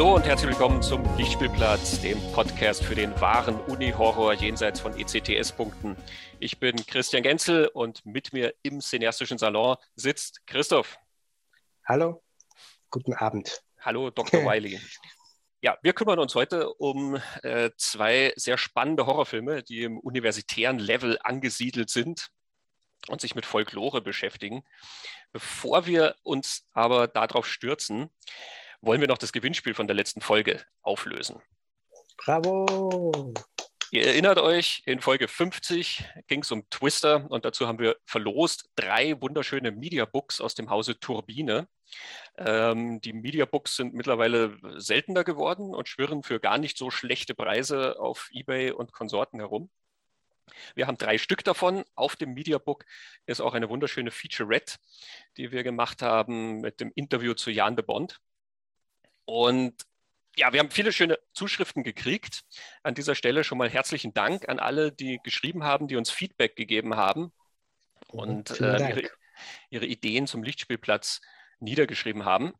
Hallo und herzlich willkommen zum Lichtspielplatz, dem Podcast für den wahren Uni-Horror jenseits von ECTS-Punkten. Ich bin Christian Genzel und mit mir im cineastischen Salon sitzt Christoph. Hallo, guten Abend. Hallo, Dr. Wiley. Ja, wir kümmern uns heute um äh, zwei sehr spannende Horrorfilme, die im universitären Level angesiedelt sind und sich mit Folklore beschäftigen. Bevor wir uns aber darauf stürzen, wollen wir noch das Gewinnspiel von der letzten Folge auflösen. Bravo! Ihr erinnert euch, in Folge 50 ging es um Twister und dazu haben wir verlost drei wunderschöne Mediabooks aus dem Hause Turbine. Ähm, die Mediabooks sind mittlerweile seltener geworden und schwirren für gar nicht so schlechte Preise auf eBay und Konsorten herum. Wir haben drei Stück davon. Auf dem Mediabook ist auch eine wunderschöne Featurette, die wir gemacht haben mit dem Interview zu Jan de Bond. Und ja, wir haben viele schöne Zuschriften gekriegt. An dieser Stelle schon mal herzlichen Dank an alle, die geschrieben haben, die uns Feedback gegeben haben und äh, ihre, ihre, Ideen zum Lichtspielplatz niedergeschrieben haben.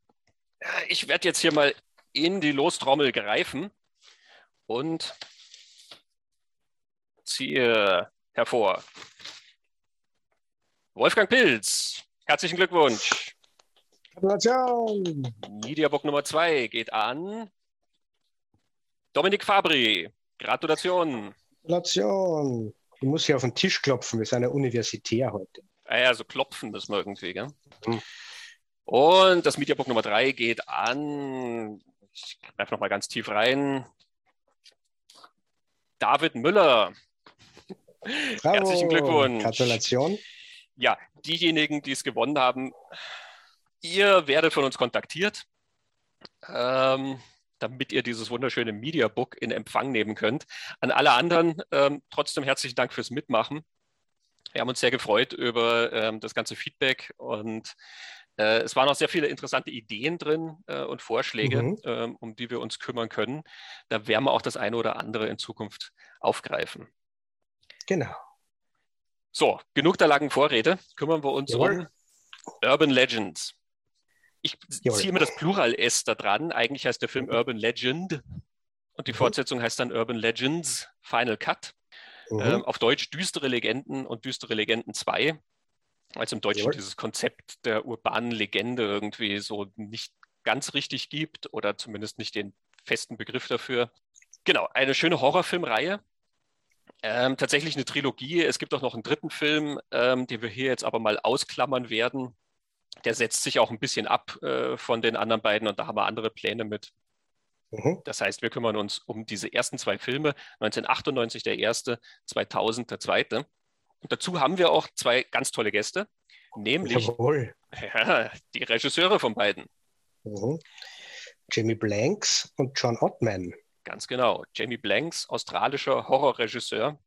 Ich werde jetzt hier mal in die Lostrommel greifen und ziehe hervor. Wolfgang Pilz, herzlichen Glückwunsch. Gratulation! Mediabook Nummer 2 geht an Dominik Fabri. Gratulation. Gratulation. Ich muss hier auf den Tisch klopfen, wir sind ja universitär heute. Ah ja, so klopfen das wir irgendwie, gell? Mhm. Und das Mediabook Nummer 3 geht an, ich greife nochmal ganz tief rein, David Müller. Bravo. Herzlichen Glückwunsch. Gratulation. Ja, diejenigen, die es gewonnen haben, Ihr werdet von uns kontaktiert, ähm, damit ihr dieses wunderschöne Media Book in Empfang nehmen könnt. An alle anderen ähm, trotzdem herzlichen Dank fürs Mitmachen. Wir haben uns sehr gefreut über ähm, das ganze Feedback und äh, es waren auch sehr viele interessante Ideen drin äh, und Vorschläge, mhm. ähm, um die wir uns kümmern können. Da werden wir auch das eine oder andere in Zukunft aufgreifen. Genau. So, genug der langen Vorrede. Kümmern wir uns Jawohl. um Urban Legends. Ich ziehe mir das Plural S da dran. Eigentlich heißt der Film mhm. Urban Legend und die mhm. Fortsetzung heißt dann Urban Legends Final Cut. Mhm. Ähm, auf Deutsch Düstere Legenden und Düstere Legenden 2. Also im Deutschen Jawohl. dieses Konzept der urbanen Legende irgendwie so nicht ganz richtig gibt oder zumindest nicht den festen Begriff dafür. Genau, eine schöne Horrorfilmreihe. Ähm, tatsächlich eine Trilogie. Es gibt auch noch einen dritten Film, ähm, den wir hier jetzt aber mal ausklammern werden der setzt sich auch ein bisschen ab äh, von den anderen beiden und da haben wir andere Pläne mit. Mhm. Das heißt, wir kümmern uns um diese ersten zwei Filme, 1998 der erste, 2000 der zweite. Und dazu haben wir auch zwei ganz tolle Gäste, nämlich ja, die Regisseure von beiden. Mhm. Jamie Blanks und John Ottman. Ganz genau. Jamie Blanks, australischer Horrorregisseur,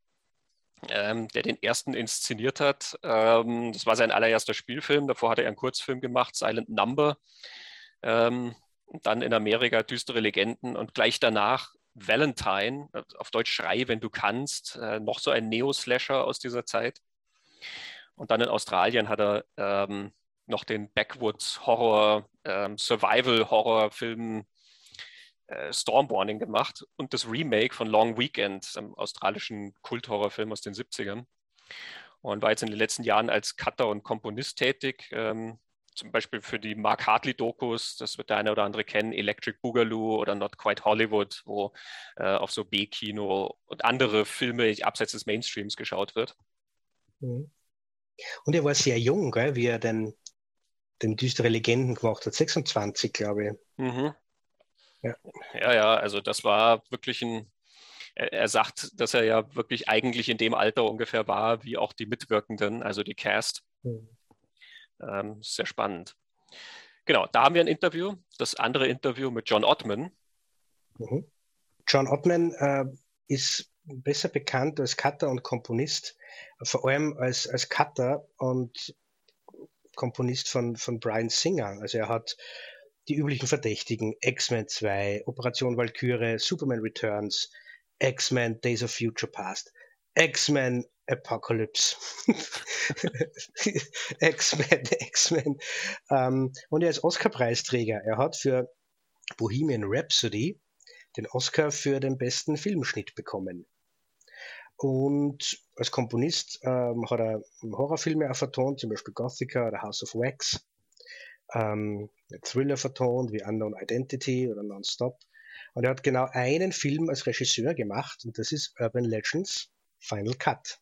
ähm, der den ersten inszeniert hat. Ähm, das war sein allererster Spielfilm. Davor hat er einen Kurzfilm gemacht, Silent Number. Ähm, dann in Amerika Düstere Legenden und gleich danach Valentine, auf Deutsch Schrei, wenn du kannst, äh, noch so ein Neo-Slasher aus dieser Zeit. Und dann in Australien hat er ähm, noch den Backwoods-Horror, ähm, Survival-Horror-Film äh, Stormwarning gemacht und das Remake von Long Weekend, einem australischen Kulthorrorfilm aus den 70ern. Und war jetzt in den letzten Jahren als Cutter und Komponist tätig. Ähm, zum Beispiel für die Mark Hartley-Dokus, das wird der eine oder andere kennen, Electric Boogaloo oder Not Quite Hollywood, wo äh, auf so B-Kino und andere Filme abseits des Mainstreams geschaut wird. Mhm. Und er war sehr jung, gell, wie er den, den düstere Legenden gemacht hat, 26, glaube ich. Mhm. Ja. ja, ja, also das war wirklich ein, er, sagt, dass er ja wirklich eigentlich in dem Alter ungefähr war, wie auch die Mitwirkenden, also die Cast. Mhm. Ähm, sehr spannend. Genau, da haben wir ein Interview, das andere Interview mit John Ottman. Mhm. John Ottman äh, ist besser bekannt als Cutter und Komponist, vor allem als, als Cutter und Komponist von, von Brian Singer. Also er hat die üblichen Verdächtigen, X-Men 2, Operation Valkyrie, Superman Returns, X-Men Days of Future Past, X-Men Apocalypse, X-Men, X-Men. Ähm, und er ist Oscar-Preisträger. Er hat für Bohemian Rhapsody den Oscar für den besten Filmschnitt bekommen. Und als Komponist ähm, hat er Horrorfilme auch vertont, zum Beispiel Gothica oder House of Wax. Ähm, Thriller vertont wie Unknown Identity oder Nonstop. Und er hat genau einen Film als Regisseur gemacht und das ist Urban Legends Final Cut.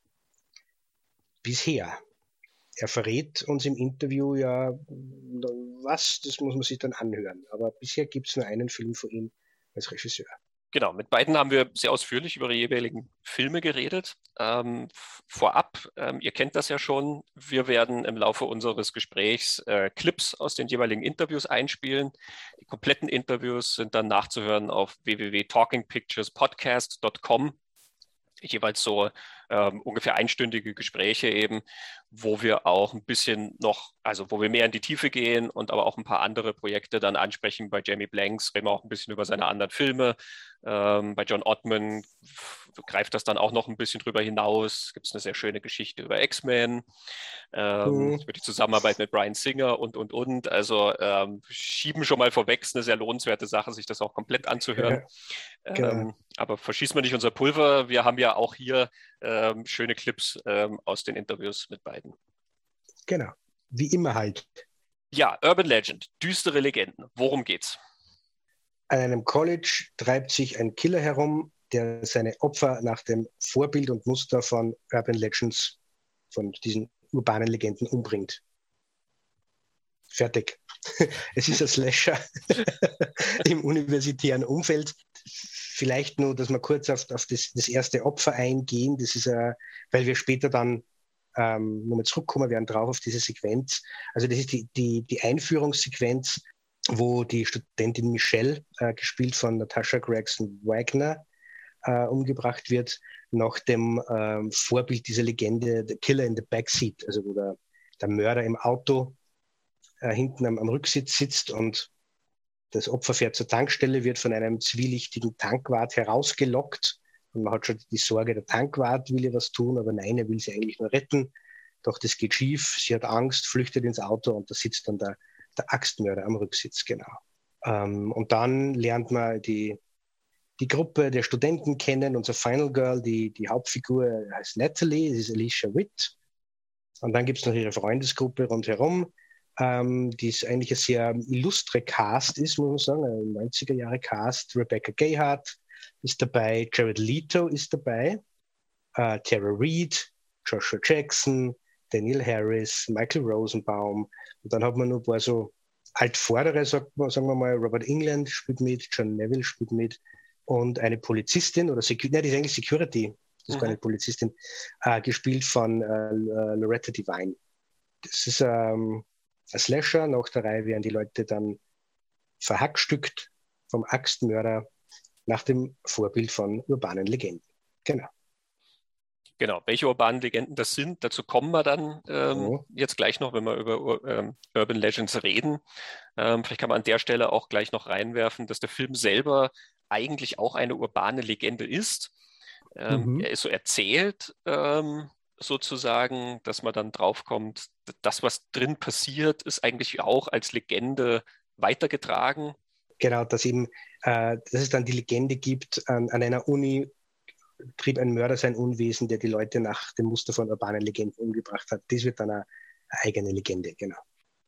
Bisher. Er verrät uns im Interview ja, was, das muss man sich dann anhören. Aber bisher gibt es nur einen Film von ihm als Regisseur. Genau, mit beiden haben wir sehr ausführlich über die jeweiligen Filme geredet. Ähm, vorab, ähm, ihr kennt das ja schon, wir werden im Laufe unseres Gesprächs äh, Clips aus den jeweiligen Interviews einspielen. Die kompletten Interviews sind dann nachzuhören auf www.talkingpicturespodcast.com jeweils so ähm, ungefähr einstündige Gespräche eben, wo wir auch ein bisschen noch, also wo wir mehr in die Tiefe gehen und aber auch ein paar andere Projekte dann ansprechen. Bei Jamie Blanks reden wir auch ein bisschen über seine anderen Filme. Ähm, bei John Ottman greift das dann auch noch ein bisschen drüber hinaus. Gibt es eine sehr schöne Geschichte über X-Men, ähm, mhm. über die Zusammenarbeit mit Brian Singer und, und, und. Also ähm, schieben schon mal vorweg, ist eine sehr lohnenswerte Sache, sich das auch komplett anzuhören. Ja, genau. Ähm, aber verschießen wir nicht unser Pulver. Wir haben ja auch hier ähm, schöne Clips ähm, aus den Interviews mit beiden. Genau, wie immer halt. Ja, Urban Legend, düstere Legenden. Worum geht's? An einem College treibt sich ein Killer herum, der seine Opfer nach dem Vorbild und Muster von Urban Legends, von diesen urbanen Legenden umbringt. Fertig. Es ist ein Slasher im universitären Umfeld. Vielleicht nur, dass wir kurz auf, auf das, das, erste Opfer eingehen. Das ist, äh, weil wir später dann ähm, nochmal zurückkommen werden drauf auf diese Sequenz. Also das ist die, die, die Einführungssequenz, wo die Studentin Michelle, äh, gespielt von Natasha Gregson Wagner, äh, umgebracht wird, nach dem ähm, Vorbild dieser Legende The Killer in the Backseat, also wo der, der Mörder im Auto äh, hinten am, am, Rücksitz sitzt und das Opfer fährt zur Tankstelle, wird von einem zwielichtigen Tankwart herausgelockt und man hat schon die Sorge, der Tankwart will ihr was tun, aber nein, er will sie eigentlich nur retten. Doch das geht schief, sie hat Angst, flüchtet ins Auto und da sitzt dann der, der Axtmörder am Rücksitz, genau. Ähm, und dann lernt man die, die Gruppe der Studenten kennen, unser Final Girl, die, die Hauptfigur heißt Natalie, das ist Alicia Witt. Und dann gibt es noch ihre Freundesgruppe rundherum, ähm, die ist eigentlich ein sehr illustre Cast ist, muss man sagen, ein 90er Jahre Cast. Rebecca Gayhart ist dabei, Jared Leto ist dabei, äh, Tara Reid, Joshua Jackson, Daniel Harris, Michael Rosenbaum. Und dann hat man noch ein paar so altvordere, sagen wir mal, Robert England spielt mit, John Neville spielt mit und eine Polizistin oder Security, nein, die ist eigentlich Security, das ist mhm. gar nicht Polizistin, äh, gespielt von äh, Loretta Devine. Das ist ähm, ein Slasher. Nach der Reihe werden die Leute dann verhackstückt vom Axtmörder nach dem Vorbild von urbanen Legenden. Genau. Genau, welche urbanen Legenden das sind, dazu kommen wir dann ähm, oh. jetzt gleich noch, wenn wir über ähm, Urban Legends reden. Ähm, vielleicht kann man an der Stelle auch gleich noch reinwerfen, dass der Film selber eigentlich auch eine urbane Legende ist. Ähm, mhm. Er ist so erzählt, ähm, sozusagen, dass man dann draufkommt, das, was drin passiert, ist eigentlich auch als Legende weitergetragen. Genau, dass eben, äh, dass es dann die Legende gibt, an, an einer Uni trieb ein Mörder sein Unwesen, der die Leute nach dem Muster von urbanen Legenden umgebracht hat. Das wird dann eine, eine eigene Legende, genau.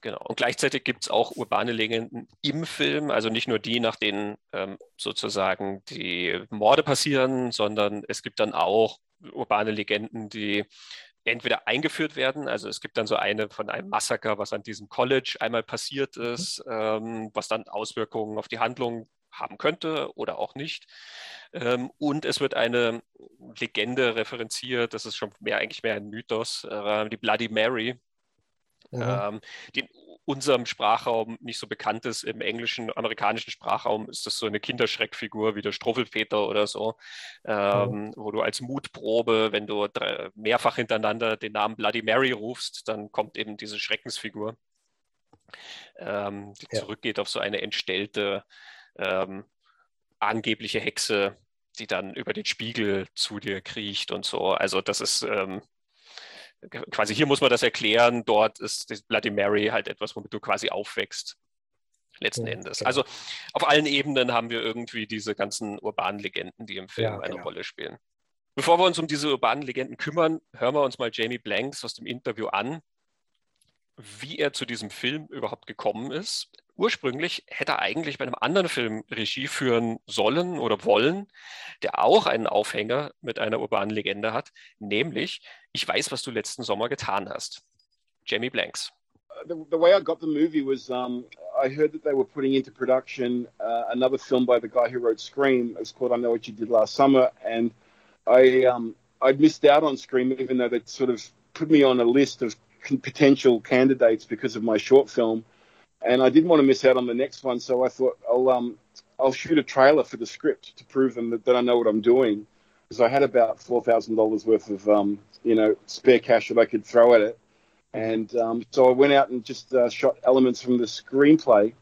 Genau. Und gleichzeitig gibt es auch urbane Legenden im Film, also nicht nur die, nach denen ähm, sozusagen die Morde passieren, sondern es gibt dann auch urbane Legenden, die entweder eingeführt werden, also es gibt dann so eine von einem Massaker, was an diesem College einmal passiert mhm. ist, ähm, was dann Auswirkungen auf die Handlung haben könnte oder auch nicht. Ähm, und es wird eine Legende referenziert, das ist schon mehr eigentlich mehr ein Mythos, äh, die Bloody Mary, ähm, die in unserem Sprachraum nicht so bekannt ist. Im englischen, amerikanischen Sprachraum ist das so eine Kinderschreckfigur wie der Stroffelpeter oder so, mhm. wo du als Mutprobe, wenn du mehrfach hintereinander den Namen Bloody Mary rufst, dann kommt eben diese Schreckensfigur, ähm, die ja. zurückgeht auf so eine entstellte, ähm, angebliche Hexe, die dann über den Spiegel zu dir kriecht und so. Also das ist ähm, quasi hier muss man das erklären, dort ist Bloody Mary halt etwas, womit du quasi aufwächst. letzten ja, Endes. Genau. Also auf allen Ebenen haben wir irgendwie diese ganzen urbanen Legenden, die im Film ja, eine genau. Rolle spielen. Bevor wir uns um diese urbanen Legenden kümmern, hören wir uns mal Jamie Blanks aus dem Interview an, wie er zu diesem Film überhaupt gekommen ist. Ursprünglich hätte er eigentlich bei einem anderen Film Regie führen sollen oder wollen, der auch einen Aufhänger mit einer urbanen Legende hat, nämlich Ich weiß, was du letzten Sommer getan hast. Jamie Blanks. The, the way I got the movie was um, I heard that they were putting into production uh, another film by the guy who wrote Scream. It's called I Know What You Did Last Summer, and I um, I'd missed out on Scream, even though they'd sort of put me on a list of potential candidates because of my short film, and I didn't want to miss out on the next one. So I thought I'll um, I'll shoot a trailer for the script to prove them that, that I know what I'm doing, because I had about four thousand dollars worth of um, you know spare cash that I could throw at it, and um, so I went out and just uh, shot elements from the screenplay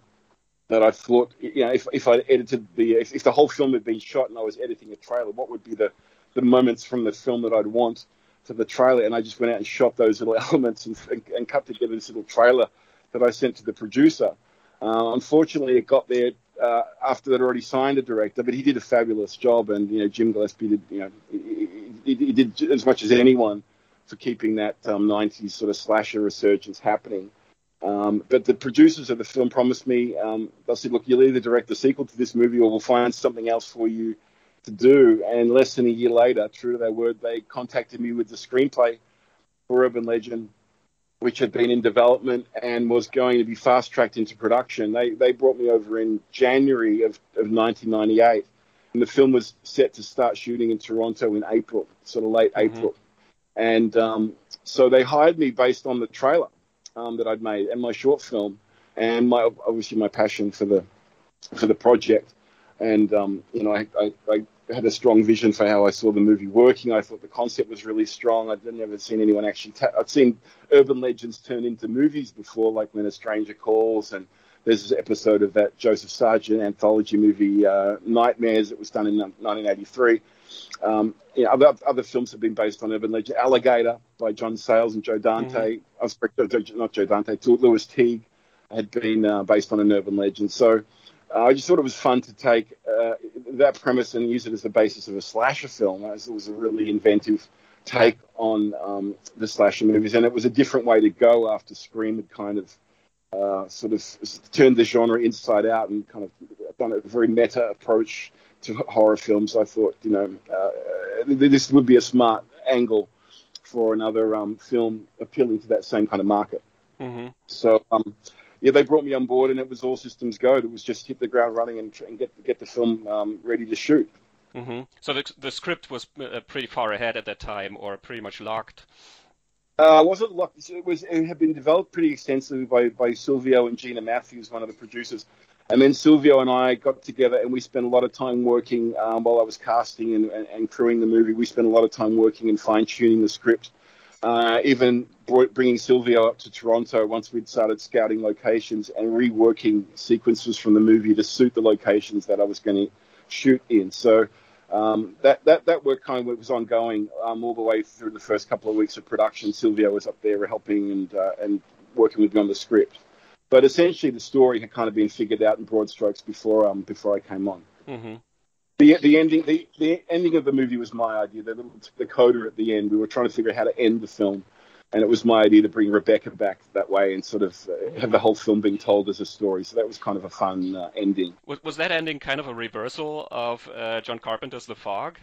that I thought, you know, if, if I edited the, if, if, the whole film had been shot and I was editing a trailer, what would be the, the moments from the film that I'd want for the trailer? And I just went out and shot those little elements and, and, and cut together this little trailer that I sent to the producer. Uh, unfortunately, it got there uh, after they'd already signed a director, but he did a fabulous job. And, you know, Jim Gillespie did, you know, he, he, he did as much as anyone for keeping that um, 90s sort of slasher resurgence happening. Um, but the producers of the film promised me, um, they said, look, you'll either direct the sequel to this movie or we'll find something else for you to do. And less than a year later, true to their word, they contacted me with the screenplay for Urban Legend, which had been in development and was going to be fast tracked into production. They, they brought me over in January of, of 1998. And the film was set to start shooting in Toronto in April, sort of late mm-hmm. April. And um, so they hired me based on the trailer um, that I'd made and my short film, and my obviously my passion for the for the project. And um, you know, I, I, I, had a strong vision for how I saw the movie working. I thought the concept was really strong. I'd never seen anyone actually. Ta- I'd seen urban legends turn into movies before, like When a Stranger Calls, and there's this episode of that Joseph Sargent anthology movie uh, Nightmares that was done in 1983. Um, you know, other, other films have been based on urban legend. Alligator by John Sayles and Joe Dante. Mm-hmm. not Joe Dante, Lewis Teague had been uh, based on an urban legend. So uh, I just thought it was fun to take uh, that premise and use it as the basis of a slasher film. As it was a really inventive take on um, the slasher movies, and it was a different way to go after Scream had kind of uh, sort of turned the genre inside out and kind of done a very meta approach to horror films, I thought, you know, uh, this would be a smart angle for another um, film appealing to that same kind of market. Mm-hmm. So, um, yeah, they brought me on board, and it was all systems go. It was just hit the ground running and, and get get the film um, ready to shoot. Mm-hmm. So the the script was uh, pretty far ahead at that time, or pretty much locked. Uh, wasn't locked. It was. It had been developed pretty extensively by by Silvio and Gina Matthews, one of the producers. And then Silvio and I got together and we spent a lot of time working um, while I was casting and, and, and, crewing the movie. We spent a lot of time working and fine tuning the script. Uh, even brought, bringing Silvio up to Toronto once we'd started scouting locations and reworking sequences from the movie to suit the locations that I was going to shoot in. So um, that, that, that work kind of was ongoing um, all the way through the first couple of weeks of production. Silvio was up there helping and, uh, and working with me on the script. But essentially, the story had kind of been figured out in broad strokes before um, before I came on. Mm-hmm. The, the ending the, the ending of the movie was my idea. The little the coda at the end. We were trying to figure out how to end the film, and it was my idea to bring Rebecca back that way and sort of uh, have the whole film being told as a story. So that was kind of a fun uh, ending. Was, was that ending kind of a reversal of uh, John Carpenter's The Fog?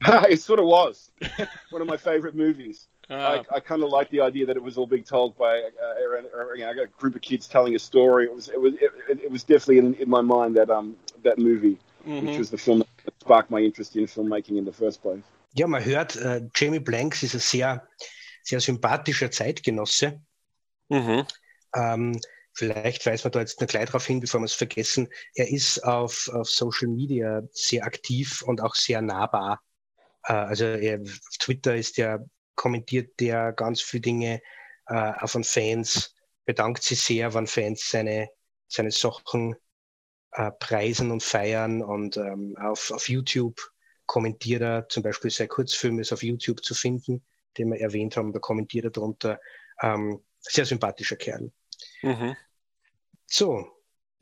it sort of was. One of my favorite movies. Uh, I, I kind of like the idea that it was all being told by uh, you know, a group of kids telling a story. It was it was it, it was definitely in, in, my mind that um that movie, mm-hmm. which was the film that sparked my interest in filmmaking in the first place. Ja, man hört, äh, Jamie Blanks ist ein sehr sehr sympathischer Zeitgenosse. Mhm. Ähm, vielleicht weist man da jetzt noch gleich darauf hin, bevor wir es vergessen. Er ist auf, auf Social Media sehr aktiv und auch sehr nahbar. Äh, also er, auf Twitter ist er kommentiert der ganz viele Dinge äh, auch von Fans, bedankt sich sehr, wenn Fans seine, seine Sachen äh, preisen und feiern und ähm, auf, auf YouTube kommentiert er, zum Beispiel sein Kurzfilm ist auf YouTube zu finden, den wir erwähnt haben, da kommentiert er darunter. Ähm, sehr sympathischer Kerl. Mhm. So,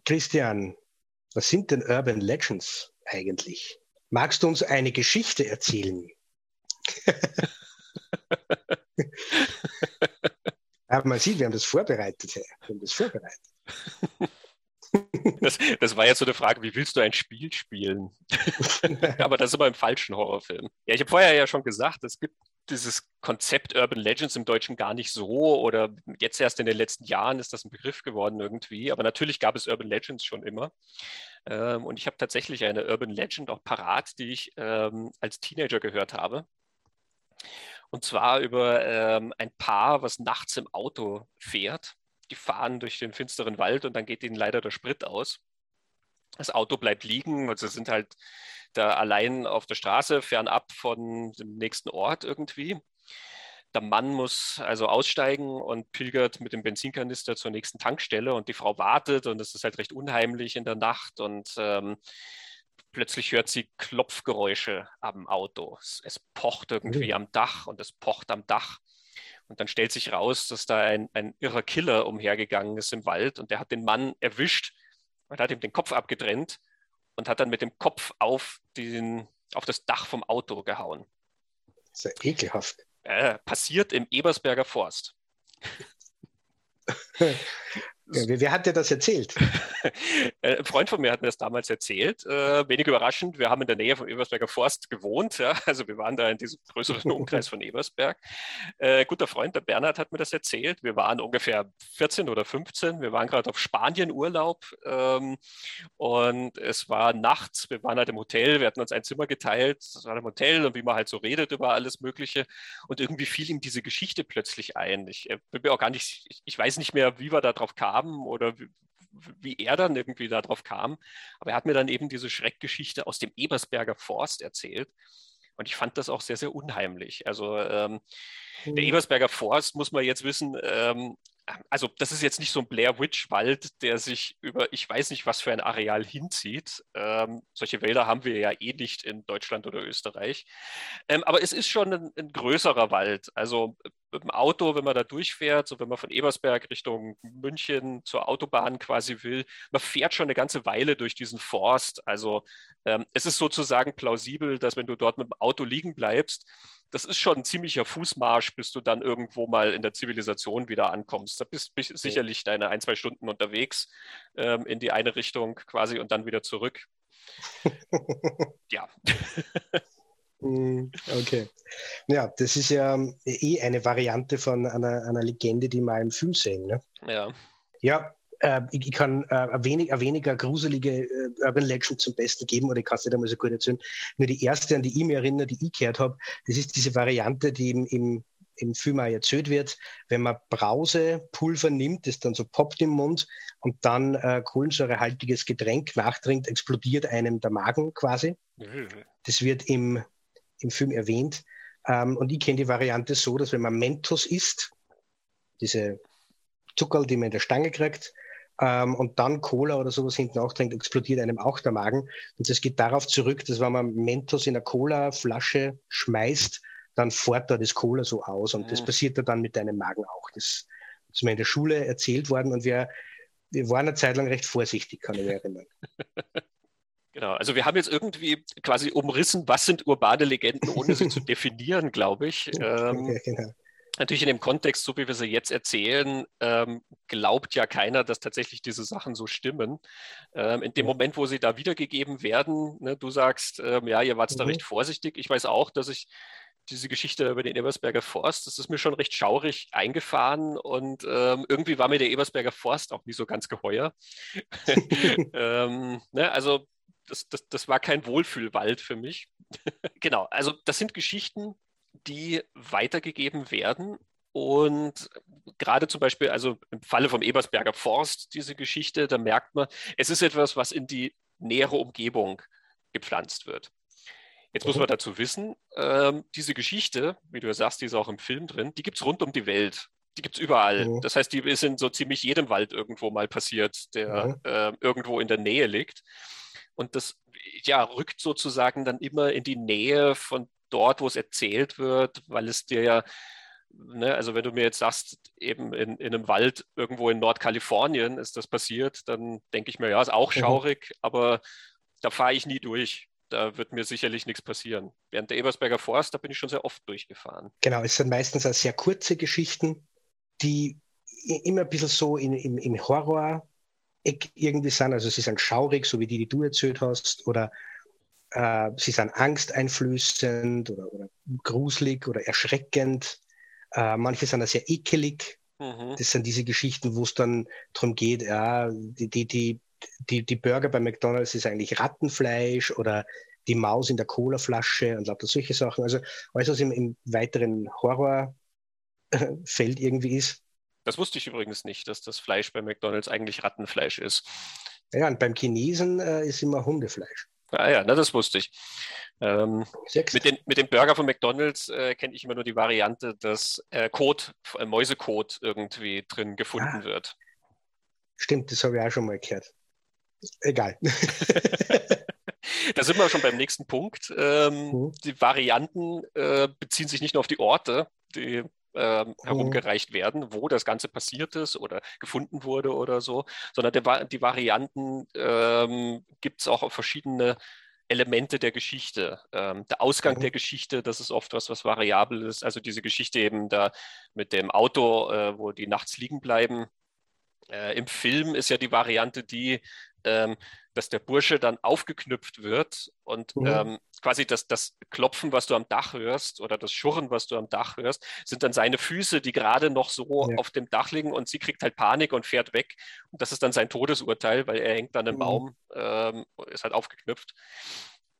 Christian, was sind denn Urban Legends eigentlich? Magst du uns eine Geschichte erzählen? Aber man sieht, wir haben das vorbereitet. Wir haben das vorbereitet. Das, das, war jetzt so eine Frage, wie willst du ein Spiel spielen? Aber das ist immer im falschen Horrorfilm. Ja, ich habe vorher ja schon gesagt, es gibt dieses Konzept Urban Legends im Deutschen gar nicht so oder jetzt erst in den letzten Jahren ist das ein Begriff geworden irgendwie. Aber natürlich gab es Urban Legends schon immer. Ähm, und ich habe tatsächlich eine Urban Legend auch parat, die ich ähm, als Teenager gehört habe. Und zwar über ähm, ein Paar, was nachts im Auto fährt. Die fahren durch den finsteren Wald und dann geht ihnen leider der Sprit aus. Das Auto bleibt liegen, also sind halt da allein auf der Straße, fernab von dem nächsten Ort irgendwie. Der Mann muss also aussteigen und pilgert mit dem Benzinkanister zur nächsten Tankstelle und die Frau wartet und es ist halt recht unheimlich in der Nacht und ähm, plötzlich hört sie Klopfgeräusche am Auto. Es, es pocht irgendwie mhm. am Dach und es pocht am Dach. Und dann stellt sich raus, dass da ein, ein irrer Killer umhergegangen ist im Wald und der hat den Mann erwischt und hat ihm den Kopf abgetrennt und hat dann mit dem Kopf auf, den, auf das Dach vom Auto gehauen. Das ist ja ekelhaft. Äh, passiert im Ebersberger Forst. Wer, wer, hat dir das erzählt? Äh, ein Freund von mir hat mir das damals erzählt. Äh, wenig überraschend, wir haben in der Nähe vom Ebersberger Forst gewohnt. Ja? Also wir waren da in diesem größeren Umkreis von Ebersberg. Äh, guter Freund, der Bernhard, hat mir das erzählt. Wir waren ungefähr 14 oder 15. Wir waren gerade auf Spanien-Urlaub ähm, und es war nachts. Wir waren halt im Hotel. Wir hatten uns ein Zimmer geteilt. Das war im Hotel und wie man halt so redet über alles Mögliche. Und irgendwie fiel ihm diese Geschichte plötzlich ein. Ich äh, bin mir auch gar nicht, ich, ich weiß nicht mehr, wie wir da drauf kamen oder wie, wie er dann irgendwie darauf kam. Aber er hat mir dann eben diese Schreckgeschichte aus dem Ebersberger Forst erzählt. Und ich fand das auch sehr, sehr unheimlich. Also ähm, der mhm. Ebersberger Forst, muss man jetzt wissen, ähm, also das ist jetzt nicht so ein Blair Witch Wald, der sich über ich weiß nicht was für ein Areal hinzieht. Ähm, solche Wälder haben wir ja eh nicht in Deutschland oder Österreich. Ähm, aber es ist schon ein, ein, größerer Wald. Also mit dem Auto, wenn man da durchfährt, so wenn man von Ebersberg Richtung München zur Autobahn quasi will, man fährt schon eine ganze Weile durch diesen Forst. Also ähm, es ist sozusagen plausibel, dass wenn du dort mit dem Auto liegen bleibst, das ist schon ein ziemlicher Fußmarsch, bis du dann irgendwo mal in der Zivilisation wieder ankommst. Da bist du sicherlich deine ein, zwei Stunden unterwegs ähm, in die eine Richtung quasi und dann wieder zurück. ja. Hm, okay. Ja, das ist ja eh eine Variante von einer, einer Legende, die wir im Film sehen. Ne? Ja. Ja, äh, ich, ich, kann äh, eine, wenig, eine weniger gruselige äh, Urban Legend zum Besten geben, oder ich kann es nicht einmal so gut erzählen. Nur die erste, an die ich mich erinnere, die ich gehört habe, das ist diese Variante, die im, im, im Film auch erzählt wird, wenn man Brausepulver nimmt, das dann so poppt im Mund und dann äh, kohlensäurehaltiges Getränk nachtrinkt, explodiert einem der Magen quasi. Mhm. Das wird im, im Film erwähnt. Ähm, und ich kenne die Variante so, dass wenn man Mentos isst, diese Zuckerl, die man in der Stange kriegt, ähm, und dann Cola oder sowas hinten auch trinkt, explodiert einem auch der Magen. Und es geht darauf zurück, dass wenn man Mentos in eine Cola-Flasche schmeißt, dann fährt da das Cola so aus. Und ja. das passiert da dann mit deinem Magen auch. Das, das ist mir in der Schule erzählt worden und wir, wir waren eine Zeit lang recht vorsichtig, kann ich mich erinnern. Genau, also wir haben jetzt irgendwie quasi umrissen, was sind urbane Legenden, ohne sie zu definieren, glaube ich. Ähm, ja, genau natürlich in dem Kontext, so wie wir sie jetzt erzählen, ähm, glaubt ja keiner, dass tatsächlich diese Sachen so stimmen. Ähm, in dem Moment, wo sie da wiedergegeben werden, ne, du sagst, ähm, ja, ihr wart mhm. da recht vorsichtig. Ich weiß auch, dass ich diese Geschichte über den Ebersberger Forst, das ist mir schon recht schaurig eingefahren und ähm, irgendwie war mir der Ebersberger Forst auch nie so ganz geheuer. Ähm, ne, also das, das, das war kein Wohlfühlwald für mich. genau, also das sind Geschichten, die weitergegeben werden. Und gerade zum Beispiel, also im Falle vom Ebersberger Forst, diese Geschichte, da merkt man, es ist etwas, was in die nähere Umgebung gepflanzt wird. Jetzt muss man dazu wissen, ähm, diese Geschichte, wie du ja sagst, die ist auch im Film drin, die gibt es rund um die Welt. Die gibt es überall. Mhm. Das heißt, die ist in so ziemlich jedem Wald irgendwo mal passiert, der mhm. äh, irgendwo in der Nähe liegt. Und das ja, rückt sozusagen dann immer in die Nähe von dort, wo es erzählt wird, weil es dir ja ne, also wenn du mir jetzt sagst, eben in, in einem Wald irgendwo in Nordkalifornien ist das passiert, dann denke ich mir, ja, ist auch mhm. schaurig, mhm. aber da fahre ich nie durch. Da wird mir sicherlich nichts passieren. Während der Ebersberger Forst, da bin ich schon sehr oft durchgefahren. Genau, es sind meistens auch sehr kurze Geschichten, die immer ein bisschen so in, im, im Horror irgendwie sind. Also sie sind schaurig, so wie die, die du erzählt hast, oder äh, sie sind angsteinflößend oder, oder gruselig oder erschreckend. Äh, manche sind auch sehr ekelig. Mhm. Das sind diese Geschichten, wo es dann darum geht, ja, die, die, die, die, die Burger bei McDonalds ist eigentlich Rattenfleisch oder die Maus in der Colaflasche und lauter solche Sachen. Also alles, was im, im weiteren Horrorfeld irgendwie ist. Das wusste ich übrigens nicht, dass das Fleisch bei McDonalds eigentlich Rattenfleisch ist. Ja, und beim Chinesen äh, ist immer Hundefleisch. Ah ja, na, das wusste ich. Ähm, mit, den, mit dem Burger von McDonalds äh, kenne ich immer nur die Variante, dass äh, Code, äh, Mäusecode irgendwie drin gefunden ah, wird. Stimmt, das habe ich auch schon mal gehört. Egal. da sind wir schon beim nächsten Punkt. Ähm, mhm. Die Varianten äh, beziehen sich nicht nur auf die Orte, die ähm, mhm. herumgereicht werden, wo das Ganze passiert ist oder gefunden wurde oder so, sondern der, die Varianten ähm, gibt es auch auf verschiedene Elemente der Geschichte. Ähm, der Ausgang mhm. der Geschichte, das ist oft was, was variabel ist. Also diese Geschichte eben da mit dem Auto, äh, wo die nachts liegen bleiben. Äh, Im Film ist ja die Variante die, ähm, dass der Bursche dann aufgeknüpft wird und mhm. ähm, quasi das, das Klopfen, was du am Dach hörst oder das Schurren, was du am Dach hörst, sind dann seine Füße, die gerade noch so ja. auf dem Dach liegen und sie kriegt halt Panik und fährt weg. Und das ist dann sein Todesurteil, weil er hängt an einem mhm. Baum, ähm, ist halt aufgeknüpft.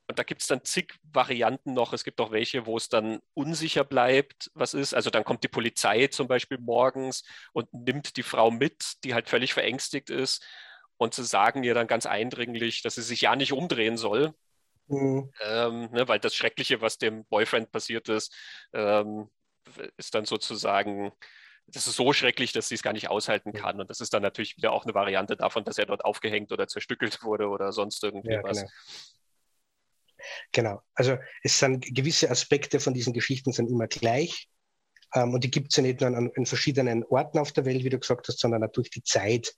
Und da gibt es dann zig Varianten noch. Es gibt auch welche, wo es dann unsicher bleibt, was ist. Also dann kommt die Polizei zum Beispiel morgens und nimmt die Frau mit, die halt völlig verängstigt ist. Und sie sagen ihr dann ganz eindringlich, dass sie sich ja nicht umdrehen soll, mhm. ähm, ne, weil das Schreckliche, was dem Boyfriend passiert ist, ähm, ist dann sozusagen, das ist so schrecklich, dass sie es gar nicht aushalten kann. Und das ist dann natürlich wieder auch eine Variante davon, dass er dort aufgehängt oder zerstückelt wurde oder sonst irgendwie ja, was. Genau. Genau, also es sind gewisse Aspekte von diesen Geschichten sind immer gleich. Ähm, und die gibt es ja nicht nur an, an, verschiedenen Orten auf der Welt, wie du gesagt hast, sondern auch durch die Zeit,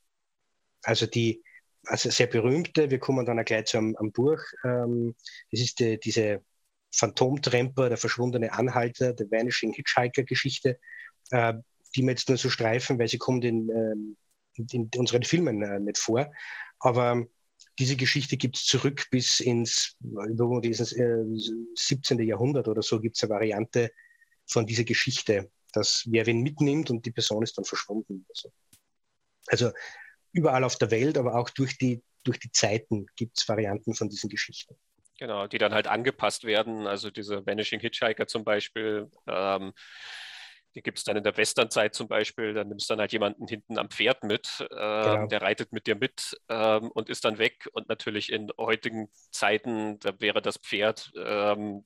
also die also sehr berühmte, wir kommen dann auch gleich zu einem, einem Buch, ähm, das ist die, diese Phantomtremper, der verschwundene Anhalter, der Vanishing Hitchhiker-Geschichte, äh, die wir jetzt nur so streifen, weil sie kommt in, ähm, in, in unseren Filmen äh, nicht vor. Aber diese Geschichte gibt es zurück bis ins dieses, äh, 17. Jahrhundert oder so gibt es eine Variante von dieser Geschichte, dass wer wen mitnimmt und die Person ist dann verschwunden. Also, also überall auf der Welt, aber auch durch die, durch die Zeiten gibt es Varianten von diesen Geschichten. Genau, die dann halt angepasst werden. Also diese Vanishing Hitchhiker zum Beispiel, ähm, die gibt es dann in der Westernzeit zum Beispiel. Dann nimmst du dann halt jemanden hinten am Pferd mit, ähm, genau. der reitet mit dir mit ähm, und ist dann weg. Und natürlich in heutigen Zeiten, da wäre das Pferd ähm,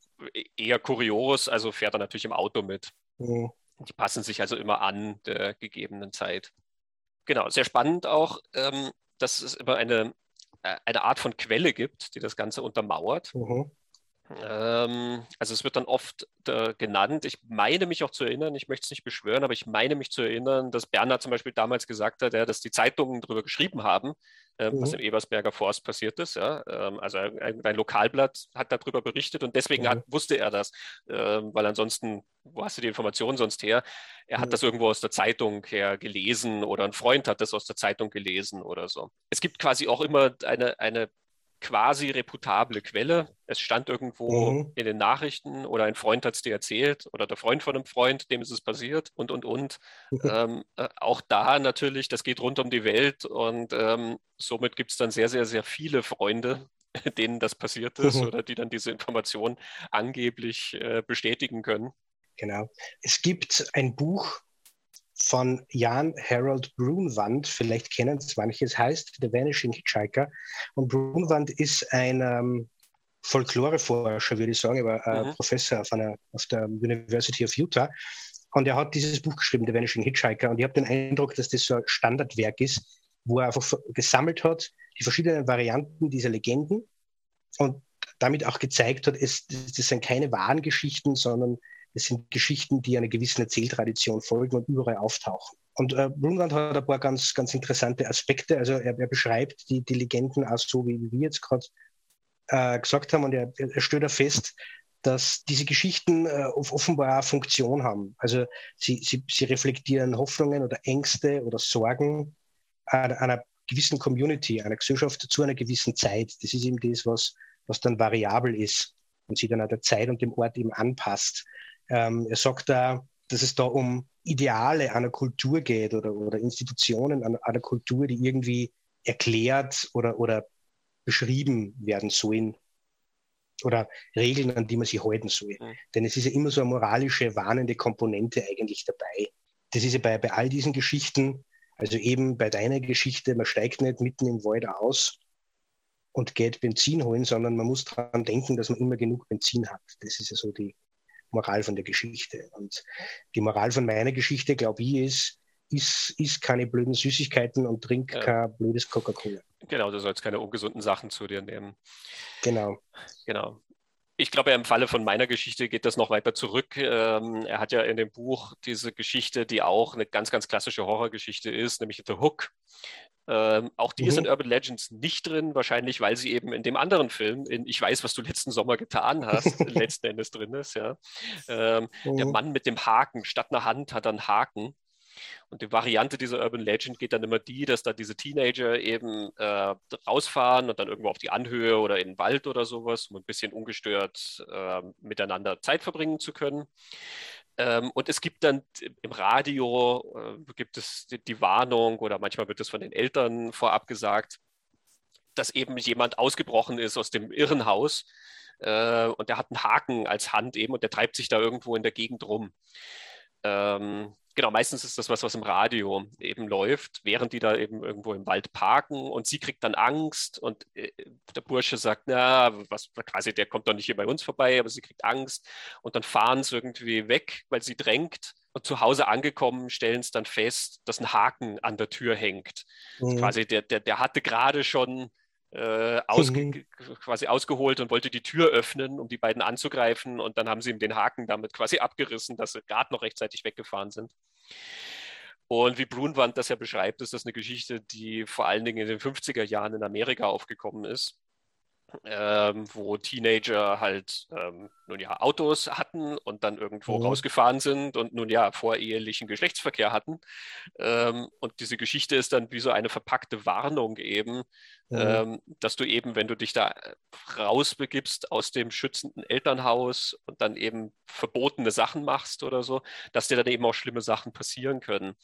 eher kurios, also fährt er natürlich im Auto mit. Mhm. Die passen sich also immer an der gegebenen Zeit. Genau, sehr spannend auch, ähm, dass es immer eine, äh, eine Art von Quelle gibt, die das Ganze untermauert. Mhm. Ähm, also es wird dann oft äh, genannt. Ich meine mich auch zu erinnern, ich möchte es nicht beschwören, aber ich meine mich zu erinnern, dass Bernhard zum Beispiel damals gesagt hat, ja, dass die Zeitungen darüber geschrieben haben, äh, mhm. was im Ebersberger Forst passiert ist. Ja? Ähm, also ein, ein, Lokalblatt hat darüber berichtet und deswegen mhm. hat, wusste er das, äh, weil ansonsten, wo hast du die Informationen sonst her? Er hat mhm. das irgendwo aus der Zeitung her gelesen oder ein Freund hat das aus der Zeitung gelesen oder so. Es gibt quasi auch immer eine, eine quasi reputable Quelle. Es stand irgendwo mhm. in den Nachrichten oder ein Freund hat es dir erzählt oder der Freund von einem Freund, dem ist es passiert und, und, und. ähm, äh, auch da natürlich, das geht rund um die Welt und ähm, somit gibt es dann sehr, sehr, sehr viele Freunde, denen das passiert ist mhm. oder die dann diese Information angeblich äh, bestätigen können. Genau. Es gibt ein Buch, von Jan Harold Brunwand, vielleicht kennen es manche, es heißt The Vanishing Hitchhiker. Und Brunwand ist ein ähm, Folkloreforscher, würde ich sagen, er war äh, mhm. Professor auf, einer, auf der University of Utah. Und er hat dieses Buch geschrieben, The Vanishing Hitchhiker. Und ich habe den Eindruck, dass das so ein Standardwerk ist, wo er einfach gesammelt hat, die verschiedenen Varianten dieser Legenden und damit auch gezeigt hat, es, das sind keine wahren Geschichten, sondern Das sind Geschichten, die einer gewissen Erzähltradition folgen und überall auftauchen. Und äh, Brunwand hat ein paar ganz, ganz interessante Aspekte. Also er, er beschreibt die, die Legenden auch so, wie, wir jetzt gerade äh, gesagt haben. Und er, er stellt da fest, dass diese Geschichten äh, offenbar auch Funktion haben. Also sie, sie, sie reflektieren Hoffnungen oder Ängste oder Sorgen einer, einer gewissen Community, einer Gesellschaft zu einer gewissen Zeit. Das ist eben das, was, was dann variabel ist und sich dann an der Zeit und dem Ort eben anpasst. Ähm, er sagt da, dass es da um Ideale einer Kultur geht oder, oder Institutionen einer, einer Kultur, die irgendwie erklärt oder, oder beschrieben werden sollen oder Regeln, an die man sich halten soll. Mhm. Denn es ist ja immer so eine moralische, warnende Komponente eigentlich dabei. Das ist ja bei, bei all diesen Geschichten, also eben bei deiner Geschichte, man steigt nicht mitten im Wald aus und geht Benzin holen, sondern man muss daran denken, dass man immer genug Benzin hat. Das ist ja so die Moral von der Geschichte. Und die Moral von meiner Geschichte, glaube ich, ist, isst, isst keine blöden Süßigkeiten und trink ja. kein blödes Coca-Cola. Genau, du sollst keine ungesunden Sachen zu dir nehmen. Genau. Genau. Ich glaube, im Falle von meiner Geschichte geht das noch weiter zurück. Ähm, er hat ja in dem Buch diese Geschichte, die auch eine ganz, ganz klassische Horrorgeschichte ist, nämlich The Hook. Ähm, auch die mhm. ist in Urban Legends nicht drin, wahrscheinlich, weil sie eben in dem anderen Film, in Ich weiß, was du letzten Sommer getan hast, letzten Endes drin ist. Ja. Ähm, mhm. Der Mann mit dem Haken, statt einer Hand hat er einen Haken. Und die Variante dieser Urban Legend geht dann immer die, dass da diese Teenager eben äh, rausfahren und dann irgendwo auf die Anhöhe oder in den Wald oder sowas, um ein bisschen ungestört äh, miteinander Zeit verbringen zu können. Ähm, und es gibt dann im Radio, äh, gibt es die, die Warnung oder manchmal wird es von den Eltern vorab gesagt, dass eben jemand ausgebrochen ist aus dem Irrenhaus äh, und der hat einen Haken als Hand eben und der treibt sich da irgendwo in der Gegend rum. Ähm, genau, meistens ist das was, was im Radio eben läuft, während die da eben irgendwo im Wald parken und sie kriegt dann Angst und äh, der Bursche sagt, na, was quasi, der kommt doch nicht hier bei uns vorbei, aber sie kriegt Angst und dann fahren sie irgendwie weg, weil sie drängt und zu Hause angekommen stellen es dann fest, dass ein Haken an der Tür hängt. Mhm. Quasi der, der, der hatte gerade schon äh, ausge mhm. quasi ausgeholt und wollte die Tür öffnen, um die beiden anzugreifen. Und dann haben sie ihm den Haken damit quasi abgerissen, dass sie gerade noch rechtzeitig weggefahren sind. Und wie Brunwand das ja beschreibt, ist das eine Geschichte, die vor allen Dingen in den 50er Jahren in Amerika aufgekommen ist ähm, wo Teenager halt ähm, nun ja Autos hatten und dann irgendwo mhm. rausgefahren sind und nun ja vorehelichen Geschlechtsverkehr hatten. Ähm, und diese Geschichte ist dann wie so eine verpackte Warnung eben, mhm. dass du eben, wenn du dich da äh, rausbegibst aus dem schützenden Elternhaus und dann eben verbotene Sachen machst oder so, dass dir dann eben auch schlimme Sachen passieren können.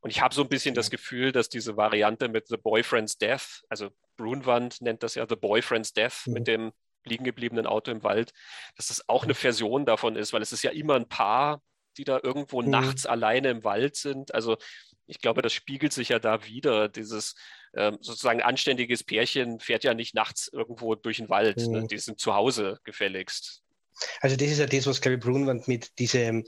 Und ich habe so ein bisschen das Gefühl, dass diese Variante mit The Boyfriend's Death, also Brunwand nennt das ja The Boyfriend's Death mhm. mit dem liegen gebliebenen Auto im Wald, dass das auch eine Version davon ist, weil es ist ja immer ein Paar, die da irgendwo mhm. nachts alleine im Wald sind. Also ich glaube, das spiegelt sich ja da wieder. Dieses ähm, sozusagen anständiges Pärchen fährt ja nicht nachts irgendwo durch den Wald. Ne? Mhm. Ne? Die sind zu Hause gefälligst. Also das ist ja das, was Gary Brunwand mit diesen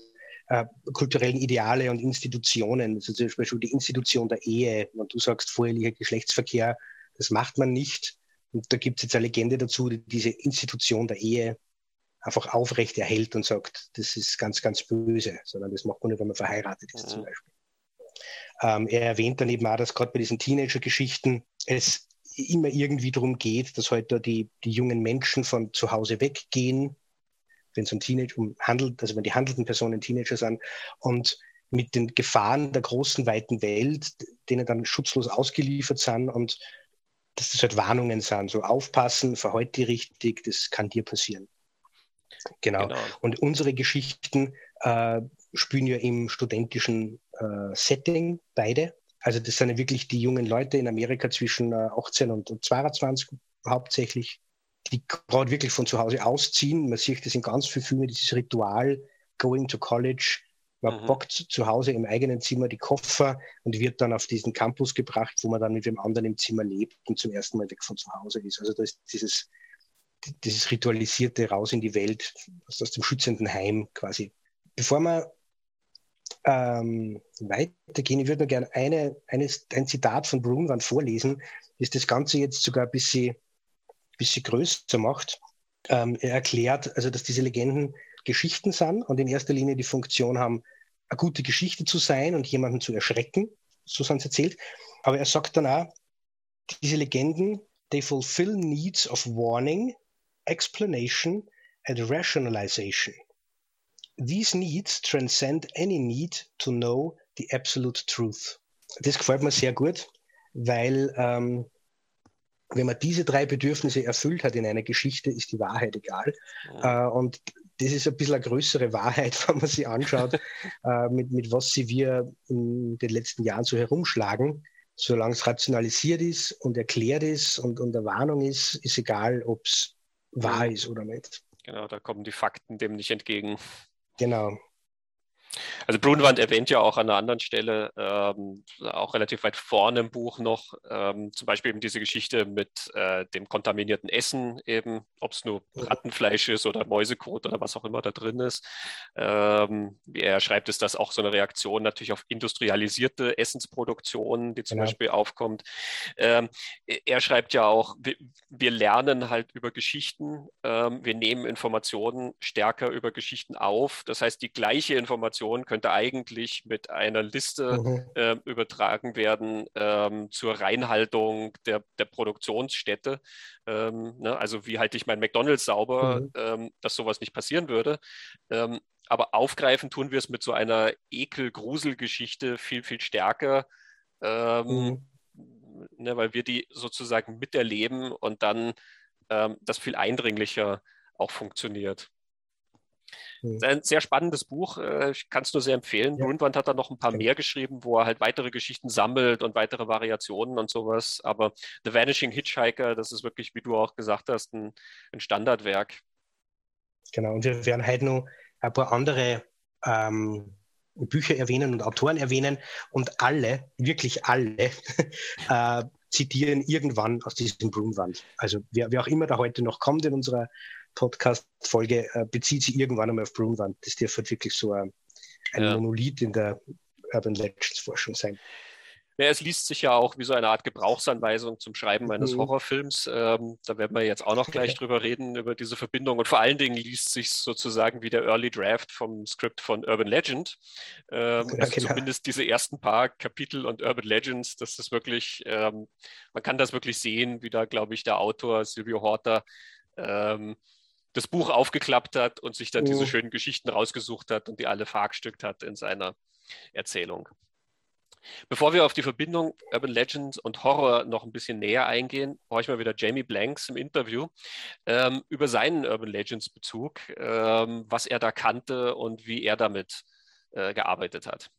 äh, kulturellen Ideale und Institutionen, also zum Beispiel die Institution der Ehe, wenn du sagst vorheriger Geschlechtsverkehr, das macht man nicht. Und da gibt es jetzt eine Legende dazu, die diese Institution der Ehe einfach aufrecht erhält und sagt, das ist ganz, ganz böse, sondern das macht man nicht, wenn man verheiratet ist mhm. zum Beispiel. Ähm, er erwähnt dann eben auch, dass gerade bei diesen Teenager-Geschichten es immer irgendwie darum geht, dass heute halt die, die jungen Menschen von zu Hause weggehen, wenn es um Teenager um handelt, also wenn die handelnden Personen Teenager sind und mit den Gefahren der großen, weiten Welt, denen dann schutzlos ausgeliefert sind und dass das halt Warnungen sind, so aufpassen, verhalte die richtig, das kann dir passieren. Genau. genau. Und unsere Geschichten äh, spielen ja im studentischen äh, Setting beide. Also das sind ja wirklich die jungen Leute in Amerika zwischen äh, 18 und, und 22 hauptsächlich, die gerade wirklich von zu Hause ausziehen. Man sieht das in ganz vielen Filmen, dieses Ritual, going to college, man mhm. packt zu Hause im eigenen Zimmer die Koffer und wird dann auf diesen Campus gebracht, wo man dann mit dem anderen im Zimmer lebt und zum ersten Mal weg von zu Hause ist. Also da ist dieses, dieses ritualisierte Raus in die Welt aus dem schützenden Heim quasi. Bevor wir ähm, weitergehen, ich würde nur gerne eine, eines, ein Zitat von Brunwand vorlesen, das das Ganze jetzt sogar ein bisschen, bisschen größer macht. Ähm, er erklärt, also dass diese Legenden Geschichten sind und in erster Linie die Funktion haben, eine gute Geschichte zu sein und jemanden zu erschrecken, so sind es erzählt. Aber er sagt dann auch, diese Legenden, they fulfill needs of warning, explanation and rationalization. These needs transcend any need to know the absolute truth. Das gefällt mir sehr gut, weil ähm, wenn man diese drei Bedürfnisse erfüllt hat in einer Geschichte, ist die Wahrheit egal. Ja. Äh, und das ist ein bisschen eine größere Wahrheit, wenn man sich anschaut, äh, mit, mit was sie wir in den letzten Jahren so herumschlagen. Solange es rationalisiert ist und erklärt ist und, und eine Warnung ist, ist egal, ob es wahr ist oder nicht. Genau, da kommen die Fakten dem nicht entgegen. Genau. Also Brunwand erwähnt ja auch an einer anderen Stelle, ähm, auch relativ weit vorne im Buch noch, ähm, zum Beispiel eben diese Geschichte mit äh, dem kontaminierten Essen, eben, ob es nur Rattenfleisch ist oder Mäusekot oder was auch immer da drin ist. Ähm, er schreibt es, dass auch so eine Reaktion natürlich auf industrialisierte Essensproduktion, die zum genau. Beispiel aufkommt. Ähm, er schreibt ja auch, wir, wir lernen halt über Geschichten, ähm, wir nehmen Informationen stärker über Geschichten auf. Das heißt, die gleiche Information Information könnte eigentlich mit einer Liste mhm. äh, übertragen werden ähm, zur Reinhaltung der, der Produktionsstätte. Ähm, ne? Also wie halte ich mein McDonald's sauber, mhm. ähm, dass sowas nicht passieren würde. Ähm, aber aufgreifen tun wir es mit so einer Ekel-Grusel-Geschichte viel, viel stärker. Ähm, mhm. Ne, weil wir die sozusagen miterleben und dann ähm, das viel eindringlicher auch funktioniert. Mhm. Ein sehr spannendes Buch, äh, ich kann es nur sehr empfehlen. Ja. Grundwand hat da noch ein paar mehr geschrieben, wo er halt weitere Geschichten sammelt und weitere Variationen und sowas. Aber The Vanishing Hitchhiker, das ist wirklich, wie du auch gesagt hast, ein, ein Standardwerk. Genau, und wir werden halt noch ein paar andere ähm, Bücher erwähnen und Autoren erwähnen und alle, wirklich alle, äh, zitieren irgendwann aus diesem Broomwand. Also wer, wer auch immer da heute noch kommt in unserer Podcast-Folge äh, bezieht sich irgendwann einmal auf Brunwand. Das dürfte halt wirklich so ein, ein ja. Monolith in der Urban Legends-Forschung sein. Ja, es liest sich ja auch wie so eine Art Gebrauchsanweisung zum Schreiben eines mhm. Horrorfilms. Ähm, da werden wir jetzt auch noch gleich drüber reden, über diese Verbindung. Und vor allen Dingen liest sich sozusagen wie der Early Draft vom Skript von Urban Legend. Ähm, ja, also genau. Zumindest diese ersten paar Kapitel und Urban Legends, das ist wirklich, ähm, man kann das wirklich sehen, wie da, glaube ich, der Autor Silvio Horta ähm, das Buch aufgeklappt hat und sich dann oh. diese schönen Geschichten rausgesucht hat und die alle verhackstückt hat in seiner Erzählung. Bevor wir auf die Verbindung Urban Legends und Horror noch ein bisschen näher eingehen, brauche ich mal wieder Jamie Blanks im Interview ähm, über seinen Urban Legends Bezug, ähm, was er da kannte und wie er damit äh, gearbeitet hat.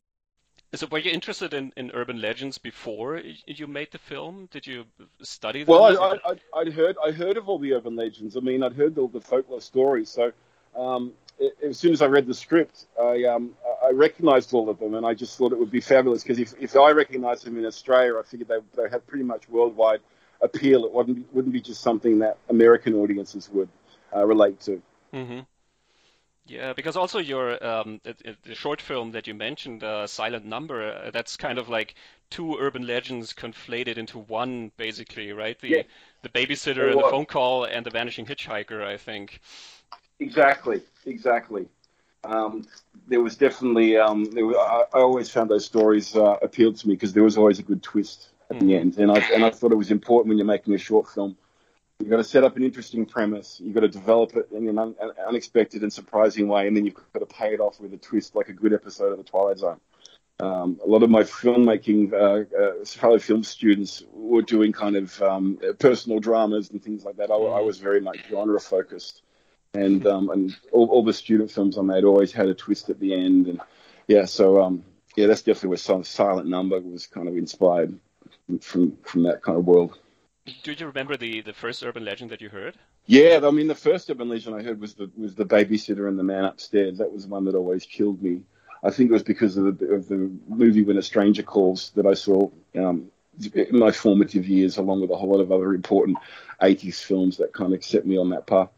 So, were you interested in, in urban legends before you made the film? Did you study them? Well, I, I, I'd heard I heard of all the urban legends. I mean, I'd heard all the folklore stories. So, um, it, as soon as I read the script, I um, I recognized all of them, and I just thought it would be fabulous because if, if I recognized them in Australia, I figured they they had pretty much worldwide appeal. It wouldn't be, wouldn't be just something that American audiences would uh, relate to. Mm-hmm. Yeah, because also your um, the short film that you mentioned, uh, Silent Number, uh, that's kind of like two urban legends conflated into one, basically, right? The yeah. the babysitter and the phone call and the vanishing hitchhiker, I think. Exactly, exactly. Um, there was definitely um, there was, I, I, always found those stories uh, appealed to me because there was always a good twist at mm. the end, and I and I thought it was important when you're making a short film You've got to set up an interesting premise. You've got to develop it in an un- unexpected and surprising way, and then you've got to pay it off with a twist, like a good episode of The Twilight Zone. Um, a lot of my filmmaking uh, uh, fellow film students were doing kind of um, personal dramas and things like that. I, I was very much genre focused, and um, and all, all, the student films I made always had a twist at the end, and yeah, so um, yeah, that's definitely where Silent Number was kind of inspired from from that kind of world. Do you remember the, the first urban legend that you heard? Yeah, I mean the first urban legend I heard was the was the babysitter and the man upstairs. That was one that always killed me. I think it was because of the, of the movie When a Stranger Calls that I saw um, in my formative years, along with a whole lot of other important 80s films that kind of set me on that path.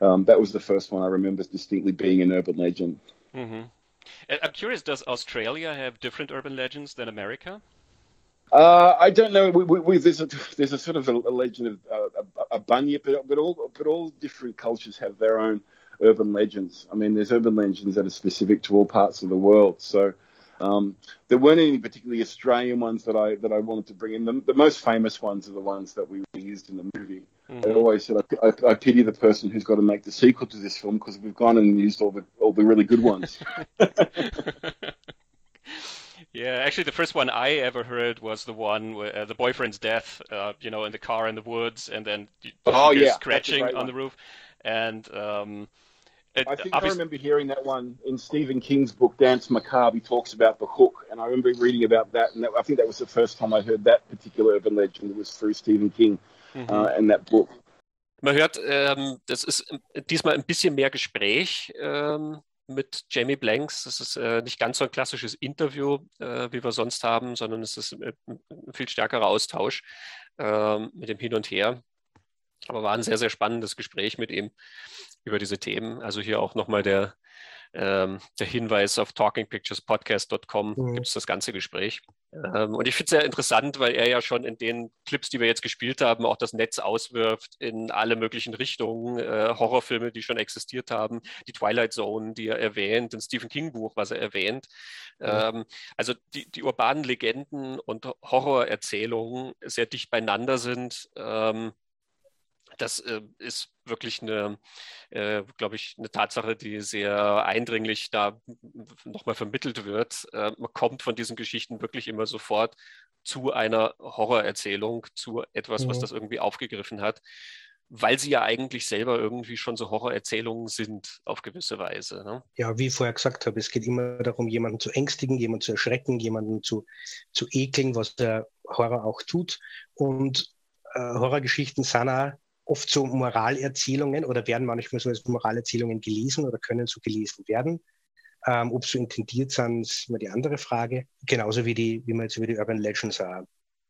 Um, that was the first one I remember distinctly being an urban legend. Mm-hmm. I'm curious, does Australia have different urban legends than America? Uh, I don't know. We, we, we, there's, a, there's a sort of a, a legend of uh, a, a bunya, but, but all but all different cultures have their own urban legends. I mean, there's urban legends that are specific to all parts of the world. So um, there weren't any particularly Australian ones that I that I wanted to bring in. The, the most famous ones are the ones that we used in the movie. Mm-hmm. I always said I, I, I, pity the person who's got to make the sequel to this film because we've gone and used all the all the really good ones. Yeah, actually, the first one I ever heard was the one where uh, the boyfriend's death, uh, you know, in the car in the woods, and then oh yeah, scratching on the roof, and um, it, I think I remember hearing that one in Stephen King's book Dance Macabre. He talks about the hook, and I remember reading about that, and that, I think that was the first time I heard that particular urban legend It was through Stephen King mhm. uh, and that book. Man hört, ähm, das ist diesmal ein bisschen mehr Gespräch ähm, mit Jamie Blanks. Es ist äh, nicht ganz so ein klassisches Interview, äh, wie wir sonst haben, sondern es ist ein, ein viel stärkerer Austausch äh, mit dem Hin und Her. Aber war ein sehr, sehr spannendes Gespräch mit ihm über diese Themen. Also hier auch nochmal der, ähm, der Hinweis auf talkingpicturespodcast.com mhm. gibt es das ganze Gespräch. Ähm, und ich finde es sehr interessant, weil er ja schon in den Clips, die wir jetzt gespielt haben, auch das Netz auswirft in alle möglichen Richtungen. Äh, Horrorfilme, die schon existiert haben, die Twilight Zone, die er erwähnt, ein Stephen King-Buch, was er erwähnt. Mhm. Ähm, also die, die urbanen Legenden und Horrorerzählungen sehr dicht beieinander sind. Ähm, das äh, ist wirklich eine, äh, glaube ich, eine Tatsache, die sehr eindringlich da nochmal vermittelt wird. Äh, man kommt von diesen Geschichten wirklich immer sofort zu einer Horrorerzählung, zu etwas, mhm. was das irgendwie aufgegriffen hat, weil sie ja eigentlich selber irgendwie schon so Horrorerzählungen sind, auf gewisse Weise. Ne? Ja, wie ich vorher gesagt habe, es geht immer darum, jemanden zu ängstigen, jemanden zu erschrecken, jemanden zu, zu ekeln, was der Horror auch tut. Und äh, Horrorgeschichten sind auch oft so Moralerzählungen oder werden manchmal so als Moralerzählungen gelesen oder können so gelesen werden. Ähm, ob so intendiert sind, ist immer die andere Frage. Genauso wie die, wie wir jetzt über die Urban Legends auch,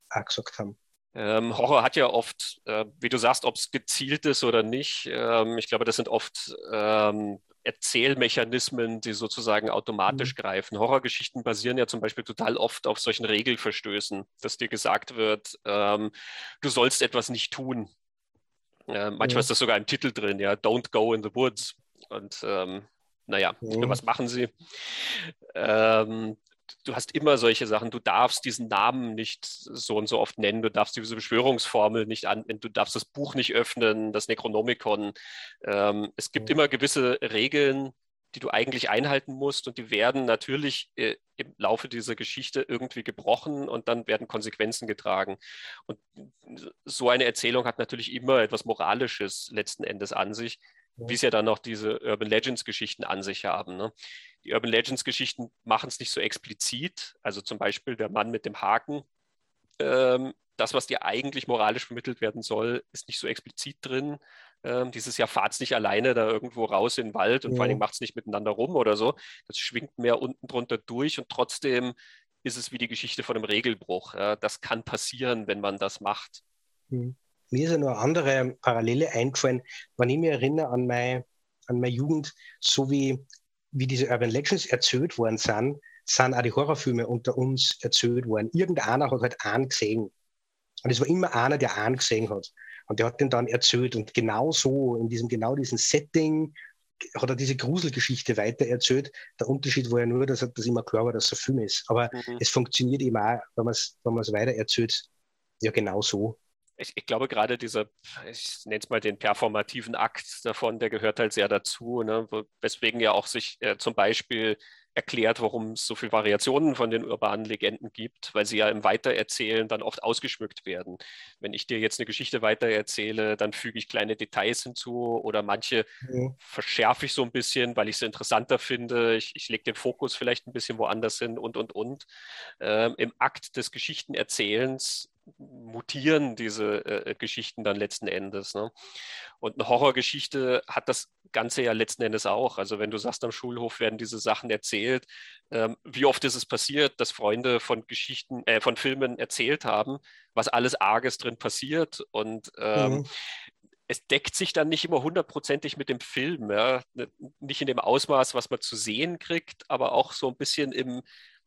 auch gesagt haben. Ähm, Horror hat ja oft, äh, wie du sagst, ob es gezielt ist oder nicht. Ähm, ich glaube, das sind oft ähm, Erzählmechanismen, die sozusagen automatisch mhm. greifen. Horrorgeschichten basieren ja zum Beispiel total oft auf solchen Regelverstößen, dass dir gesagt wird, ähm, du sollst etwas nicht tun. Äh, manchmal mhm. ist das sogar im Titel drin, ja, Don't Go in the Woods. Und ähm, naja, mhm. was machen sie? Ähm, du hast immer solche Sachen. Du darfst diesen Namen nicht so und so oft nennen. Du darfst diese Beschwörungsformel nicht anwenden. Du darfst das Buch nicht öffnen, das Necronomicon. Ähm, es gibt immer gewisse Regeln, die du eigentlich einhalten musst und die werden natürlich äh, im Laufe dieser Geschichte irgendwie gebrochen und dann werden Konsequenzen getragen. Und so eine Erzählung hat natürlich immer etwas Moralisches letzten Endes an sich, ja. wie es ja dann noch diese Urban Legends Geschichten an sich haben. Ne? Die Urban Legends Geschichten machen es nicht so explizit, also zum Beispiel der Mann mit dem Haken. Ähm, das, was dir eigentlich moralisch vermittelt werden soll, ist nicht so explizit drin. Ähm, dieses Jahr fahrt es nicht alleine da irgendwo raus in den Wald und ja. vor allem macht es nicht miteinander rum oder so. Das schwingt mehr unten drunter durch und trotzdem ist es wie die Geschichte von einem Regelbruch. Ja. Das kann passieren, wenn man das macht. Hm. Mir ist ja nur eine andere Parallele eingefallen, wenn ich mich erinnere an meine, an meine Jugend, so wie, wie diese Urban Legends erzählt worden sind, sind auch die Horrorfilme unter uns erzählt worden. Irgendeiner hat halt einen gesehen. Und es war immer einer, der einen gesehen hat. Und der hat den dann erzählt und genau so, in diesem, genau diesem Setting, hat er diese Gruselgeschichte weiter erzählt. Der Unterschied war ja nur, dass das immer klar war, dass es ein Film ist. Aber mhm. es funktioniert eben auch, wenn man es wenn weiter erzählt, ja genau so. Ich, ich, glaube gerade dieser, ich nenne es mal den performativen Akt davon, der gehört halt sehr dazu, ne? weswegen ja auch sich äh, zum Beispiel erklärt, warum es so viele Variationen von den urbanen Legenden gibt, weil sie ja im Weitererzählen dann oft ausgeschmückt werden. Wenn ich dir jetzt eine Geschichte weitererzähle, dann füge ich kleine Details hinzu oder manche mhm. verschärfe ich so ein bisschen, weil ich sie interessanter finde. Ich, ich lege den Fokus vielleicht ein bisschen woanders hin und, und, und. Ähm, Im Akt des Geschichtenerzählens mutieren diese äh, Geschichten dann letzten Endes. Ne? Und eine Horrorgeschichte hat das Ganze ja letzten Endes auch. Also wenn du sagst, am Schulhof werden diese Sachen erzählt, ähm, wie oft ist es passiert, dass Freunde von Geschichten, äh, von Filmen erzählt haben, was alles Arges drin passiert und ähm, mhm. Es deckt sich dann nicht immer hundertprozentig mit dem Film, ja? nicht in dem Ausmaß, was man zu sehen kriegt, aber auch so ein bisschen im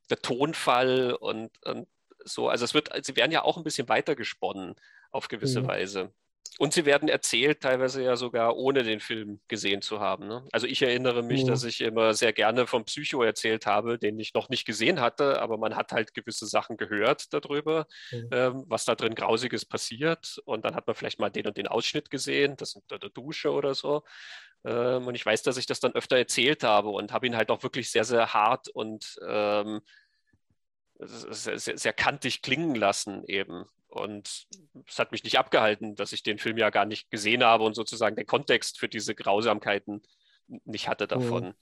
der Tonfall und, und so. Also es wird, sie werden ja auch ein bisschen weiter gesponnen auf gewisse mhm. Weise. Und sie werden erzählt, teilweise ja sogar ohne den Film gesehen zu haben. Ne? Also ich erinnere mich, mhm. dass ich immer sehr gerne vom Psycho erzählt habe, den ich noch nicht gesehen hatte, aber man hat halt gewisse Sachen gehört darüber, mhm. ähm, was da drin Grausiges passiert. Und dann hat man vielleicht mal den und den Ausschnitt gesehen, das unter der Dusche oder so. Ähm, und ich weiß, dass ich das dann öfter erzählt habe und habe ihn halt auch wirklich sehr, sehr hart und ähm, sehr, sehr, kantig klingen lassen eben. Und es hat mich nicht abgehalten, dass ich den Film ja gar nicht gesehen habe und sozusagen den Kontext für diese Grausamkeiten nicht hatte davon.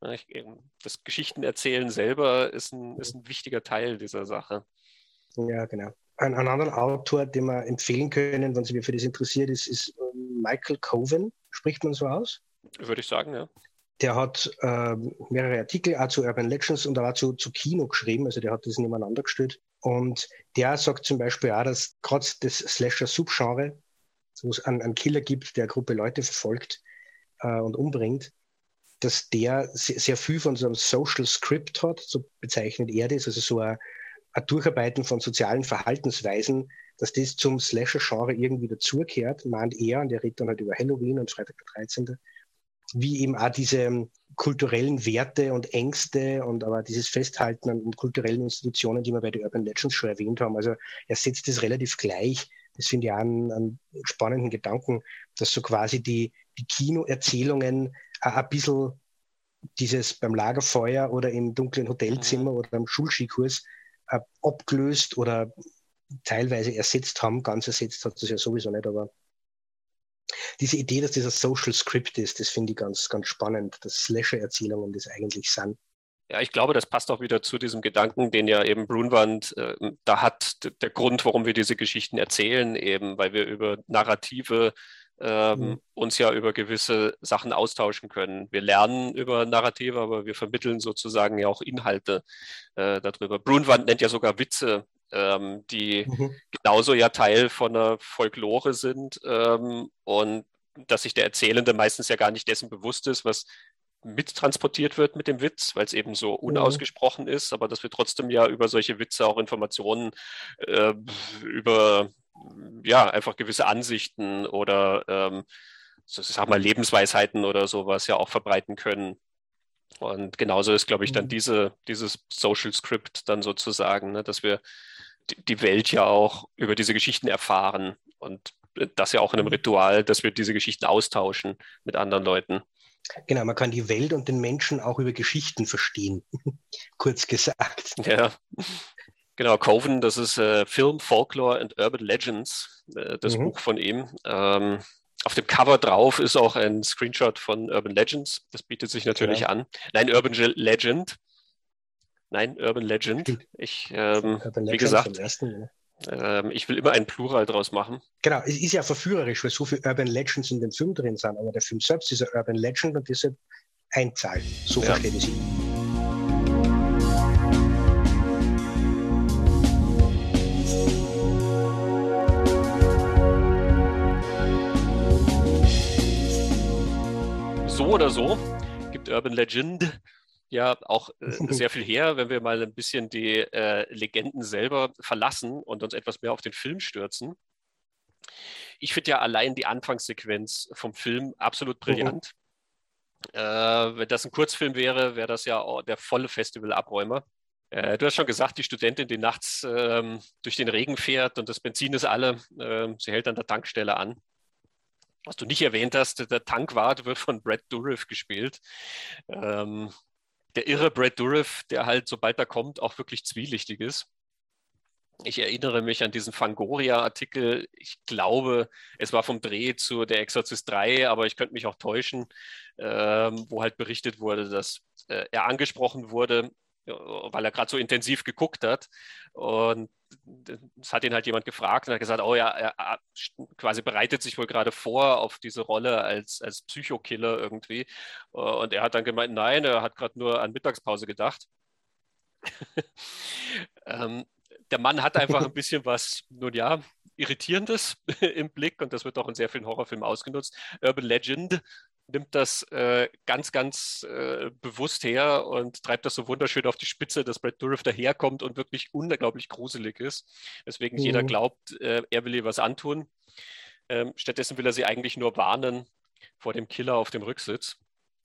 Mhm. Das Geschichtenerzählen selber ist ein, ist ein wichtiger Teil dieser Sache. Ja, genau. Ein, ein anderer Autor, den wir empfehlen können, wenn sich für das interessiert, ist, ist ähm, Michael Coven. Spricht man so aus? Würde ich sagen, ja. Der hat äh, mehrere Artikel auch zu Urban Legends und auch zu, zu Kino geschrieben, also der hat das nebeneinander gestellt. Und der sagt zum Beispiel auch, dass gerade das Slasher-Subgenre, wo es einen, einen, Killer gibt, der eine Gruppe Leute verfolgt äh, und umbringt, dass der sehr, sehr, viel von so einem Social Script hat, so bezeichnet er das, also so ein, ein Durcharbeiten von sozialen Verhaltensweisen, dass das zum Slasher-Genre irgendwie dazugehört, meint er, und er redet dann halt über Halloween und Freitag der 13., wie eben auch diese ähm, kulturellen Werte und Ängste und aber dieses Festhalten an kulturellen Institutionen, die wir bei den Urban Legends schon erwähnt haben. Also er setzt das relativ gleich. Das finde ich auch einen, einen, spannenden Gedanken, dass so quasi die, die Kinoerzählungen auch ein bisschen dieses beim Lagerfeuer oder im dunklen Hotelzimmer mhm. oder am Schulskikurs äh, abgelöst oder teilweise ersetzt haben. Ganz ersetzt hat das ja sowieso nicht, aber diese Idee, dass das ein Social Script ist, das finde ich ganz, ganz spannend, dass Slasher-Erzählungen das eigentlich sind. Ja, ich glaube, das passt auch wieder zu diesem Gedanken, den ja eben Brunwand äh, da hat, der Grund, warum wir diese Geschichten erzählen, eben, weil wir über Narrative ähm, mhm. uns ja über gewisse Sachen austauschen können. Wir lernen über Narrative, aber wir vermitteln sozusagen ja auch Inhalte äh, darüber. Brunwand nennt ja sogar Witze ähm, die mhm. genauso ja Teil von einer Folklore sind ähm, und dass sich der Erzählende meistens ja gar nicht dessen bewusst ist, was mittransportiert wird mit dem Witz, weil es eben so mhm. unausgesprochen mhm. ist, aber dass wir trotzdem ja über solche Witze auch Informationen äh, über ja einfach gewisse Ansichten oder ähm, so, sag mal Lebensweisheiten oder sowas ja auch verbreiten können. Und genauso ist, glaube ich, dann mhm. diese, dieses Social Script dann sozusagen, ne, dass wir die Welt ja auch über diese Geschichten erfahren und das ja auch in einem mhm. Ritual, dass wir diese Geschichten austauschen mit anderen Leuten. Genau, man kann die Welt und den Menschen auch über Geschichten verstehen, kurz gesagt. Ja, genau, Coven, das ist äh, Film, Folklore and Urban Legends, äh, das mhm. Buch von ihm. Ähm, auf dem Cover drauf ist auch ein Screenshot von Urban Legends. Das bietet sich natürlich ja. an. Nein, Urban Legend. Nein, Urban Legend. Ich, ähm, Urban wie gesagt, ersten, ähm, ich will immer einen Plural draus machen. Genau, es ist ja verführerisch, weil so viele Urban Legends in dem Film drin sind, aber der Film selbst ist ein Urban Legend und deshalb Einzahl. So ja. verstehe ich. So oder so gibt Urban Legend ja auch äh, sehr viel her, wenn wir mal ein bisschen die äh, Legenden selber verlassen und uns etwas mehr auf den Film stürzen. Ich finde ja allein die Anfangssequenz vom Film absolut mhm. brillant. Mhm. Äh, wenn das ein Kurzfilm wäre, wäre das ja der volle Festivalabräumer. Äh, du hast schon gesagt, die Studentin, die nachts ähm, durch den Regen fährt und das Benzin ist alle, ähm, sie hält an der Tankstelle an. Was du nicht erwähnt hast, der Tankwart wird von Brad Dourif gespielt. Ähm, der irre Brad Dourif, der halt, sobald er kommt, auch wirklich zwielichtig ist. Ich erinnere mich an diesen Fangoria-Artikel. Ich glaube, es war vom Dreh zu Der Exorzist 3, aber ich könnte mich auch täuschen, ähm, wo halt berichtet wurde, dass äh, er angesprochen wurde weil er gerade so intensiv geguckt hat. Und es hat ihn halt jemand gefragt und hat gesagt, oh ja, er quasi bereitet sich wohl gerade vor auf diese Rolle als, als Psychokiller irgendwie. Und er hat dann gemeint, nein, er hat gerade nur an Mittagspause gedacht. ähm, der Mann hat einfach ein bisschen was, nun ja, Irritierendes im Blick und das wird auch in sehr vielen Horrorfilmen ausgenutzt. Urban Legend nimmt das äh, ganz, ganz äh, bewusst her und treibt das so wunderschön auf die Spitze, dass Brad Dourif daherkommt und wirklich unglaublich gruselig ist. Weswegen mhm. jeder glaubt, äh, er will ihr was antun. Ähm, stattdessen will er sie eigentlich nur warnen vor dem Killer auf dem Rücksitz.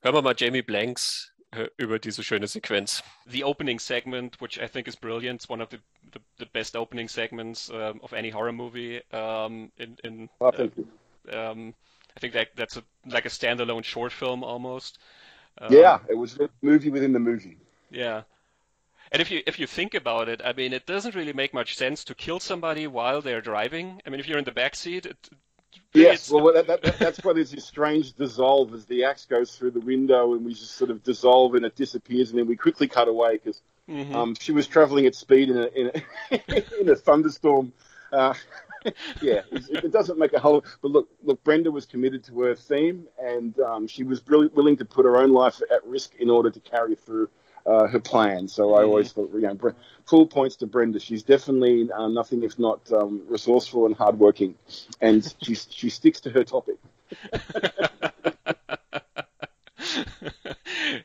Hören wir mal Jamie Blanks äh, über diese schöne Sequenz. The opening segment, which I think is brilliant, it's one of the, the, the best opening segments um, of any horror movie. Um, in, in you. Um, I think that that's a, like a standalone short film almost. yeah, it was a movie within the movie. Yeah. And if you if you think about it, I mean, it doesn't really make much sense to kill somebody while they're driving. I mean, if you're in the back seat, it, Yes, well, that, that, that's why there's this strange dissolve as the axe goes through the window and we just sort of dissolve and it disappears and then we quickly cut away because mm-hmm. um, she was traveling at speed in a, in a, in a thunderstorm. Uh, yeah, it, doesn't make a whole. But look, look, Brenda was committed to her theme and um, she was really willing to put her own life at risk in order to carry through uh, her plan. So mm-hmm. I always thought, you know, full points to Brenda. She's definitely uh, nothing if not um, resourceful and hardworking, and she she sticks to her topic.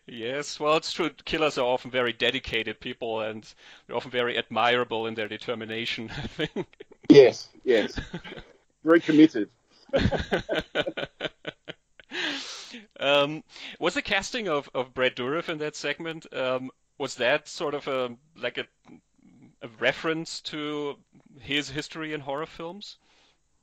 yes, well, it's true. Killers are often very dedicated people, and they're often very admirable in their determination. I think. Yes, yes, very committed. Um, was the casting of, of Brad Dourif in that segment um, was that sort of a like a, a, reference to his history in horror films?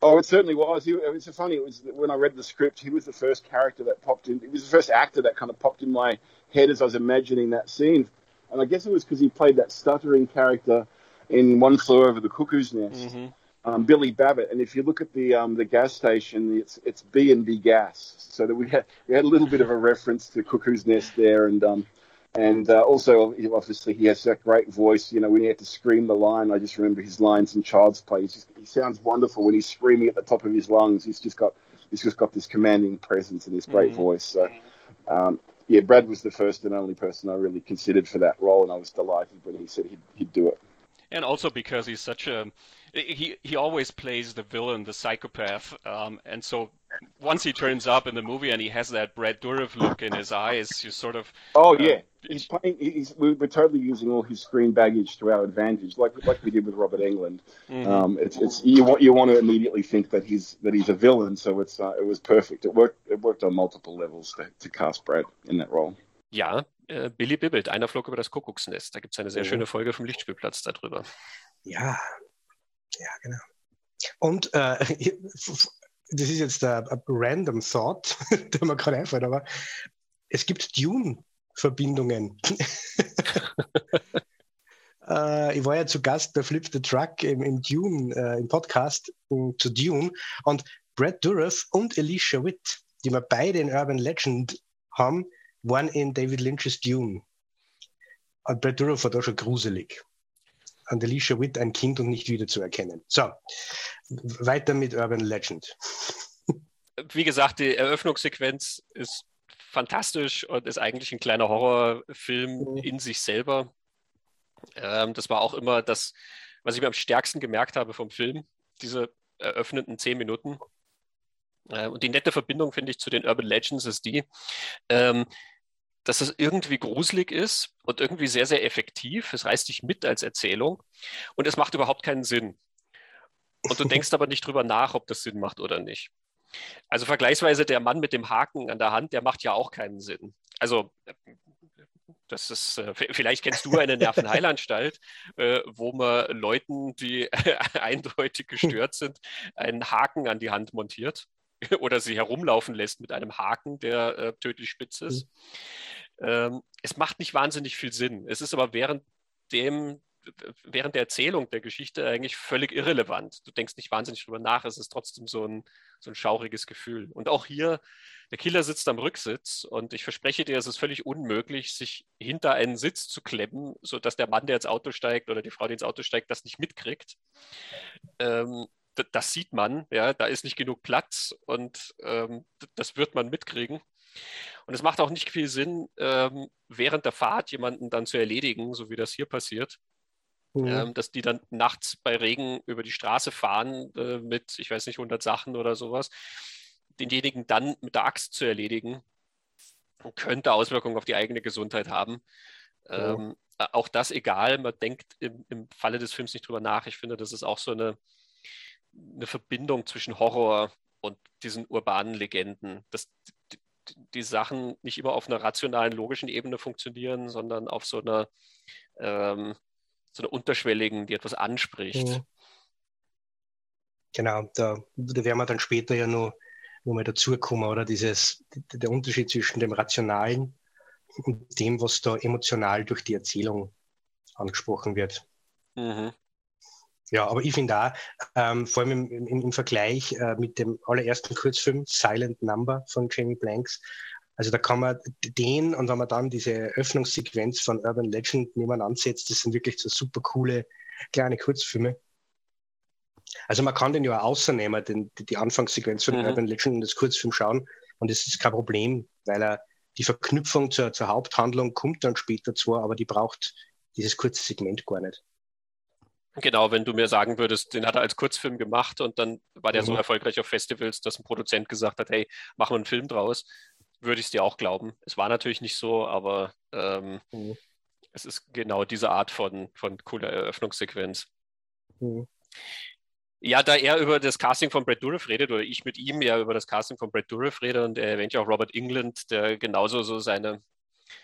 Oh, it certainly was. He, it was so funny. It was when I read the script. He was the first character that popped in. He was the first actor that kind of popped in my head as I was imagining that scene. And I guess it was because he played that stuttering character in One Flew Over the Cuckoo's Nest. Mm-hmm um, Billy Babbitt. And if you look at the um, the gas station, it's it's B and B gas. So that we had we had a little bit of a reference to Cuckoo's Nest there, and um, and uh, also obviously he has that great voice. You know, when he had to scream the line, I just remember his lines in Child's Play. Just, he sounds wonderful when he's screaming at the top of his lungs. He's just got he's just got this commanding presence and this great mm-hmm. voice. So. Um, yeah, Brad was the first and only person I really considered for that role, and I was delighted when he said he'd, he'd do it. And also because he's such a he he always plays the villain, the psychopath, um, and so once he turns up in the movie and he has that Brad Dourif look in his eyes, you sort of oh uh, yeah, he's playing. He's, we're totally using all his screen baggage to our advantage, like like we did with Robert England. Mm-hmm. Um, it's it's you want you want to immediately think that he's that he's a villain, so it's uh, it was perfect. It worked it worked on multiple levels to, to cast Brad in that role. Ja, äh, Billy Bibbelt, einer flog über das Kuckucksnest. Da gibt es eine sehr mhm. schöne Folge vom Lichtspielplatz darüber. Ja, Ja, genau. Und äh, das ist jetzt ein, ein random Thought, der mir gerade einfällt, aber es gibt Dune-Verbindungen. äh, ich war ja zu Gast bei Flip the Truck im, im Dune, äh, im Podcast um, zu Dune und Brad Dourif und Alicia Witt, die wir beide in Urban Legend haben, waren in David Lynch's Dune. Und Brad Dourif war da schon gruselig an Alicia Witt ein Kind und nicht wiederzuerkennen. So, weiter mit Urban Legend. Wie gesagt, die Eröffnungssequenz ist fantastisch und ist eigentlich ein kleiner Horrorfilm mhm. in sich selber. Ähm, das war auch immer das, was ich mir am stärksten gemerkt habe vom Film, diese eröffnenden zehn Minuten. Äh, und die nette Verbindung, finde ich, zu den Urban Legends ist die, ähm, dass es irgendwie gruselig ist und irgendwie sehr, sehr effektiv. Es reißt dich mit als Erzählung und es macht überhaupt keinen Sinn. Und du denkst aber nicht drüber nach, ob das Sinn macht oder nicht. Also vergleichsweise der Mann mit dem Haken an der Hand, der macht ja auch keinen Sinn. Also das ist, äh, vielleicht kennst du eine Nervenheilanstalt, äh, wo man Leuten, die eindeutig gestört sind, einen Haken an die Hand montiert oder sie herumlaufen lässt mit einem Haken, der äh, tödlich spitz ist. Mhm. Ähm, es macht nicht wahnsinnig viel Sinn. Es ist aber während dem, während der Erzählung der Geschichte eigentlich völlig irrelevant. Du denkst nicht wahnsinnig drüber nach, es ist trotzdem so ein, so ein schauriges Gefühl. Und auch hier, der Killer sitzt am Rücksitz und ich verspreche dir, es ist völlig unmöglich, sich hinter einen Sitz zu klemmen, sodass der Mann, der ins Auto steigt oder die Frau, die ins Auto steigt, das nicht mitkriegt. Ähm, das sieht man, ja, da ist nicht genug Platz und ähm, das wird man mitkriegen. Und es macht auch nicht viel Sinn, ähm, während der Fahrt jemanden dann zu erledigen, so wie das hier passiert. Mhm. Ähm, dass die dann nachts bei Regen über die Straße fahren äh, mit, ich weiß nicht, 100 Sachen oder sowas. Denjenigen dann mit der Axt zu erledigen, könnte Auswirkungen auf die eigene Gesundheit haben. Ähm, auch das egal, man denkt im, im Falle des Films nicht drüber nach. Ich finde, das ist auch so eine, eine Verbindung zwischen Horror und diesen urbanen Legenden. Dass die, die Sachen nicht immer auf einer rationalen, logischen Ebene funktionieren, sondern auf so einer, ähm, so einer unterschwelligen, die etwas anspricht. Mhm. Genau, da, da werden wir dann später ja nur, nur mal dazukommen, oder? Dieses, der Unterschied zwischen dem Rationalen und dem, was da emotional durch die Erzählung angesprochen wird. Mhm. Ja, aber ich finde auch, ähm, vor allem im, im, im Vergleich äh, mit dem allerersten Kurzfilm Silent Number von Jamie Blanks, also da kann man den und wenn man dann diese Öffnungssequenz von Urban Legend nebeneinander setzt, das sind wirklich so super coole kleine Kurzfilme. Also man kann den ja auch außernehmen, den, die, die Anfangssequenz von mhm. Urban Legend und das Kurzfilm schauen und das ist kein Problem, weil er die Verknüpfung zur, zur Haupthandlung kommt dann später zwar, aber die braucht dieses kurze Segment gar nicht. Genau, wenn du mir sagen würdest, den hat er als Kurzfilm gemacht und dann war der mhm. so erfolgreich auf Festivals, dass ein Produzent gesagt hat, hey, machen wir einen Film draus, würde ich es dir auch glauben. Es war natürlich nicht so, aber ähm, mhm. es ist genau diese Art von, von cooler Eröffnungssequenz. Mhm. Ja, da er über das Casting von Brad Dourif redet, oder ich mit ihm ja über das Casting von Brad Dourif rede und er erwähnt ja auch Robert England, der genauso so seine,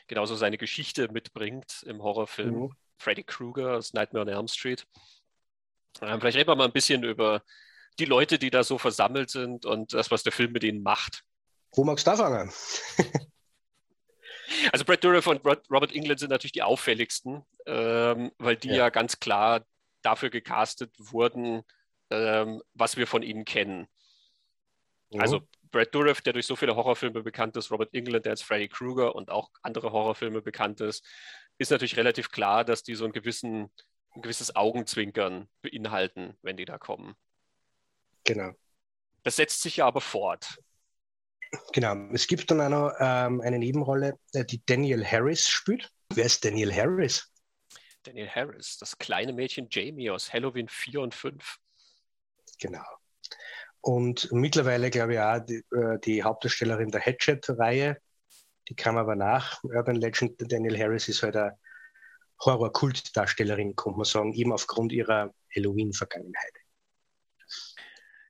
genauso seine Geschichte mitbringt im Horrorfilm. Freddy Krueger aus Nightmare on Elm Street. Ähm, vielleicht reden wir mal ein bisschen über die Leute, die da so versammelt sind und das, was der Film mit ihnen macht. Wo magst du da fangen? also Brad Dourif und Robert England sind natürlich die auffälligsten, ähm, weil die ja. ja. ganz klar dafür gecastet wurden, ähm, was wir von ihnen kennen. Mhm. Also Brad Dourif, der durch so viele Horrorfilme bekannt ist, Robert England, der als Freddy Krueger und auch andere Horrorfilme bekannt ist, ist natürlich relativ klar, dass die so einen gewissen, ein gewisses Augenzwinkern beinhalten, wenn die da kommen. Genau. Das setzt sich ja aber fort. Genau. Es gibt dann auch noch ähm, eine Nebenrolle, äh, die Daniel Harris spielt. Wer ist Daniel Harris? Daniel Harris, das kleine Mädchen Jamie aus Halloween 4 und 5. Genau. Und mittlerweile, glaube ich, auch die, äh, die Hauptdarstellerin der Hatchet-Reihe, die kam aber nach. Urban Legend Daniel Harris ist halt eine Horror-Kult-Darstellerin, könnte man sagen, eben aufgrund ihrer Halloween-Vergangenheit.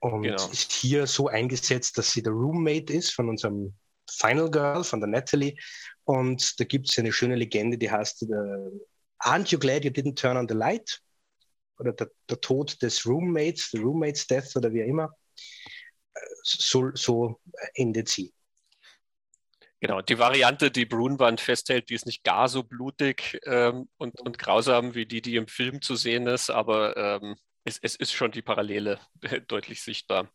Und genau. ist hier so eingesetzt, dass sie der Roommate ist von unserem Final Girl, von der Natalie. Und da gibt es eine schöne Legende, die heißt uh, Aren't you glad you didn't turn on the light? Oder der, der Tod des Roommates, the Roommate's Death oder wie auch immer. So, so endet sie. Genau, die Variante, die Brunwand festhält, die ist nicht gar so blutig ähm, und, und grausam wie die, die im Film zu sehen ist, aber ähm, es, es ist schon die Parallele deutlich sichtbar.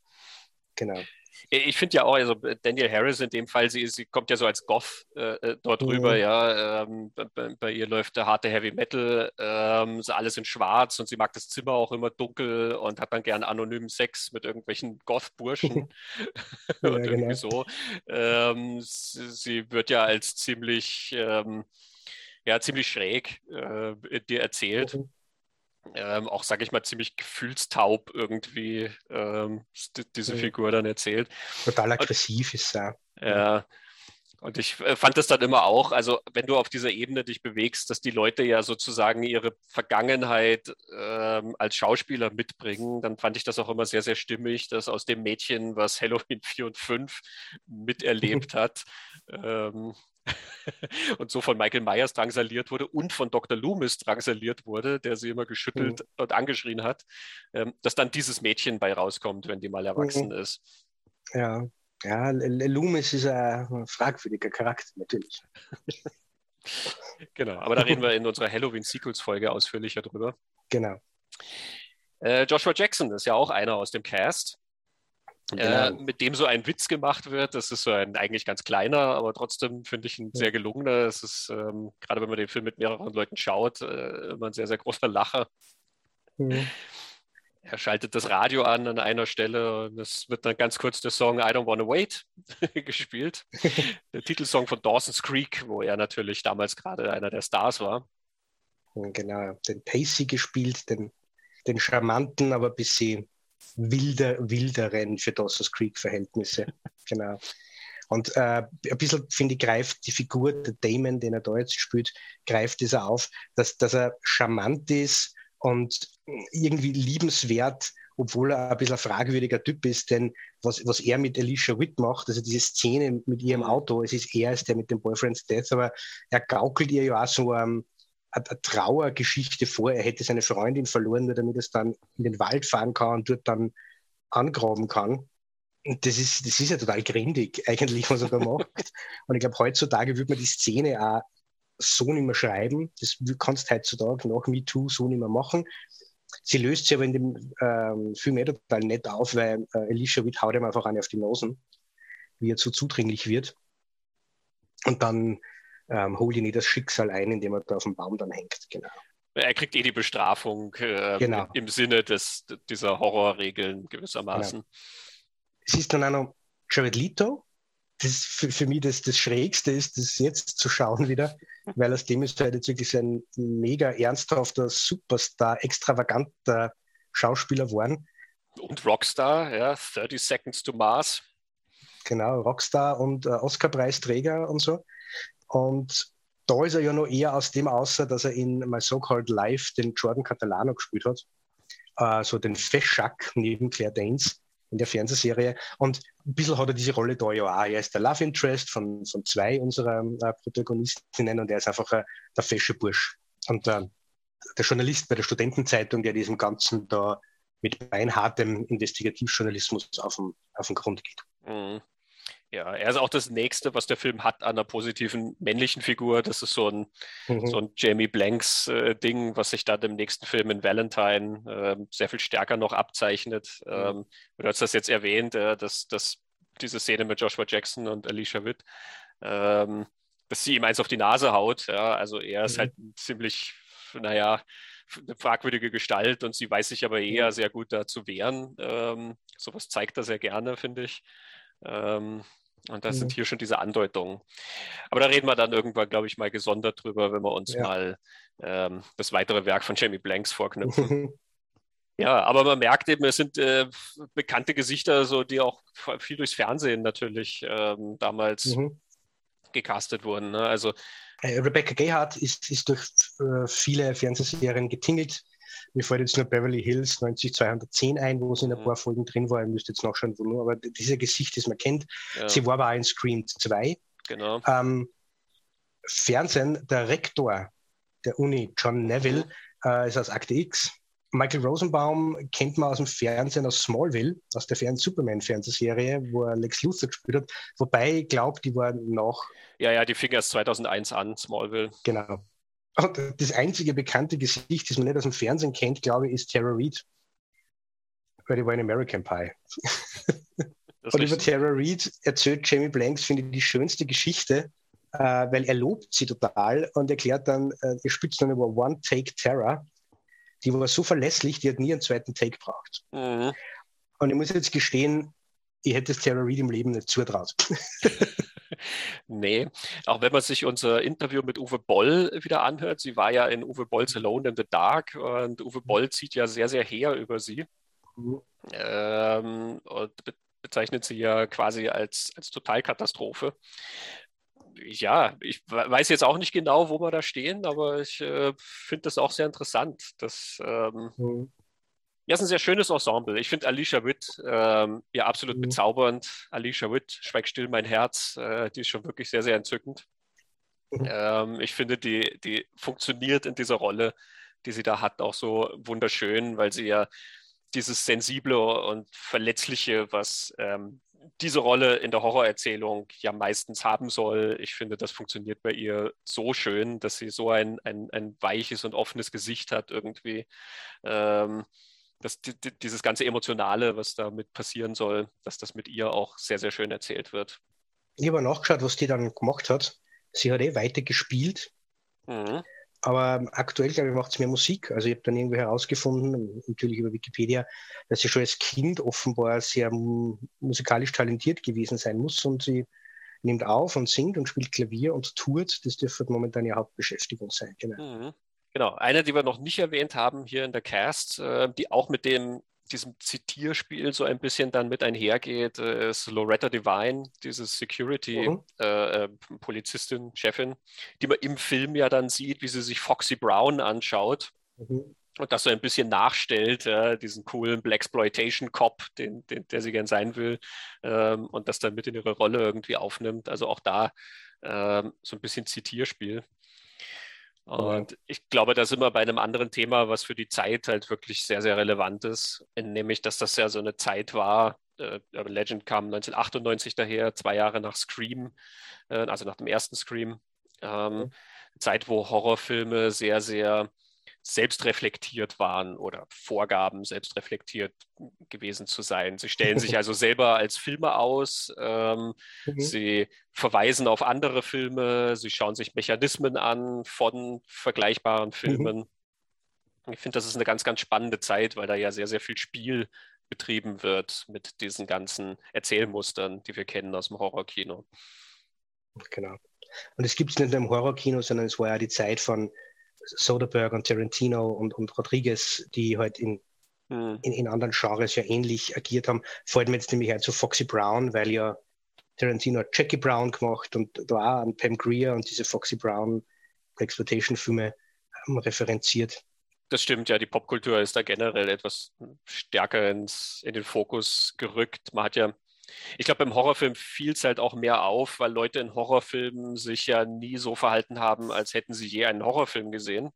Genau. Ich finde ja auch, also Daniel Harris in dem Fall, sie, sie kommt ja so als Goth äh, äh dort mhm. rüber, ja. Ähm, bei, bei, ihr läuft der harte Heavy Metal, ähm, so alles in schwarz und sie mag das Zimmer auch immer dunkel und hat dann gern anonymen Sex mit irgendwelchen Goth-Burschen ja, und irgendwie genau. so. Ähm, sie, sie, wird ja als ziemlich, ähm, ja, ziemlich schräg äh, dir erzählt. Mhm ähm, auch, sage ich mal, ziemlich gefühlstaub irgendwie ähm, diese mhm. Figur dann erzählt. Total aggressiv ist er. Ja. Und ich äh, fand das dann immer auch, also wenn du auf dieser Ebene dich bewegst, dass die Leute ja sozusagen ihre Vergangenheit ähm, als Schauspieler mitbringen, dann fand ich das auch immer sehr, sehr stimmig, dass aus dem Mädchen, was Halloween 4 und 5 miterlebt hat, ähm, und so von Michael Myers drangsaliert wurde und von Dr. Loomis drangsaliert wurde, der sie immer geschüttelt mhm. und angeschrien hat, ähm, dass dann dieses Mädchen bei rauskommt, wenn die mal erwachsen mhm. ist. Ja, ja, Loomis ist ein fragwürdiger Charakter, natürlich. genau, aber da reden wir in unserer Halloween Sequels Folge ausführlicher drüber. Genau. Äh, Joshua Jackson ist ja auch einer aus dem Cast. Äh, genau. mit dem so ein Witz gemacht wird. Das ist so ein eigentlich ganz kleiner, aber trotzdem finde ich ein sehr gelungener. Es ist, ähm, gerade wenn man den Film mit mehreren Leuten schaut, äh, immer ein sehr, sehr großer Lacher. Mhm. Er schaltet das Radio an an einer Stelle und es wird dann ganz kurz der Song I Don't Wanna Wait gespielt. der Titelsong von Dawson's Creek, wo er natürlich damals gerade einer der Stars war. Genau, den Pacey gespielt, den, den charmanten, aber bis sie wilder, wilderen für Dawson's Creek-Verhältnisse. genau. Und äh, ein bisschen, finde ich, greift die Figur, der Damon, den er da jetzt spielt, greift dieser auf, dass, dass er charmant ist und irgendwie liebenswert obwohl er ein bisschen ein fragwürdiger Typ ist, denn was, was er mit Alicia Witt macht, also diese Szene mit ihrem Auto, es ist er, ist der mit dem Boyfriend's Death, aber er gaukelt ihr ja auch so ähm, eine, Trauergeschichte vor, er hätte seine Freundin verloren, nur damit er es dann in den Wald fahren kann und dort dann angraben kann. Und das ist, das ist ja total grindig, eigentlich, was er da macht. Und ich glaube, heutzutage würde man die Szene auch so nicht mehr schreiben. Das kannst du heutzutage nach MeToo so nicht mehr machen. Sie löst sich aber in dem ähm, Film eh total nett auf, weil äh, Alicia Witt haut ihm einfach eine auf die Nosen, wie er zu zudringlich wird. Und dann ähm, holt ihn das Schicksal ein, indem er da auf dem Baum dann hängt. Genau. Er kriegt eh die Bestrafung äh, genau. im Sinne des, dieser Horrorregeln gewissermaßen. Genau. Es ist dann auch noch Jared Leto, das für, für mich das, das Schrägste ist, das jetzt zu schauen wieder, weil aus dem ist halt jetzt wirklich ein mega ernsthafter Superstar, extravaganter Schauspieler geworden. Und Rockstar, ja, 30 Seconds to Mars. Genau, Rockstar und äh, Oscar-Preisträger und so. Und da ist er ja noch eher aus dem außer, dass er in My So-Called Life den Jordan Catalano gespielt hat. Äh, so den Feschak neben Claire Danes in der Fernsehserie. Und ein bisschen hat er diese Rolle da ja auch. Er ist der Love Interest von, von zwei unserer äh, Protagonistinnen und er ist einfach äh, der fesche Bursch. Und äh, der Journalist bei der Studentenzeitung, der diesem Ganzen da mit beinhartem Investigativjournalismus auf den, auf den Grund geht. Mhm. Ja, er ist auch das Nächste, was der Film hat an einer positiven männlichen Figur. Das ist so ein, mhm. so ein Jamie Blanks äh, Ding, was sich dann im nächsten Film in Valentine äh, sehr viel stärker noch abzeichnet. Mhm. Ähm, du hast das jetzt erwähnt, äh, dass, dass diese Szene mit Joshua Jackson und Alicia Witt, ähm, dass sie ihm eins auf die Nase haut. Ja? Also er ist mhm. halt ziemlich, naja, eine fragwürdige Gestalt und sie weiß sich aber eher mhm. sehr gut da zu wehren. Ähm, sowas zeigt er sehr gerne, finde ich. Ähm, und das mhm. sind hier schon diese Andeutungen. Aber da reden wir dann irgendwann, glaube ich, mal gesondert drüber, wenn wir uns ja. mal ähm, das weitere Werk von Jamie Blanks vorknüpfen. ja, aber man merkt eben, es sind äh, bekannte Gesichter, so die auch viel durchs Fernsehen natürlich ähm, damals mhm. gecastet wurden. Ne? Also äh, Rebecca Gayhart ist, ist durch äh, viele Fernsehserien getingelt. Mir fällt jetzt nur Beverly Hills 90210 ein, wo sie in ein mhm. paar Folgen drin war. Ich müsste jetzt nachschauen, wo nur, aber dieser Gesicht, das man kennt. Ja. Sie war aber auch in Scream 2. Genau. Ähm, Fernsehen, der Rektor der Uni, John Neville, mhm. äh, ist aus Akte X. Michael Rosenbaum kennt man aus dem Fernsehen aus Smallville, aus der Superman-Fernsehserie, wo er Lex Luthor gespielt hat. Wobei ich glaube, die war noch. Ja, ja, die fing erst 2001 an, Smallville. Genau. Und das einzige bekannte Gesicht, das man nicht aus dem Fernsehen kennt, glaube ich, ist Tara Reid. Weil die war in American Pie. Und über Tara Reid erzählt Jamie Blanks, finde ich, die schönste Geschichte, äh, weil er lobt sie total und erklärt dann, äh, er spitzt dann über One Take Terror. Die war so verlässlich, die hat nie einen zweiten Take gebraucht. Mhm. Und ich muss jetzt gestehen, ich hätte es Tara Reid im Leben nicht zutraut. nee, auch wenn man sich unser Interview mit Uwe Boll wieder anhört, sie war ja in Uwe Bolls Alone in the Dark und Uwe Boll zieht ja sehr, sehr her über sie. Mhm. Ähm, und be bezeichnet sie ja quasi als, als Totalkatastrophe. Ja, ich weiß jetzt auch nicht genau, wo wir da stehen, aber ich äh, finde das auch sehr interessant, dass ähm, mhm. Ja, es ist ein sehr schönes Ensemble. Ich finde Alicia Witt ähm, ja absolut mhm. bezaubernd. Alicia Witt, Schweig still mein Herz, äh, die ist schon wirklich sehr, sehr entzückend. Mhm. Ähm, ich finde, die, die funktioniert in dieser Rolle, die sie da hat, auch so wunderschön, weil sie ja dieses Sensible und Verletzliche, was ähm, diese Rolle in der Horrorerzählung ja meistens haben soll. Ich finde, das funktioniert bei ihr so schön, dass sie so ein, ein, ein weiches und offenes Gesicht hat irgendwie. Ähm, das, die, dieses ganze Emotionale, was damit passieren soll, dass das mit ihr auch sehr, sehr schön erzählt wird. Ich habe nachgeschaut, was die dann gemacht hat. Sie hat eh weiter gespielt. Mhm. Aber aktuell, glaube ich, macht sie mehr Musik. Also ich habe dann irgendwie herausgefunden, natürlich über Wikipedia, dass sie schon als Kind offenbar sehr musikalisch talentiert gewesen sein muss und sie nimmt auf und singt und spielt Klavier und tourt. Das dürfte momentan ihre Hauptbeschäftigung sein. Genau. Mhm. Genau, eine, die wir noch nicht erwähnt haben hier in der Cast, äh, die auch mit dem diesem Zitierspiel so ein bisschen dann mit einhergeht, äh, ist Loretta Devine, diese Security-Polizistin, mhm. äh, Chefin, die man im Film ja dann sieht, wie sie sich Foxy Brown anschaut. Mhm. und das so ein bisschen nachstellt, äh, diesen coolen Blaxploitation-Cop, den, den, der sie gern sein will, ähm, und das dann mit in ihre Rolle irgendwie aufnimmt. Also auch da ähm, so ein bisschen Zitierspiel. Und ich glaube, da sind wir bei einem anderen Thema, was für die Zeit halt wirklich sehr, sehr relevant ist, nämlich, dass das ja so eine Zeit war, äh, Legend kam 1998 daher, zwei Jahre nach Scream, äh, also nach dem ersten Scream. Ähm, mhm. Zeit, wo Horrorfilme sehr, sehr selbstreflektiert waren oder Vorgaben selbstreflektiert gewesen zu sein. Sie stellen sich also selber als Filme aus, ähm, mhm. sie verweisen auf andere Filme, sie schauen sich Mechanismen an von vergleichbaren mhm. Filmen. Mhm. Ich finde, das ist eine ganz, ganz spannende Zeit, weil da ja sehr, sehr viel Spiel betrieben wird mit diesen ganzen Erzählmustern, die wir kennen aus dem Horrorkino. Genau. Und es gibt es nicht nur im Horrorkino, sondern es war ja die Zeit von Soderbergh und Tarantino und, und Rodriguez, die halt in, mhm. in, in, anderen Genres ja ähnlich agiert haben. Fällt mir jetzt nämlich ein zu Foxy Brown, weil ja Tarantino hat Jackie Brown gemacht und da auch an Pam Greer und diese Foxy Brown Exploitation-Filme ähm, referenziert. Das stimmt, ja, die Popkultur ist da generell etwas stärker ins, in den Fokus gerückt. Man hat ja ich glaube, beim Horrorfilm fiel es halt auch mehr auf, weil Leute in Horrorfilmen sich ja nie so verhalten haben, als hätten sie je einen Horrorfilm gesehen.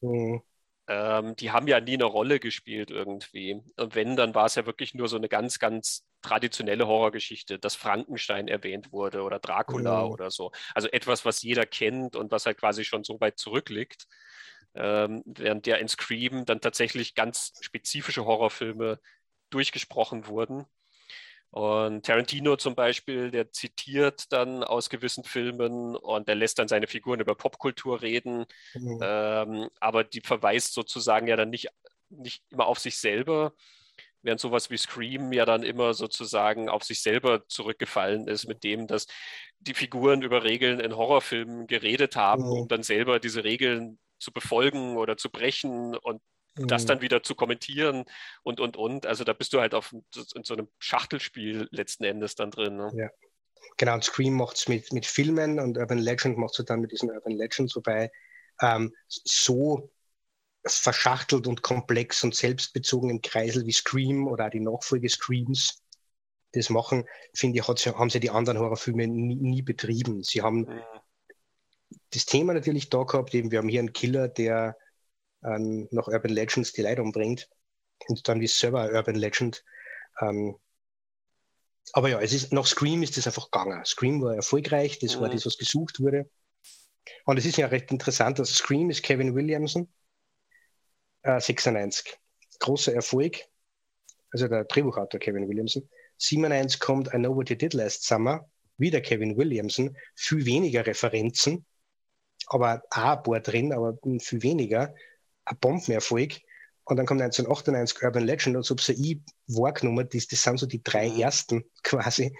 Mhm. Ähm, die haben ja nie eine Rolle gespielt irgendwie. Und wenn, dann war es ja wirklich nur so eine ganz, ganz traditionelle Horrorgeschichte, dass Frankenstein erwähnt wurde oder Dracula mhm. oder so. Also etwas, was jeder kennt und was halt quasi schon so weit zurückliegt. Ähm, während ja in Scream dann tatsächlich ganz spezifische Horrorfilme durchgesprochen wurden und Tarantino zum Beispiel, der zitiert dann aus gewissen Filmen und der lässt dann seine Figuren über Popkultur reden, mhm. ähm, aber die verweist sozusagen ja dann nicht, nicht immer auf sich selber, während sowas wie Scream ja dann immer sozusagen auf sich selber zurückgefallen ist, mit dem, dass die Figuren über Regeln in Horrorfilmen geredet haben, mhm. um dann selber diese Regeln zu befolgen oder zu brechen und das dann wieder zu kommentieren und, und, und. Also da bist du halt auf, in so einem Schachtelspiel letzten Endes dann drin. Ne? Ja. Genau, und Scream macht es mit, mit Filmen und Urban Legend macht es dann mit diesen Urban Legends, wobei ähm, so verschachtelt und komplex und selbstbezogen im Kreisel wie Scream oder auch die Nachfolge Screams das machen, finde ich, haben sie die anderen Horrorfilme nie, nie betrieben. Sie haben mhm. das Thema natürlich da gehabt, eben wir haben hier einen Killer, der ähm, noch Urban Legends die Leute umbringt. Und dann wie selber Urban Legend. Ähm, aber ja, es ist, nach Scream ist das einfach gegangen. Scream war erfolgreich, das mhm. war das, was gesucht wurde. Und es ist ja recht interessant, dass Scream ist Kevin Williamson, äh, 96. Großer Erfolg. Also der Drehbuchautor Kevin Williamson. 97 kommt I Know What You Did Last Summer, wieder Kevin Williamson, viel weniger Referenzen, aber auch ein paar drin, aber viel weniger ein Bombenerfolg. Und dann kommt 1998 Urban Legend und so habe ich wahrgenommen, das, das sind so die drei mhm. ersten quasi.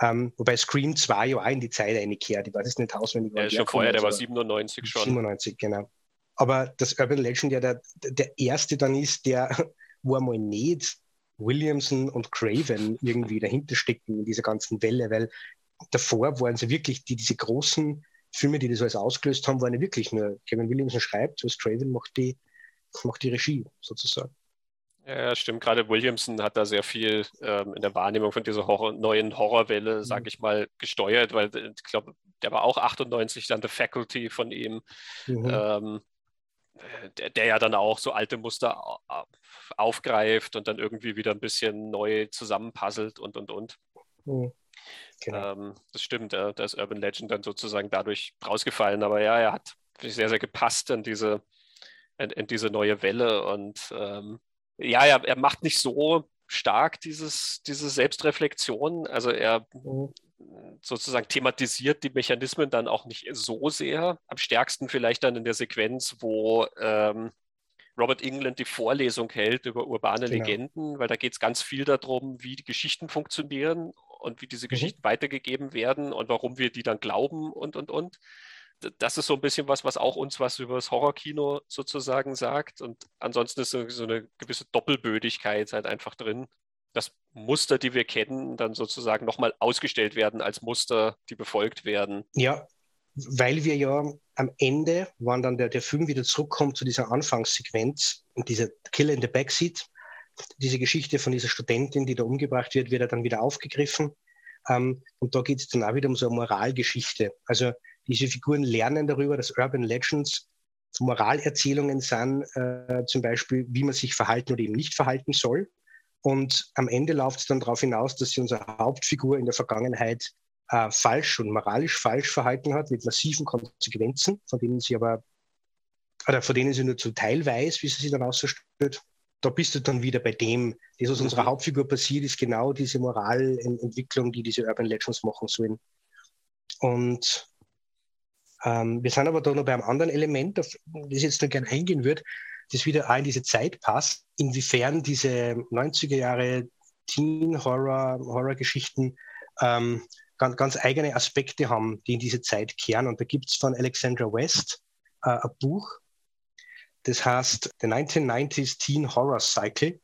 ähm, wobei Scream 2 ja auch in die Zeit eingekehrt. Ich weiß es nicht auswendig. Ja, schon vorher, der war 97 schon. 97, genau. Aber das Urban Legend ja der, der erste dann ist, der, wo einmal nicht Williamson und Craven irgendwie dahinter stecken in dieser ganzen Welle, weil davor waren sie wirklich die, diese großen Filme, die das alles ausgelöst haben, waren ja wirklich nur Kevin Williamson schreibt, was Craven macht die macht die Regie sozusagen. Ja, stimmt. Gerade Williamson hat da sehr viel ähm, in der Wahrnehmung von dieser Horror, neuen Horrorwelle, mhm. sage ich mal, gesteuert, weil äh, ich glaube, der war auch 98 dann The Faculty von ihm, mhm. ähm, der, der, ja dann auch so alte Muster aufgreift und dann irgendwie wieder ein bisschen neu zusammenpuzzelt und und und. Mhm. Genau. Ähm, das stimmt, da ist Urban Legend dann sozusagen dadurch rausgefallen, aber ja, er hat sehr, sehr gepasst an diese in, in diese neue Welle. Und ähm, ja, er, er macht nicht so stark dieses, diese Selbstreflexion. Also er mhm. sozusagen thematisiert die Mechanismen dann auch nicht so sehr. Am stärksten vielleicht dann in der Sequenz, wo ähm, Robert England die Vorlesung hält über urbane genau. Legenden, weil da geht es ganz viel darum, wie die Geschichten funktionieren und wie diese mhm. Geschichten weitergegeben werden und warum wir die dann glauben und, und, und das ist so ein bisschen was, was auch uns was über das Horrorkino sozusagen sagt. Und ansonsten ist so, eine gewisse Doppelbödigkeit halt einfach drin. dass Muster, die wir kennen, dann sozusagen nochmal ausgestellt werden als Muster, die befolgt werden. Ja, weil wir ja am Ende, wann dann der, der Film wieder zurückkommt zu dieser Anfangssequenz und dieser Killer in the Backseat, diese Geschichte von dieser Studentin, die da umgebracht wird, wird er dann wieder aufgegriffen. Ähm, und da geht es dann auch wieder um so eine Moralgeschichte. Also diese Figuren lernen darüber, dass Urban Legends Moralerzählungen sind, äh, zum Beispiel, wie man sich verhalten oder eben nicht verhalten soll. Und am Ende läuft es dann darauf hinaus, dass sie unsere Hauptfigur in der Vergangenheit äh, falsch und moralisch falsch verhalten hat, mit massiven Konsequenzen, von denen sie aber, oder von denen sie nur zum Teil weiß, wie sie sich dann ausstellt. Da bist du dann wieder bei dem, das, was unserer mhm. Hauptfigur passiert, ist genau diese Moralentwicklung, die diese Urban Legends machen sollen. Und ähm, wir sind aber da noch bei einem anderen Element, auf das ich jetzt noch gerne eingehen würde, das wieder auch in diese Zeit passt, inwiefern diese 90er Jahre Teen-Horror, Horror-Geschichten ähm, ganz, ganz, eigene Aspekte haben, die in diese Zeit kehren. Und da gibt es von Alexandra West äh, ein Buch, das heißt The 1990s Teen Horror Cycle.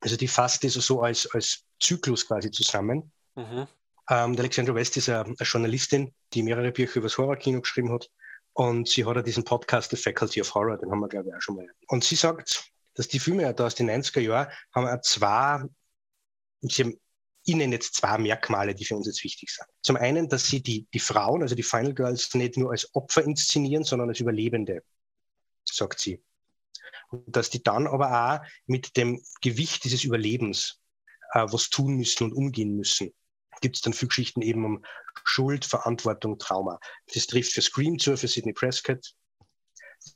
Also die fasst das so als, als Zyklus quasi zusammen. Mhm. Ähm, Alexandra West ist eine, eine, Journalistin, die mehrere Bücher über das Horrorkino geschrieben hat. Und sie hat ja diesen Podcast The Faculty of Horror, den haben wir, glaube ich, auch schon mal. Und sie sagt, dass die Filme da aus den 90er Jahren haben auch zwei, sie haben, ich nenne jetzt zwei Merkmale, die für uns jetzt wichtig sind. Zum einen, dass sie die, die Frauen, also die Final Girls, nicht nur als Opfer inszenieren, sondern als Überlebende, sagt sie. Und dass die dann aber auch mit dem Gewicht dieses Überlebens äh, was tun müssen und umgehen müssen gibt es dann viele Geschichten eben um Schuld, Verantwortung, Trauma. Das trifft für Scream zu, für Sidney Prescott.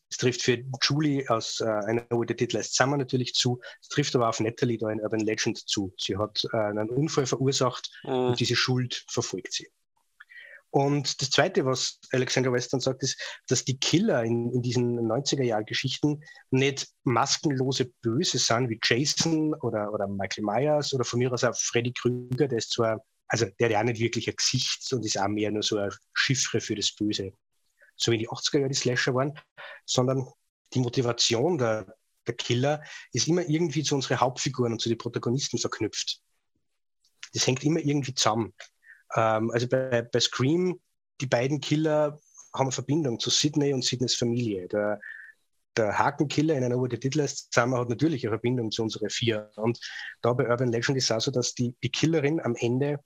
Das trifft für Julie aus äh, einer Wo der Titel heißt Summer natürlich zu. Es trifft aber auf Natalie da in Urban Legend zu. Sie hat äh, einen Unfall verursacht mhm. und diese Schuld verfolgt sie. Und das Zweite, was Alexander Western sagt, ist, dass die Killer in, in diesen 90er-Jahr-Geschichten nicht maskenlose Böse sind wie Jason oder, oder Michael Myers oder von mir aus auch Freddy Krüger, der ist zwar also der hat ja nicht wirklich ein Gesicht und ist auch mehr nur so ein Chiffre für das Böse. So wie die 80er Jahre die Slasher waren, sondern die Motivation der, der Killer ist immer irgendwie zu unseren Hauptfiguren und zu den Protagonisten verknüpft. Das hängt immer irgendwie zusammen. Ähm, also bei, bei Scream, die beiden Killer haben eine Verbindung zu Sidney und Sidneys Familie. Der, der Hakenkiller in einer Uhr der Titel zusammen hat natürlich eine Verbindung zu unseren vier. Und da bei Urban Legend ist es auch so, dass die, die Killerin am Ende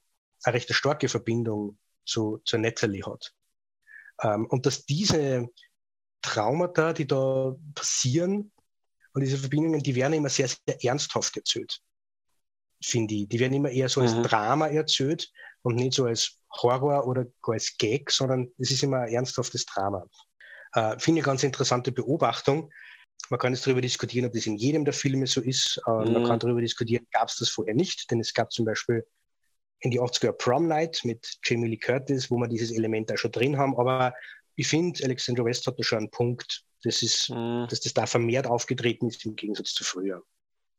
eine recht starke Verbindung zu, zu Natalie hat. Ähm, und dass diese Traumata, die da passieren, und diese Verbindungen, die werden immer sehr, sehr ernsthaft erzählt, finde ich. Die werden immer eher so als mhm. Drama erzählt und nicht so als Horror oder als Gag, sondern es ist immer ein ernsthaftes Drama. Äh, finde ich eine ganz interessante Beobachtung. Man kann jetzt darüber diskutieren, ob das in jedem der Filme so ist. Äh, mhm. Man kann darüber diskutieren, gab es das vorher nicht, denn es gab zum Beispiel in die 80er Prom Night mit Jamie Lee Curtis, wo wir dieses Element da schon drin haben. Aber ich finde, Alexander West hat da schon einen Punkt. Das ist, mhm. dass das da vermehrt aufgetreten ist im Gegensatz zu früher.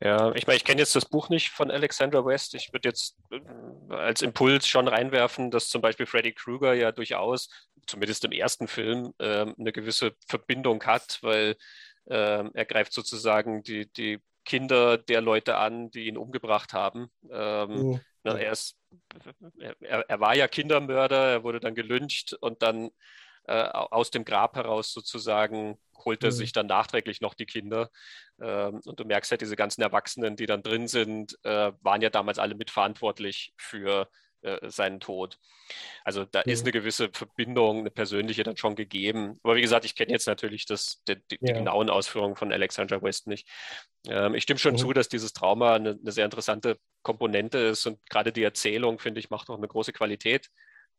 Ja, ich meine, ich kenne jetzt das Buch nicht von Alexandra West. Ich würde jetzt äh, als Impuls schon reinwerfen, dass zum Beispiel Freddy Krueger ja durchaus, zumindest im ersten Film, äh, eine gewisse Verbindung hat, weil äh, er greift sozusagen die, die Kinder der Leute an, die ihn umgebracht haben. Ähm, mhm. Na, er, ist, er, er, war ja Kindermörder, er wurde dann gelyncht und dann äh, aus dem Grab heraus sozusagen holt er mhm. sich dann nachträglich noch die Kinder. Ähm, und du merkst halt, diese ganzen Erwachsenen, die dann drin sind, äh, waren ja damals alle mitverantwortlich für äh, seinen Tod. Also da mhm. ist eine gewisse Verbindung, eine persönliche dann schon gegeben. Aber wie gesagt, ich kenne jetzt natürlich das, die, die, ja. die, genauen Ausführungen von Alexandra West nicht. Ähm, ich stimme schon mhm. zu, dass dieses Trauma eine, eine, sehr interessante Komponente ist und gerade die Erzählung, finde ich, macht auch eine große Qualität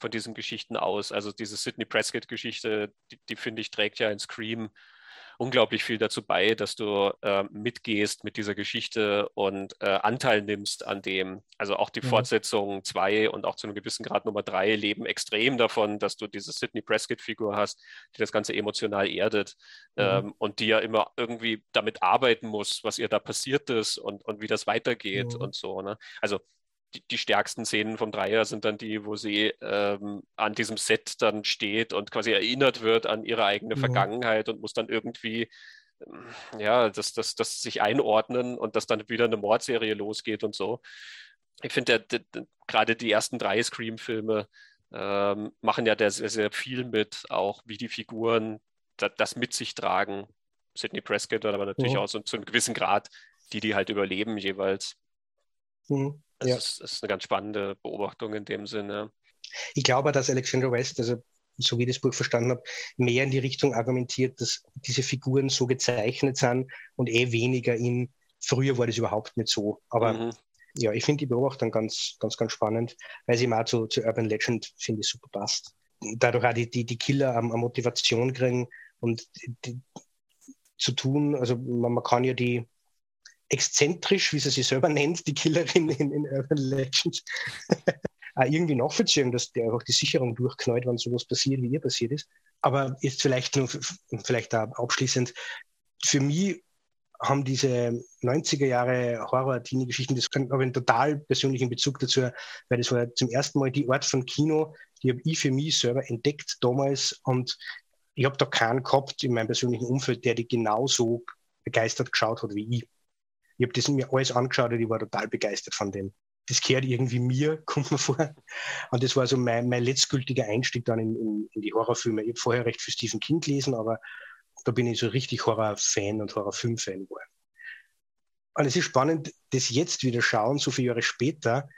von diesen Geschichten aus. Also diese Sidney Prescott-Geschichte, die, die finde ich, trägt ja in Scream unglaublich viel dazu bei, dass du äh, mitgehst mit dieser Geschichte und äh, Anteil nimmst an dem. Also auch die mhm. Fortsetzung 2 und auch zu einem gewissen Grad Nummer 3 leben extrem davon, dass du diese Sidney Prescott-Figur hast, die das Ganze emotional erdet mhm. ähm, und die ja immer irgendwie damit arbeiten muss, was ihr da passiert ist und, und wie das weitergeht mhm. und so. Ne? Also die, die, stärksten Szenen vom Dreier sind dann die, wo sie ähm, an diesem Set dann steht und quasi erinnert wird an ihre eigene ja. Vergangenheit und muss dann irgendwie ähm, ja, das, das, das sich einordnen und dass dann wieder eine Mordserie losgeht und so. Ich finde gerade die ersten drei Scream-Filme, ähm, machen ja da sehr, sehr viel mit, auch wie die Figuren das, das mit sich tragen. Sidney Prescott, aber natürlich mhm. auch so zu einem gewissen Grad, die die halt überleben jeweils. Mhm. Das, ja. ist, ist eine ganz spannende Beobachtung in dem Sinne. Ich glaube, dass Alexander West, also so wie ich das Buch verstanden habe, mehr in die Richtung argumentiert, dass diese Figuren so gezeichnet sind und eh weniger in, früher war das überhaupt nicht so. Aber mhm. ja, ich finde die Beobachtung ganz, ganz, ganz spannend, weil sie mal zu, zu Urban Legend, finde ich, super passt. Dadurch auch die, die, die Killer eine Motivation kriegen und die, zu tun, also man, man kann ja die, exzentrisch, wie sie sich selber nennt, die Killerin in, in Urban Legends, auch irgendwie nachvollziehen, dass der einfach die Sicherung durchknallt, wenn sowas passiert, wie ihr passiert ist. Aber jetzt vielleicht nur, vielleicht auch abschließend, für mich haben diese 90er Jahre Horror-Teenie-Geschichten, das habe einen total persönlichen Bezug dazu, weil das war zum ersten Mal die Art von Kino, die habe ich für mich selber entdeckt damals und ich habe da keinen gehabt in meinem persönlichen Umfeld, der die genauso begeistert geschaut hat wie ich. Ich habe das mir alles angeschaut und ich war total begeistert von dem. Das gehört irgendwie mir, kommt mir vor. Und das war so mein, mein letztgültiger Einstieg dann in, in, in die Horrorfilme. Ich habe vorher recht für Stephen King gelesen, aber da bin ich so richtig Horror-Fan und Horrorfilm-Fan geworden. Und es ist spannend, das jetzt wieder schauen, so viele Jahre später,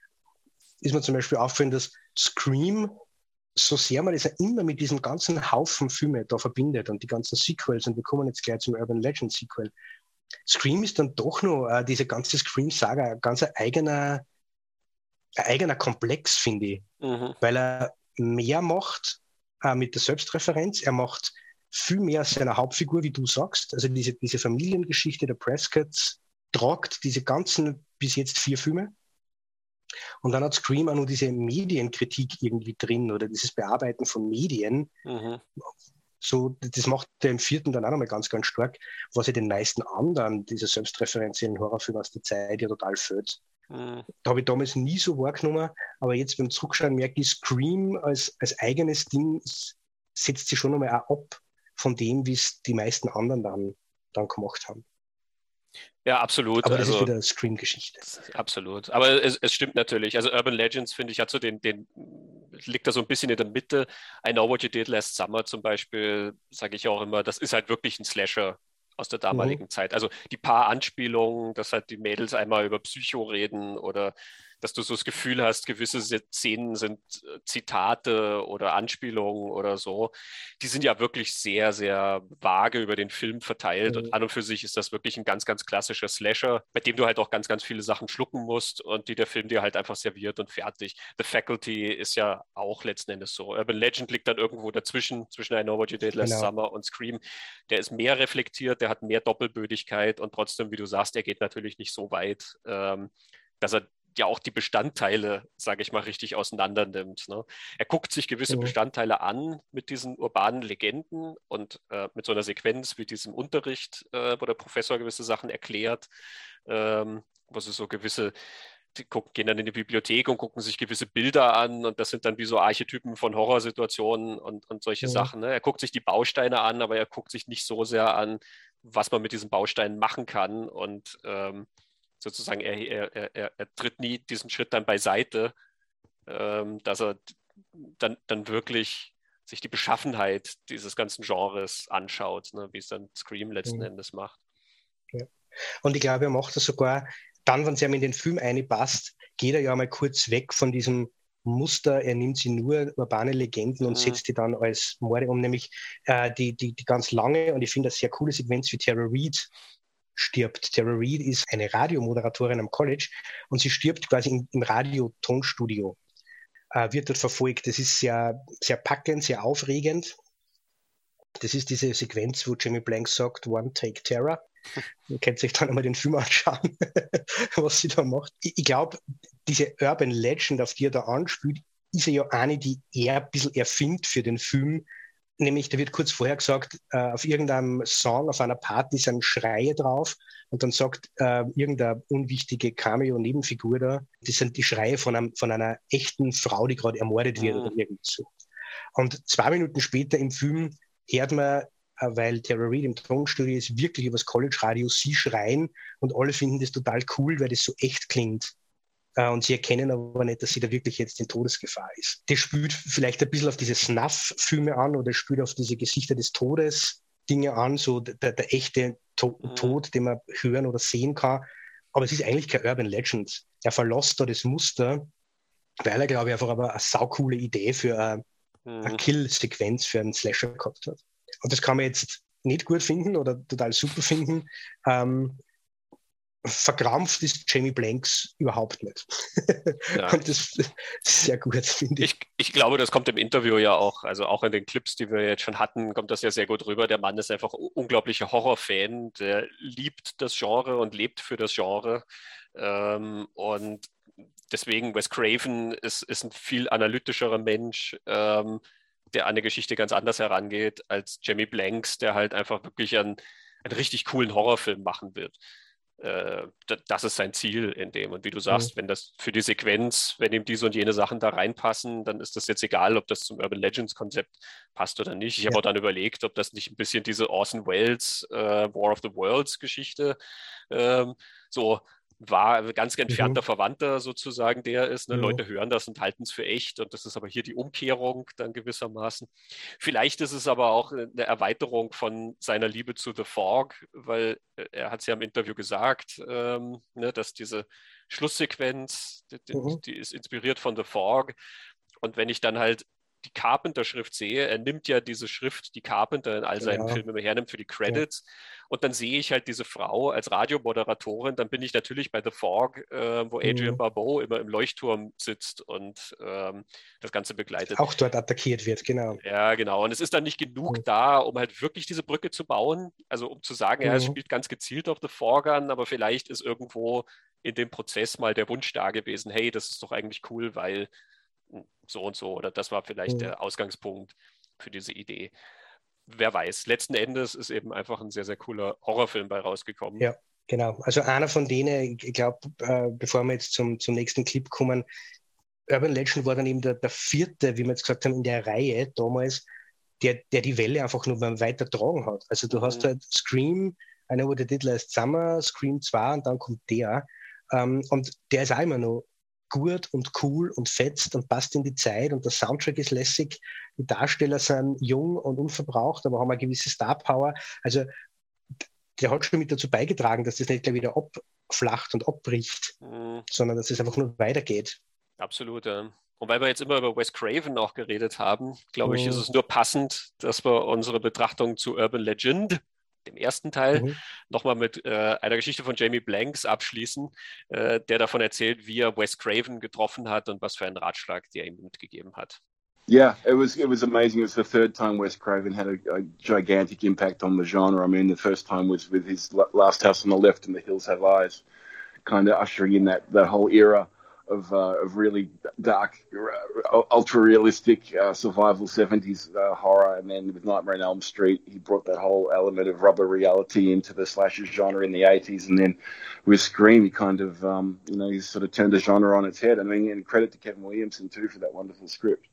ist mir zum Beispiel auffallen, dass Scream, so sehr man das ja immer mit diesem ganzen Haufen Filme da verbindet und die ganzen Sequels, und wir kommen jetzt gleich zum Urban Legend Sequel, Scream ist dann doch noch, äh, diese ganze Scream-Saga, ganz ein eigener, ein eigener Komplex, finde ich. Mhm. Weil er mehr macht äh, mit der Selbstreferenz. Er macht viel mehr seiner Hauptfigur, wie du sagst. Also diese, diese Familiengeschichte der Prescotts tragt diese ganzen bis jetzt vier Filme. Und dann hat Scream auch noch diese Medienkritik irgendwie drin oder dieses Bearbeiten von Medien, mhm. So, das macht der im vierten dann auch nochmal ganz, ganz stark, was ja den meisten anderen dieser selbstreferenziellen Horrorfilme aus der Zeit ja total fehlt. Mhm. Da habe ich damals nie so wahrgenommen, aber jetzt beim Zurückschauen merke ich, Scream als, als eigenes Ding setzt sich schon nochmal auch ab von dem, wie es die meisten anderen dann, dann gemacht haben. Ja, absolut. Aber das also, ist wieder Scream-Geschichte. Absolut. Aber es, es, stimmt natürlich. Also Urban Legends, finde ich, hat so den, den, liegt da so ein bisschen in der Mitte. I Know What You Did Last Summer zum Beispiel, sage ich auch immer, das ist halt wirklich ein Slasher aus der damaligen mhm. Zeit. Also die paar Anspielungen, dass halt die Mädels einmal über Psycho reden oder dass du so das Gefühl hast, gewisse Szenen sind äh, Zitate oder Anspielungen oder so. Die sind ja wirklich sehr, sehr vage über den Film verteilt. Mhm. Und an und für sich ist das wirklich ein ganz, ganz klassischer Slasher, bei dem du halt auch ganz, ganz viele Sachen schlucken musst und die der Film dir halt einfach serviert und fertig. The Faculty ist ja auch letzten Endes so. Urban Legend liegt dann irgendwo dazwischen, zwischen I Know What You Did Last genau. Summer und Scream. Der ist mehr reflektiert, der hat mehr Doppelbödigkeit und trotzdem, wie du sagst, er geht natürlich nicht so weit, ähm, dass er ja auch die Bestandteile, sage ich mal, richtig auseinander nimmt. Ne? Er guckt sich gewisse mhm. Bestandteile an mit diesen urbanen Legenden und äh, mit so einer Sequenz wie diesem Unterricht, äh, wo der Professor gewisse Sachen erklärt, ähm, wo sie so gewisse die gucken, gehen dann in die Bibliothek und gucken sich gewisse Bilder an und das sind dann wie so Archetypen von Horrorsituationen und, und solche ja. Sachen. Ne? Er guckt sich die Bausteine an, aber er guckt sich nicht so sehr an, was man mit diesen Bausteinen machen kann und ähm, sozusagen, er, er, er, er tritt nie diesen Schritt dann beiseite, ähm, dass er dann, dann wirklich sich die Beschaffenheit dieses ganzen Genres anschaut, ne, wie es dann Scream letzten mhm. Endes macht. Ja. Und ich glaube, er macht das sogar dann, wenn es ihm in den Film einpasst, geht er ja mal kurz weg von diesem Muster, er nimmt sie nur urbane Legenden und mhm. setzt die dann als Morde um, nämlich äh, die, die, die ganz lange und ich finde das sehr coole Sequenz wie Tara Reid stirbt. Tara Reid ist eine Radiomoderatorin am College und sie stirbt quasi im, im Radiotonstudio. Äh, wird dort verfolgt. Das ist sehr, sehr packend, sehr aufregend. Das ist diese Sequenz, wo Jamie Blank sagt, One Take Terror. Man kann sich dann einmal den Film anschauen, was sie da macht. Ich, ich glaube, diese Urban Legend, auf die er da anspielt, ist ja eine, die er ein bisschen erfindet für den Film, Nämlich, da wird kurz vorher gesagt, äh, auf irgendeinem Song, auf einer Party sind Schreie drauf und dann sagt äh, irgendeine unwichtige Cameo-Nebenfigur da, das sind die Schreie von, einem, von einer echten Frau, die gerade ermordet wird mhm. oder irgendwie so. Und zwei Minuten später im Film hört man, äh, weil Tara Reid im Tonstudio ist, wirklich übers College-Radio sie schreien und alle finden das total cool, weil das so echt klingt. Äh, und sie erkennen aber nicht, dass sie da wirklich jetzt in Todesgefahr ist. Das spielt vielleicht ein bisschen auf diese Snuff-Filme an oder spielt auf diese Gesichter des Todes Dinge an, so der, der echte to mhm. Tod, den man hören oder sehen kann. Aber es ist eigentlich kein Urban Legend. Er verlässt da das Muster, weil er, glaube ich, einfach aber eine saukoole Idee für eine, mhm. eine Kill-Sequenz für einen Slasher gehabt hat. Und das kann man jetzt nicht gut finden oder total super finden. Ähm, verkrampft ist Jamie Blanks überhaupt nicht. Ja. Und das ist sehr gut, finde ich. ich. Ich glaube, das kommt im Interview ja auch, also auch in den Clips, die wir jetzt schon hatten, kommt das ja sehr gut rüber. Der Mann ist einfach unglaublicher Horrorfan, der liebt das Genre und lebt für das Genre. Ähm, und deswegen, Wes Craven ist, ist ein viel analytischerer Mensch. Ähm, der an eine Geschichte ganz anders herangeht als Jamie Blanks, der halt einfach wirklich einen, einen richtig coolen Horrorfilm machen wird. Äh, das ist sein Ziel in dem. Und wie du sagst, mhm. wenn das für die Sequenz, wenn ihm diese und jene Sachen da reinpassen, dann ist das jetzt egal, ob das zum Urban Legends Konzept passt oder nicht. Ich ja. habe auch dann überlegt, ob das nicht ein bisschen diese Orson Welles äh, War of the Worlds Geschichte ähm, so war ganz entfernter mhm. Verwandter sozusagen der ist. Ne? Ja. Leute hören das und halten es für echt und das ist aber hier die Umkehrung dann gewissermaßen. Vielleicht ist es aber auch eine Erweiterung von seiner Liebe zu The Fog, weil äh, er hat es ja im Interview gesagt, ähm, ne, dass diese Schlusssequenz, die, mhm. die ist inspiriert von The Fog und wenn ich dann halt die Carpenter-Schrift sehe, er nimmt ja diese Schrift, die Carpenter in all seinen ja. Filmen hernimmt für die Credits. Ja. Und dann sehe ich halt diese Frau als Radiomoderatorin. Dann bin ich natürlich bei The Fog, äh, wo Adrian mhm. Barbeau immer im Leuchtturm sitzt und ähm, das Ganze begleitet. Auch dort attackiert wird, genau. Ja, genau. Und es ist dann nicht genug mhm. da, um halt wirklich diese Brücke zu bauen. Also um zu sagen, mhm. ja, es mhm. spielt ganz gezielt auf The Fog an, aber vielleicht ist irgendwo in dem Prozess mal der Wunsch da gewesen, hey, das ist doch eigentlich cool, weil so und so oder das war vielleicht mhm. der Ausgangspunkt für diese Idee. Wer weiß, letzten Endes ist eben einfach ein sehr, sehr cooler Horrorfilm bei rausgekommen. Ja, genau. Also einer von denen, ich glaube, äh, bevor wir jetzt zum, zum nächsten Clip kommen, Urban Legend war dann eben der, der vierte, wie wir jetzt gesagt haben, in der Reihe damals, der, der die Welle einfach nur weiter tragen hat. Also du hast mhm. halt Scream, I Know What I Did Last Summer, Scream 2 und dann kommt der. Ähm, und der ist auch immer noch gut und cool und fetzt und passt in die Zeit und der Soundtrack ist lässig. Die Darsteller sind jung und unverbraucht, aber haben eine gewisse Star Power. Also der hat schon mit dazu beigetragen, dass das nicht gleich wieder abflacht und abbricht, mhm. sondern dass es einfach nur weitergeht. Absolut, ja. Und weil wir jetzt immer über Wes Craven auch geredet haben, glaube ich, mhm. ist es nur passend, dass wir unsere Betrachtung zu Urban Legend dem ersten Teil, mhm. nochmal mit äh, einer Geschichte von Jamie Blanks abschließen, äh, der davon erzählt, wie er Wes Craven getroffen hat und was für einen Ratschlag der ihm mitgegeben hat. Yeah, it was it was amazing. It was the third time Wes Craven had a, a, gigantic impact on the genre. I mean, the first time was with his Last House on the Left and The Hills Have Eyes, kind of ushering in that that whole era of, uh, of really dark, uh, ultra realistic uh, survival 70s uh, horror. And then with Nightmare on Elm Street, he brought that whole element of rubber reality into the slasher genre in the 80s. And then with Scream, he kind of, um, you know, he sort of turned the genre on its head. I mean, and credit to Kevin Williamson too for that wonderful script.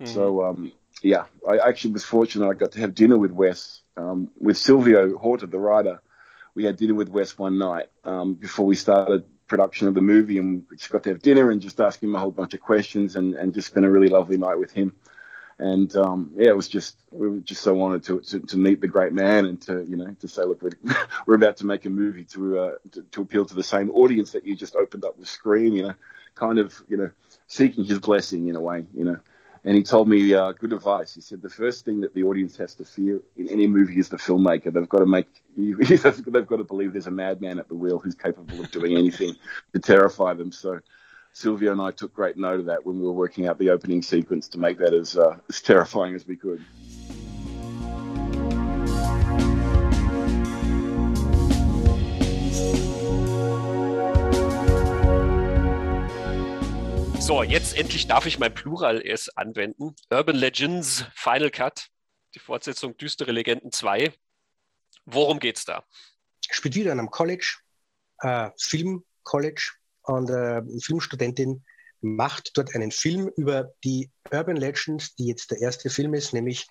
Mm. So, um, yeah, I actually was fortunate I got to have dinner with Wes, um, with Silvio Horta, the writer. We had dinner with Wes one night um, before we started production of the movie, and we just got to have dinner and just ask him a whole bunch of questions, and, and just spent a really lovely night with him. And um, yeah, it was just we were just so honored to, to, to meet the great man and to you know to say, look, we're, we're about to make a movie to, uh, to, to appeal to the same audience that you just opened up with Scream, you know, kind of you know seeking his blessing in a way, you know. And he told me uh, good advice. He said the first thing that the audience has to fear in any movie is the filmmaker. They've got to make they've got to believe there's a madman at the wheel who's capable of doing anything to terrify them. So Silvio and I took great note of that when we were working out the opening sequence to make that as uh, as terrifying as we could. So, jetzt endlich darf ich mein Plural S anwenden. Urban Legends Final Cut, die Fortsetzung Düstere Legenden 2. Worum geht's da? Spielt wieder an einem College, äh, Film-College, und äh, eine Filmstudentin macht dort einen Film über die Urban Legends, die jetzt der erste Film ist, nämlich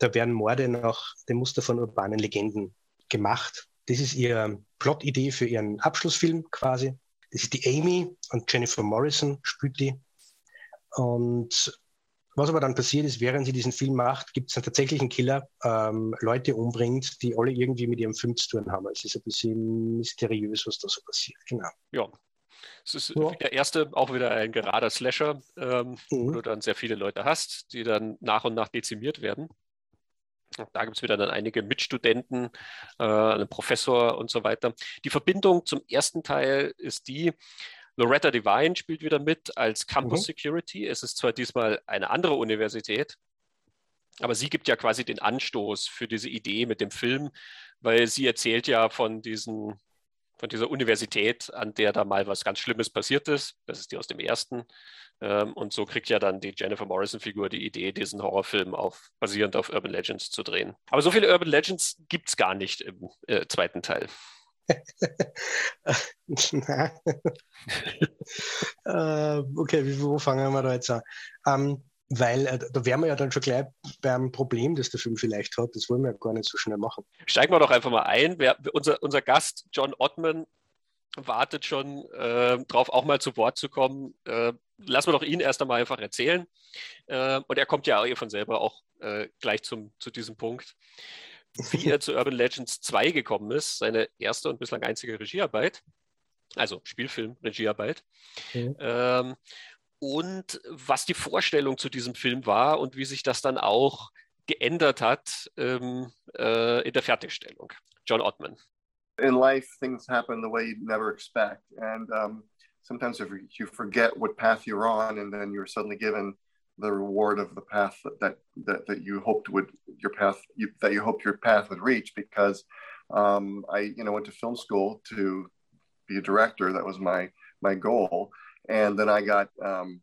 da werden Morde nach dem Muster von urbanen Legenden gemacht. Das ist ihre Plot-Idee für ihren Abschlussfilm quasi. Das ist die Amy und Jennifer Morrison spielt die. Und was aber dann passiert ist, während sie diesen Film macht, gibt es einen tatsächlichen Killer, ähm, Leute umbringt, die alle irgendwie mit ihrem Film zu tun haben. Es ist ein bisschen mysteriös, was da so passiert. Genau. Ja. Es ist ja. der erste auch wieder ein gerader Slasher, ähm, mhm. wo du dann sehr viele Leute hast, die dann nach und nach dezimiert werden. Da gibt es wieder dann einige Mitstudenten, äh, einen Professor und so weiter. Die Verbindung zum ersten Teil ist die, Loretta Devine spielt wieder mit als Campus mhm. Security. Es ist zwar diesmal eine andere Universität, aber sie gibt ja quasi den Anstoß für diese Idee mit dem Film, weil sie erzählt ja von diesen von dieser Universität, an der da mal was ganz Schlimmes passiert ist. Das ist die aus dem ersten. Ähm, und so kriegt ja dann die Jennifer Morrison-Figur die Idee, diesen Horrorfilm auf, basierend auf Urban Legends zu drehen. Aber so viele Urban Legends gibt es gar nicht im äh, zweiten Teil. äh, okay, wo fangen wir da jetzt an? Ähm, weil äh, da wären wir ja dann schon gleich beim Problem, das der Film vielleicht hat. Das wollen wir ja gar nicht so schnell machen. Steigen wir doch einfach mal ein. Wer, unser, unser Gast John Ottman wartet schon äh, drauf, auch mal zu Wort zu kommen. Äh, lassen wir doch ihn erst einmal einfach erzählen. Äh, und er kommt ja auch von selber auch äh, gleich zum, zu diesem Punkt wie er zu Urban Legends 2 gekommen ist, seine erste und bislang einzige Regiearbeit, also Spielfilm, Regiearbeit. Mhm. Ähm, und was die Vorstellung zu diesem Film war und wie sich das dann auch geändert hat ähm, äh, in der Fertigstellung. John Ottman. In life, things happen the way you'd never expect. And um, sometimes if you forget what path you're on and then you're suddenly given the reward of the path that that, that you hoped would your path you, that you hoped your path would reach because um, I you know went to film school to be a director that was my my goal and then I got um,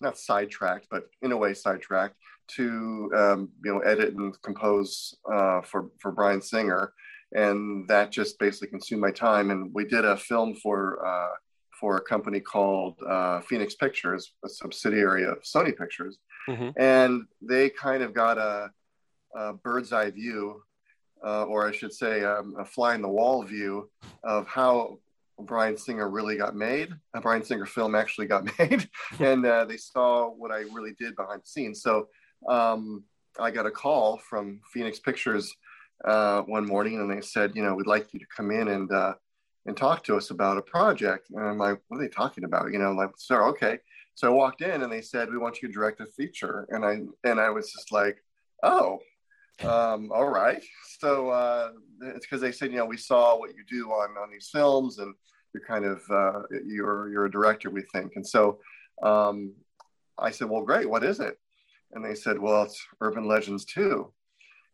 not sidetracked but in a way sidetracked to um, you know edit and compose uh, for for Brian Singer. And that just basically consumed my time. And we did a film for uh, for a company called uh, Phoenix Pictures, a subsidiary of Sony Pictures, mm-hmm. and they kind of got a, a bird's eye view, uh, or I should say, um, a fly in the wall view of how Brian Singer really got made. A Brian Singer film actually got made, and uh, they saw what I really did behind the scenes. So um, I got a call from Phoenix Pictures uh, one morning, and they said, you know, we'd like you to come in and uh, and talk to us about a project. And I'm like, what are they talking about? You know, I'm like, sir, okay. So I walked in and they said, we want you to direct a feature. And I, and I was just like, oh, um, all right. So uh, it's because they said, you know, we saw what you do on, on these films and you're kind of, uh, you're, you're a director, we think. And so um, I said, well, great. What is it? And they said, well, it's Urban Legends 2.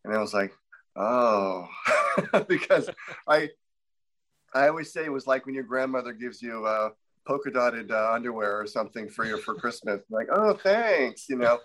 And I was like, oh, because I, I always say it was like when your grandmother gives you uh, polka dotted uh, underwear or something for you for Christmas. Like, oh, thanks, you know,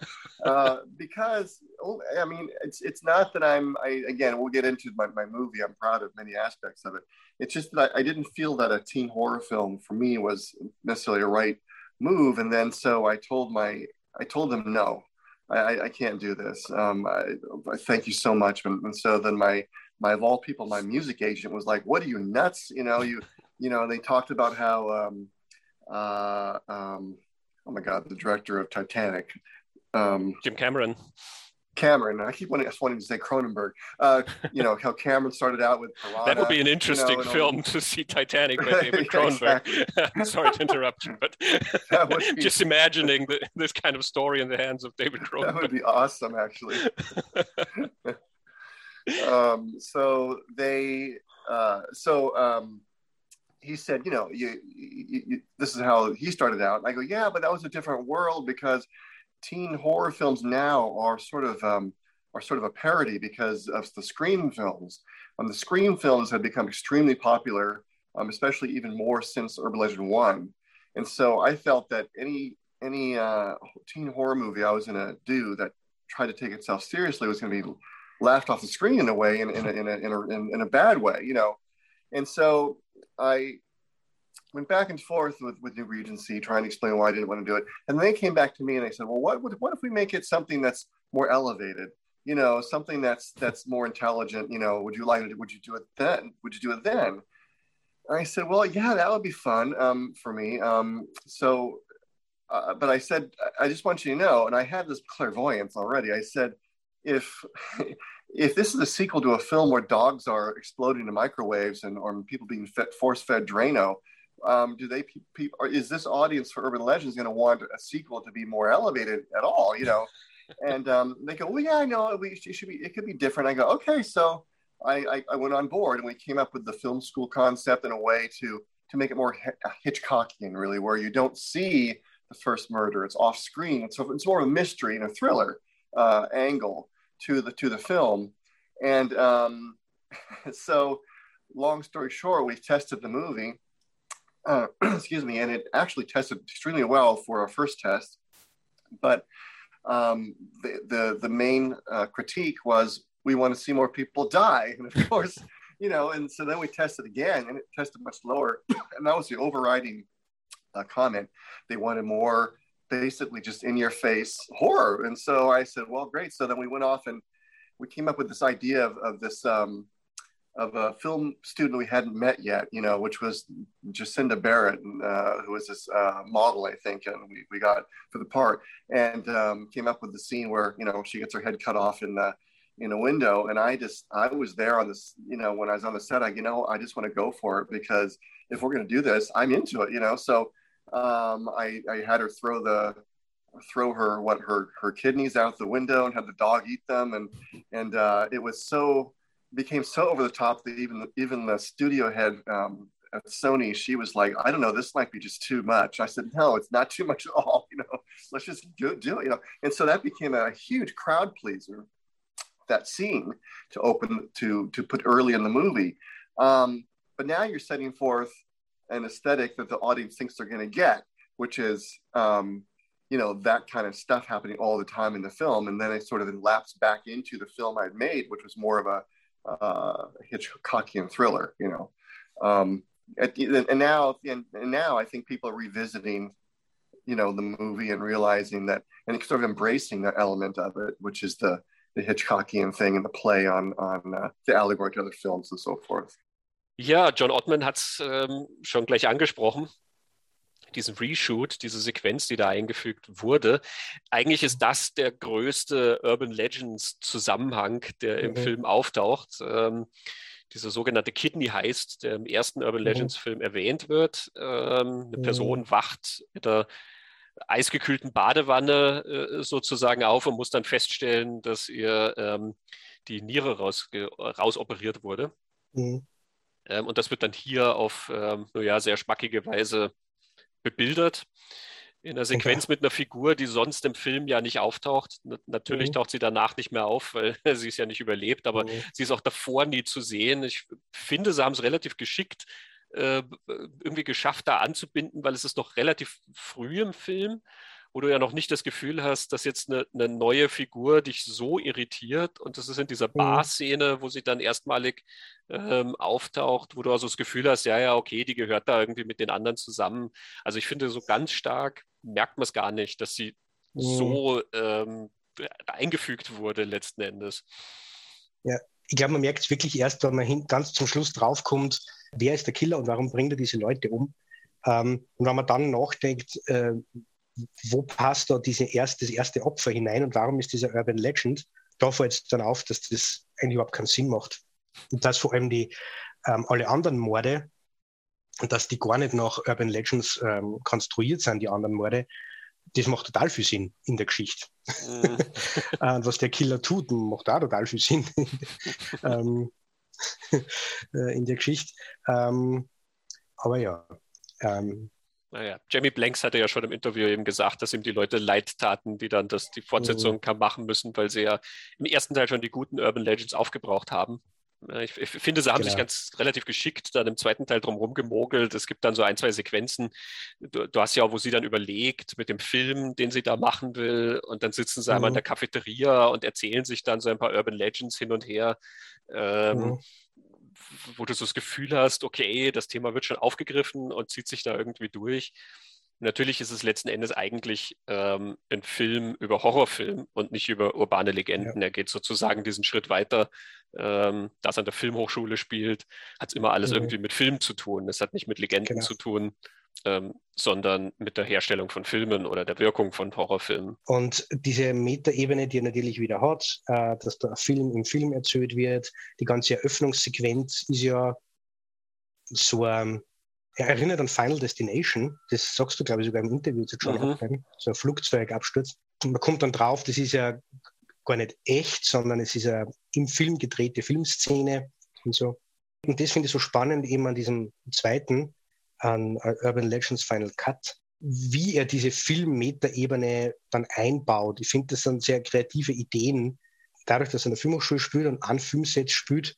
uh, because oh, I mean, it's it's not that I'm. I again, we'll get into my, my movie. I'm proud of many aspects of it. It's just that I, I didn't feel that a teen horror film for me was necessarily a right move, and then so I told my I told them no. I, I can't do this. Um, I, I thank you so much. And, and so then my my of all people, my music agent was like, "What are you nuts?" You know, you you know. They talked about how, um, uh, um, oh my God, the director of Titanic, um, Jim Cameron. Cameron. I keep wanting, wanting to say Cronenberg. Uh, you know how Cameron started out with Piranha, That would be an interesting you know, film to see Titanic by David Cronenberg. Sorry to interrupt you, but be, just imagining the, this kind of story in the hands of David Cronenberg. That would be awesome, actually um, so they, uh, so um, he said, you know, you, you, you, this is how he started out. And I go, yeah, but that was a different world because teen horror films now are sort of um, are sort of a parody because of the Scream films. Um, the Scream films have become extremely popular, um, especially even more since Urban Legend One. And so I felt that any any uh, teen horror movie I was going to do that tried to take itself seriously was going to be laughed off the screen in a way, in, in, a, in, a, in, a, in, in a bad way, you know. And so I went back and forth with, with New Regency, trying to explain why I didn't want to do it. And they came back to me and they said, well, what, what, what if we make it something that's more elevated? You know, something that's that's more intelligent. You know, would you like to? Would you do it then? Would you do it then? And I said, well, yeah, that would be fun um, for me. Um, so, uh, but I said, I just want you to know, and I had this clairvoyance already. I said, if if this is a sequel to a film where dogs are exploding in microwaves and or people being fed, force fed Drano, um, do they people or is this audience for Urban Legends going to want a sequel to be more elevated at all? You know, and um, they go, well, yeah, I know it should be. It could be different. I go, okay, so I, I, I, went on board and we came up with the film school concept in a way to to make it more Hitchcockian, really, where you don't see the first murder; it's off screen. It's, it's more of a mystery and a thriller uh, angle to the to the film. And um, so, long story short, we tested the movie. Uh, excuse me, and it actually tested extremely well for our first test. But um, the, the the main uh, critique was we want to see more people die. And of course, you know, and so then we tested again and it tested much lower. And that was the overriding uh, comment. They wanted more basically just in your face horror. And so I said, well, great. So then we went off and we came up with this idea of, of this, um, of a film student we hadn't met yet, you know, which was Jacinda Barrett, uh, who was this uh, model, I think, and we, we got for the part, and um, came up with the scene where you know she gets her head cut off in the in a window and i just i was there on this you know when i was on the set i you know i just want to go for it because if we're going to do this i'm into it you know so um, I, I had her throw the throw her what her her kidneys out the window and had the dog eat them. And and uh, it was so became so over the top that even even the studio head um, at Sony she was like I don't know this might be just too much. I said no it's not too much at all you know. Let's just do, do it you know. And so that became a huge crowd pleaser that scene to open to to put early in the movie. Um, but now you're setting forth an aesthetic that the audience thinks they're going to get, which is um, you know that kind of stuff happening all the time in the film, and then it sort of lapsed back into the film I'd made, which was more of a uh, Hitchcockian thriller, you know. Um, and now, and, and now I think people are revisiting you know the movie and realizing that and sort of embracing that element of it which is the the Hitchcockian thing and the play on, on uh, the allegory to other films and so forth. Ja, John Ottman hat es ähm, schon gleich angesprochen. Diesen Reshoot, diese Sequenz, die da eingefügt wurde. Eigentlich ist das der größte Urban Legends Zusammenhang, der im mhm. Film auftaucht. Ähm, dieser sogenannte Kidney Heist, der im ersten Urban mhm. Legends Film erwähnt wird. Ähm, eine mhm. Person wacht mit der eisgekühlten Badewanne äh, sozusagen auf und muss dann feststellen, dass ihr ähm, die Niere raus, rausoperiert wurde. Mhm. Ähm, und das wird dann hier auf ähm, ja, sehr schmackige Weise bebildert. In einer Sequenz okay. mit einer Figur, die sonst im Film ja nicht auftaucht. N natürlich mhm. taucht sie danach nicht mehr auf, weil sie es ja nicht überlebt, aber mhm. sie ist auch davor nie zu sehen. Ich finde, sie haben es relativ geschickt äh, irgendwie geschafft, da anzubinden, weil es ist noch relativ früh im Film, wo du ja noch nicht das Gefühl hast, dass jetzt eine, eine neue Figur dich so irritiert. Und das ist in dieser mhm. Bar-Szene, wo sie dann erstmalig ähm, auftaucht, wo du also das Gefühl hast, ja, ja, okay, die gehört da irgendwie mit den anderen zusammen. Also ich finde, so ganz stark merkt man es gar nicht, dass sie mhm. so ähm, eingefügt wurde letzten Endes. Ja, ich glaube, man merkt es wirklich erst, wenn man hin, ganz zum Schluss draufkommt, wer ist der Killer und warum bringt er diese Leute um? Ähm, und wenn man dann nachdenkt, äh, wo passt da diese erste, das erste Opfer hinein und warum ist dieser Urban Legend, da fällt es dann auf, dass das eigentlich überhaupt keinen Sinn macht. Und dass vor allem die ähm, alle anderen Morde dass die gar nicht nach Urban Legends ähm, konstruiert sind, die anderen Morde, das macht total viel Sinn in der Geschichte. Mhm. äh, was der Killer tut, macht auch total viel Sinn. ähm, Äh, in der Geschichte. Ähm, aber ja. Ähm, naja, Jamie Blanks hatte ja schon im Interview eben gesagt, dass ihm die Leute leid taten, die dann das, die Fortsetzung mhm. machen müssen, weil sie ja im ersten Teil schon die guten Urban Legends aufgebraucht haben. Ich, ich, finde, sie haben genau. sich ganz relativ geschickt dann im zweiten Teil drum gemogelt. Es gibt dann so ein, zwei Sequenzen. Du, du, hast ja auch, wo sie dann überlegt mit dem Film, den sie da machen will. Und dann sitzen sie mhm. einmal in der Cafeteria und erzählen sich dann so ein paar Urban Legends hin und her ähm, mhm. Wo du so das Gefühl hast, okay, das Thema wird schon aufgegriffen und zieht sich da irgendwie durch. Natürlich ist es letzten Endes eigentlich ähm, ein Film über Horrorfilm und nicht über urbane Legenden. Ja. Er geht sozusagen diesen Schritt weiter. Ähm, da es an der Filmhochschule spielt, hat es immer alles mhm. irgendwie mit Film zu tun. Es hat nicht mit Legenden genau. zu tun, ähm, sondern mit der Herstellung von Filmen oder der Wirkung von Horrorfilmen. Und diese Metaebene, die er natürlich wieder hat, äh, dass der Film im Film erzählt wird, die ganze Eröffnungssequenz ist ja so ähm, er erinnert an Final Destination, das sagst du, glaube ich, sogar im Interview zu John mhm. so ein Flugzeugabsturz. Und man kommt dann drauf, das ist ja gar nicht echt, sondern es ist eine im Film gedrehte Filmszene und so. Und das finde ich so spannend eben an diesem zweiten, an Urban Legends Final Cut, wie er diese Filmmeta-Ebene dann einbaut. Ich finde, das sind sehr kreative Ideen. Dadurch, dass er in der Filmhochschule spielt und an Filmsets spielt,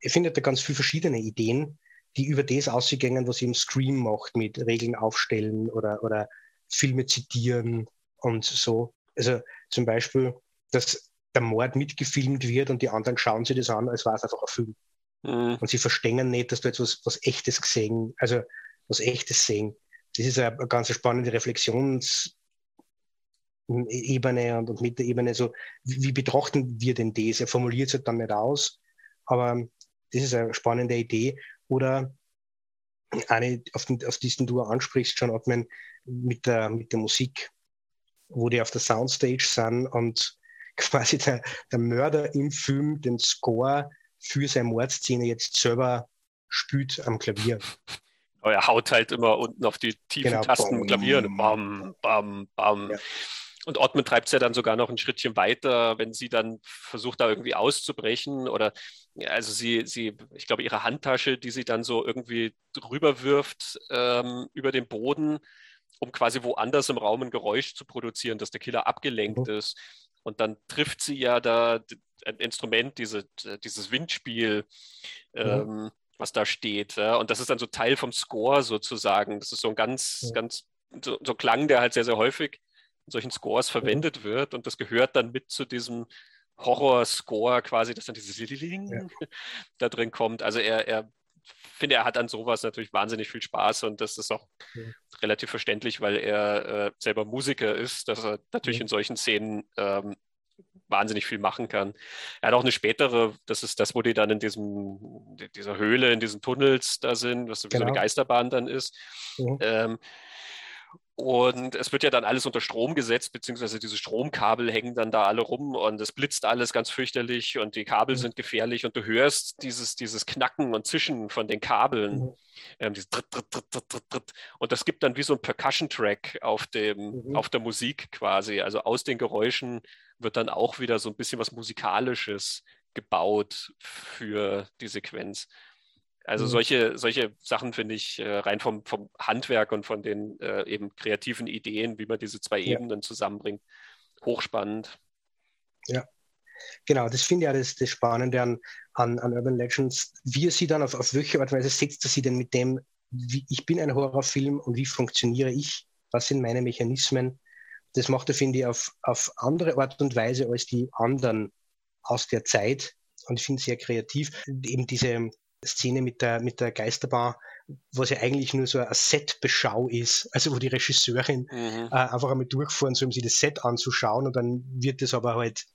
findet er ganz viele verschiedene Ideen, die über das ausgegangen, was im Scream macht, mit Regeln aufstellen oder, oder Filme zitieren und so. Also zum Beispiel, dass der Mord mitgefilmt wird und die anderen schauen sich das an, als war es einfach ein Film. Mhm. Und sie verstehen nicht, dass du etwas was Echtes gesehen, also was Echtes sehen. Das ist eine, ganz spannende Reflexionsebene und, und mit der Ebene so, wie, wie, betrachten wir denn das? Er formuliert es halt dann nicht aus, aber das ist eine spannende Idee. Oder eine, auf, den, auf diesen du ansprichst, John Ottman, mit der, mit der Musik, wo die auf der Soundstage sind und quasi der, der Mörder im Film den Score für seine Mordszene jetzt selber spielt am Klavier. Aber er haut halt immer unten auf die tiefen genau. Tasten im Klavier und bam, bam, bam. Ja. Und Ottman treibt es ja dann sogar noch ein Schrittchen weiter, wenn sie dann versucht, da irgendwie auszubrechen oder also sie, sie, ich glaube, ihre Handtasche, die sie dann so irgendwie rüberwirft ähm, über den Boden, um quasi woanders im Raum ein Geräusch zu produzieren, dass der Killer abgelenkt mhm. ist. Und dann trifft sie ja da ein Instrument, diese, dieses Windspiel, mhm. ähm, was da steht. Ja? Und das ist dann so Teil vom Score sozusagen. Das ist so ein ganz, mhm. ganz, so, so Klang, der halt sehr, sehr häufig in solchen Scores verwendet wird. Und das gehört dann mit zu diesem Horror-Score quasi, dass dann dieses ja. da drin kommt. Also er, er finde, er hat an sowas natürlich wahnsinnig viel Spaß und das ist auch ja. relativ verständlich, weil er äh, selber Musiker ist, dass er natürlich ja. in solchen Szenen ähm, wahnsinnig viel machen kann. Er hat auch eine spätere, das ist das, wo die dann in diesem, dieser Höhle, in diesen Tunnels da sind, was so genau. eine Geisterbahn dann ist. Mhm. Ähm, und es wird ja dann alles unter Strom gesetzt, beziehungsweise diese Stromkabel hängen dann da alle rum und es blitzt alles ganz fürchterlich und die Kabel mhm. sind gefährlich und du hörst dieses, dieses Knacken und Zischen von den Kabeln. Mhm. Ähm, Dritt, Dritt, Dritt, und das gibt dann wie so ein Percussion-Track auf, mhm. auf der Musik quasi. Also aus den Geräuschen wird dann auch wieder so ein bisschen was Musikalisches gebaut für die Sequenz. Also mhm. solche, solche Sachen finde ich äh, rein vom, vom Handwerk und von den äh, eben kreativen Ideen, wie man diese zwei ja. Ebenen zusammenbringt, hochspannend. Ja, genau, das finde ich ja das, das Spannende an, an, an Urban Legends. Wie er sie dann auf, auf welche Art und Weise setzt er sie denn mit dem, wie, ich bin ein Horrorfilm und wie funktioniere ich? Was sind meine Mechanismen? Das macht er, finde ich, auf, auf andere Art und Weise als die anderen aus der Zeit und ich finde es sehr kreativ. Eben diese, Szene mit der, mit der Geisterbahn, was ja eigentlich nur so eine Set-Beschau ist, also wo die Regisseurin mhm. äh, einfach einmal durchfahren soll, um sich das Set anzuschauen und dann wird das aber halt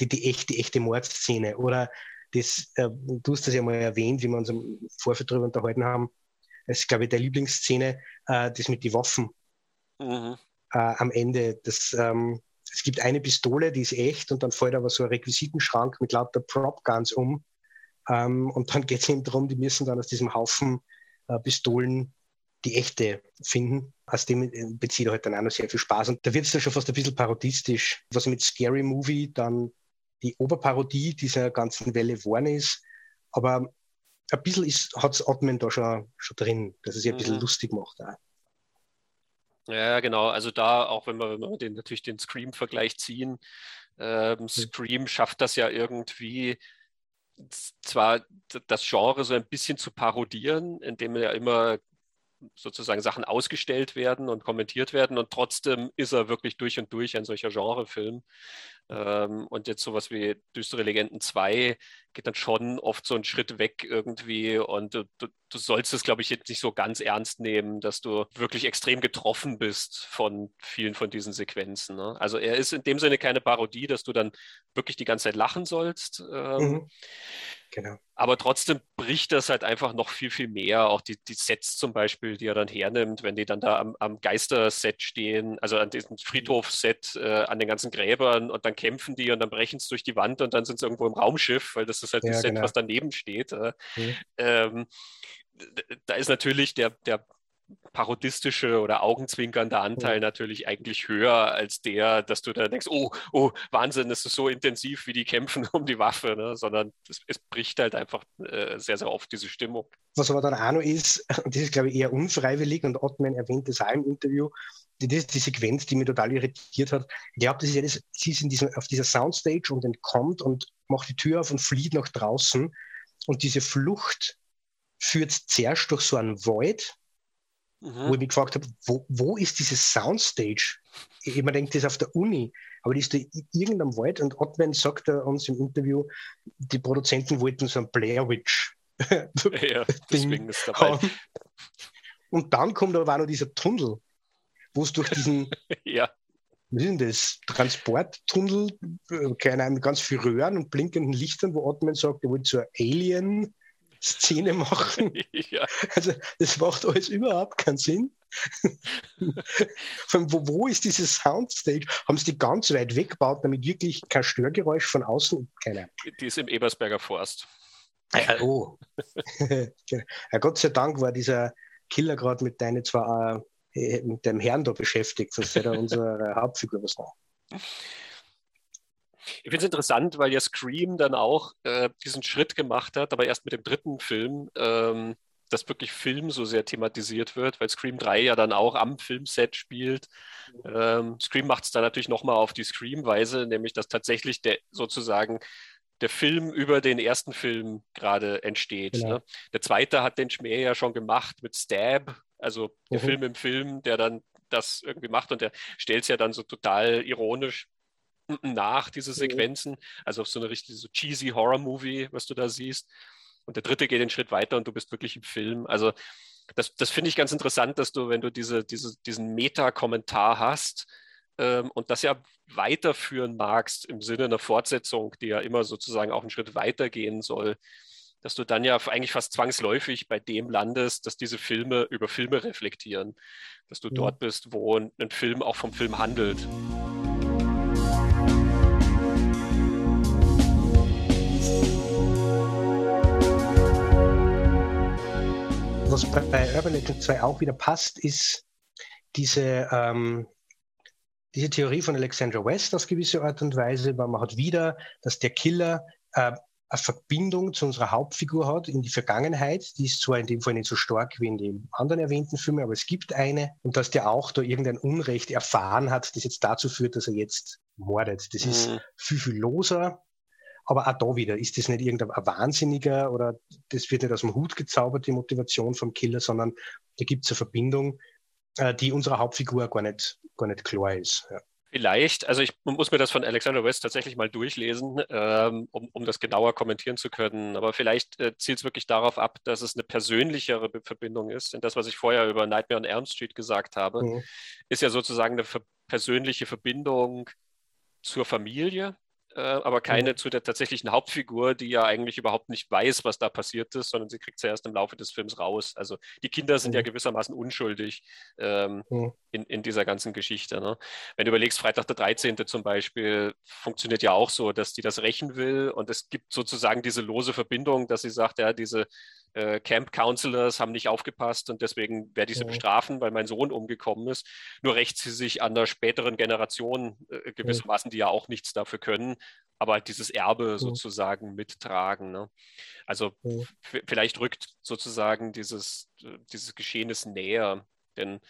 die, die, echte, die echte Mordszene. Oder das, äh, du hast das ja mal erwähnt, wie wir uns im Vorfeld darüber unterhalten haben, das ist, glaube ich, der Lieblingsszene, äh, das mit den Waffen mhm. äh, am Ende. Das, ähm, es gibt eine Pistole, die ist echt und dann fällt aber so ein Requisitenschrank mit lauter Prop-Guns um ähm, und dann geht es eben darum, die müssen dann aus diesem Haufen äh, Pistolen die echte finden. Aus dem äh, bezieht er halt dann auch noch sehr viel Spaß. Und da wird es dann schon fast ein bisschen parodistisch. Was mit Scary Movie dann die Oberparodie dieser ganzen Welle geworden ist. Aber ein bisschen hat es Atmen da schon, schon drin, dass es sich ein bisschen mhm. lustig macht. Auch. Ja, genau. Also da, auch wenn wir, wenn wir den, natürlich den Scream-Vergleich ziehen, ähm, Scream schafft das ja irgendwie, zwar das Genre so ein bisschen zu parodieren, indem ja immer sozusagen Sachen ausgestellt werden und kommentiert werden und trotzdem ist er wirklich durch und durch ein solcher Genrefilm. Ähm, und jetzt sowas wie Düstere Legenden 2 geht dann schon oft so einen Schritt weg irgendwie und du, du, du sollst es, glaube ich, jetzt nicht so ganz ernst nehmen, dass du wirklich extrem getroffen bist von vielen von diesen Sequenzen. Ne? Also er ist in dem Sinne keine Parodie, dass du dann wirklich die ganze Zeit lachen sollst. Ähm, mhm. Genau. Aber trotzdem bricht das halt einfach noch viel, viel mehr. Auch die, die Sets zum Beispiel, die er dann hernimmt, wenn die dann da am, am Geisterset stehen, also an diesem Friedhofset, äh, an den ganzen Gräbern und dann kämpfen die und dann brechen sie durch die Wand und dann sind sie irgendwo im Raumschiff, weil das ist halt ja, das Set, genau. was daneben steht. Äh, mhm. ähm, da ist natürlich der, der parodistische oder augenzwinkernde Anteil mhm. natürlich eigentlich höher als der, dass du da denkst, oh, oh, Wahnsinn, es ist so intensiv, wie die kämpfen um die Waffe, ne? sondern es, es, bricht halt einfach äh, sehr, sehr oft diese Stimmung. Was aber dann auch noch ist, das ist glaube ich eher unfreiwillig und Ottman erwähnt das auch im Interview, die, die, die Sequenz, die mich total irritiert hat. Ich glaube, das ist ja das, sie ist in diesem, auf dieser Soundstage und entkommt und macht die Tür auf und flieht nach draußen und diese Flucht führt zuerst durch so einen Void, mhm. wo ich mich gefragt habe, wo, wo ist diese Soundstage? Ich, ich mir denke, das ist auf der Uni, aber die ist da in irgendeinem Wald und Ottman sagt er uns im Interview, die Produzenten wollten so ein Blair Witch. ja, deswegen ist dabei. Und dann kommt aber auch noch dieser Tunnel, wo es durch diesen ja. Was ist denn das? Transporttunnel, äh, keine Ahnung, mit ganz viel Röhren und blinkenden Lichtern, wo Ottman sagt, er wollte so ein Alien Szene machen. ja. Also das macht alles überhaupt keinen Sinn. wo, wo ist diese Soundstage? Haben sie die ganz weit weggebaut, damit wirklich kein Störgeräusch von außen? Keine Die ist im Ebersberger Forst. Ah, oh. ja, Gott sei Dank war dieser Killer gerade mit deinen zwei, äh, mit dem Herrn da beschäftigt, sonst hätte er unsere Hauptfigur was machen. Ich finde es interessant, weil ja Scream dann auch äh, diesen Schritt gemacht hat, aber erst mit dem dritten Film, ähm, dass wirklich Film so sehr thematisiert wird, weil Scream 3 ja dann auch am Filmset spielt. Ähm, Scream macht es dann natürlich nochmal auf die Scream-Weise, nämlich dass tatsächlich der sozusagen der Film über den ersten Film gerade entsteht. Genau. Ne? Der zweite hat den Schmäh ja schon gemacht mit Stab, also der mhm. Film im Film, der dann das irgendwie macht und der stellt es ja dann so total ironisch nach, diese mhm. Sequenzen. Also auf so eine richtige so cheesy Horror-Movie, was du da siehst. Und der dritte geht den Schritt weiter und du bist wirklich im Film. Also das, das finde ich ganz interessant, dass du, wenn du diese, diese, diesen Meta-Kommentar hast ähm, und das ja weiterführen magst im Sinne einer Fortsetzung, die ja immer sozusagen auch einen Schritt weitergehen soll, dass du dann ja eigentlich fast zwangsläufig bei dem landest, dass diese Filme über Filme reflektieren. Dass du ja. dort bist, wo ein, ein Film auch vom Film handelt. Was bei Urban Legend 2 auch wieder passt, ist diese, ähm, diese Theorie von Alexandra West auf gewisse Art und Weise, weil man hat wieder, dass der Killer äh, eine Verbindung zu unserer Hauptfigur hat in die Vergangenheit. Die ist zwar in dem Fall nicht so stark wie in den anderen erwähnten Filmen, aber es gibt eine. Und dass der auch da irgendein Unrecht erfahren hat, das jetzt dazu führt, dass er jetzt mordet. Das ist mhm. viel, viel loser. Aber auch da wieder, ist das nicht irgendein Wahnsinniger oder das wird nicht aus dem Hut gezaubert, die Motivation vom Killer, sondern da gibt es eine Verbindung, äh, die unserer Hauptfigur gar nicht, gar nicht klar ist. Ja. Vielleicht, also ich muss mir das von Alexander West tatsächlich mal durchlesen, ähm, um, um das genauer kommentieren zu können. Aber vielleicht äh, zielt es wirklich darauf ab, dass es eine persönlichere Verbindung ist. Denn das, was ich vorher über Nightmare on Elm Street gesagt habe, mhm. ist ja sozusagen eine persönliche Verbindung zur Familie, äh, aber keine mhm. zu der tatsächlichen Hauptfigur, die ja eigentlich überhaupt nicht weiß, was da passiert ist, sondern sie kriegt es ja erst im Laufe des Films raus. Also die Kinder sind mhm. ja gewissermaßen unschuldig ähm, mhm. in, in dieser ganzen Geschichte. Ne? Wenn du überlegst, Freitag der 13. zum Beispiel funktioniert ja auch so, dass die das rächen will und es gibt sozusagen diese lose Verbindung, dass sie sagt, ja, diese äh, Camp Counselors haben nicht aufgepasst und deswegen werde ich sie mhm. bestrafen, weil mein Sohn umgekommen ist. Nur rächt sie sich an der späteren Generation äh, gewissermaßen, die ja auch nichts dafür können, aber halt dieses Erbe sozusagen mittragen. Ne? Also vielleicht rückt sozusagen dieses, äh, dieses Geschehnis näher, denn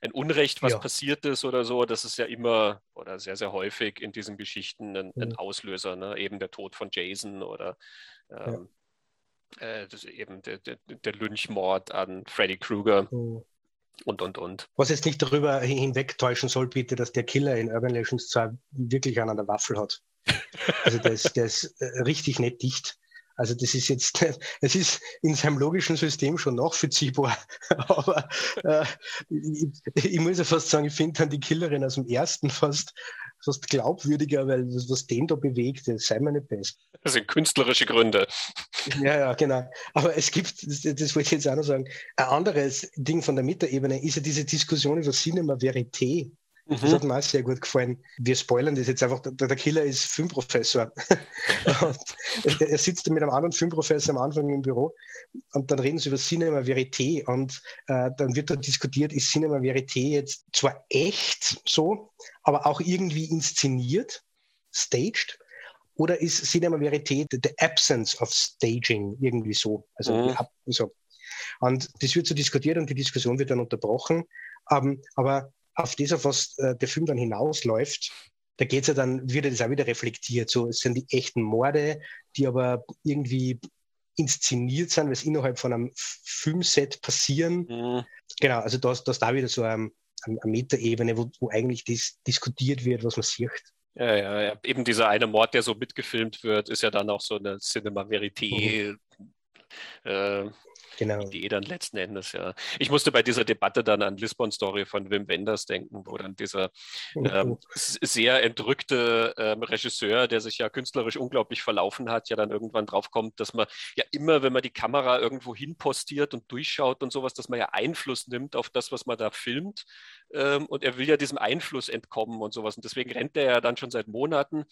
ein Unrecht, was ja. passiert ist oder so, das ist ja immer oder sehr, sehr häufig in diesen Geschichten ein, ein mhm. Auslöser, ne? eben der Tod von Jason oder ähm, äh, eben der, der, der, Lynchmord an Freddy Krueger. Mhm. Und, und, und. Was jetzt nicht darüber hinwegtäuschen soll, bitte, dass der Killer in Urban Legends 2 wirklich einen an der Waffel hat. Also der ist, der ist äh, richtig nicht dicht. Also das ist jetzt, es ist in seinem logischen System schon nachvollziehbar. Aber äh, ich, ich, muss ja fast sagen, ich finde dann die Killerin aus dem ersten fast, fast glaubwürdiger, weil was, was den da bewegt, das sei mir nicht best. Das sind künstlerische Gründe. Ja, ja, genau. Aber es gibt, das, das wollte ich jetzt auch noch sagen, ein anderes Ding von der Metaebene ist ja diese Diskussion über Cinema Verité. Mhm. Das hat mir auch sehr gut gefallen. Wir spoilern das jetzt einfach. Der, der Killer ist Filmprofessor. er sitzt mit einem anderen Filmprofessor am Anfang im Büro und dann reden sie über Cinema Verité und äh, dann wird da diskutiert, ist Cinema Verité jetzt zwar echt so, aber auch irgendwie inszeniert, staged, oder ist Cinema Verité the, the absence of staging irgendwie so? Also mhm. so. Und das wird so diskutiert und die Diskussion wird dann unterbrochen. Um, ähm, aber auf das, auf was äh, der Film dann hinausläuft, da geht es ja dann, wird das auch wieder reflektiert. So, es sind die echten Morde, die aber irgendwie inszeniert sind, weil es innerhalb von einem Filmset passieren. Mhm. Genau, also da ist da wieder so eine, eine Metaebene, wo, wo eigentlich das diskutiert wird, was man sieht. Ja, ja, ja, eben dieser eine Mord, der so mitgefilmt wird, ist ja dann auch so eine Cinema Verité. Mhm. Äh, genau. Idee dann letzten Endes, ja. Ich musste bei dieser Debatte dann an Lisbon Story von Wim Wenders denken, wo dann dieser oh, ähm, oh. sehr entrückte ähm, Regisseur, der sich ja künstlerisch unglaublich verlaufen hat, ja dann irgendwann draufkommt, dass man ja immer, wenn man die Kamera irgendwo hin postiert und durchschaut und sowas, dass man ja Einfluss nimmt auf das, was man da filmt. Ähm, und er will ja diesem Einfluss entkommen und sowas. Und deswegen rennt er ja dann schon seit Monaten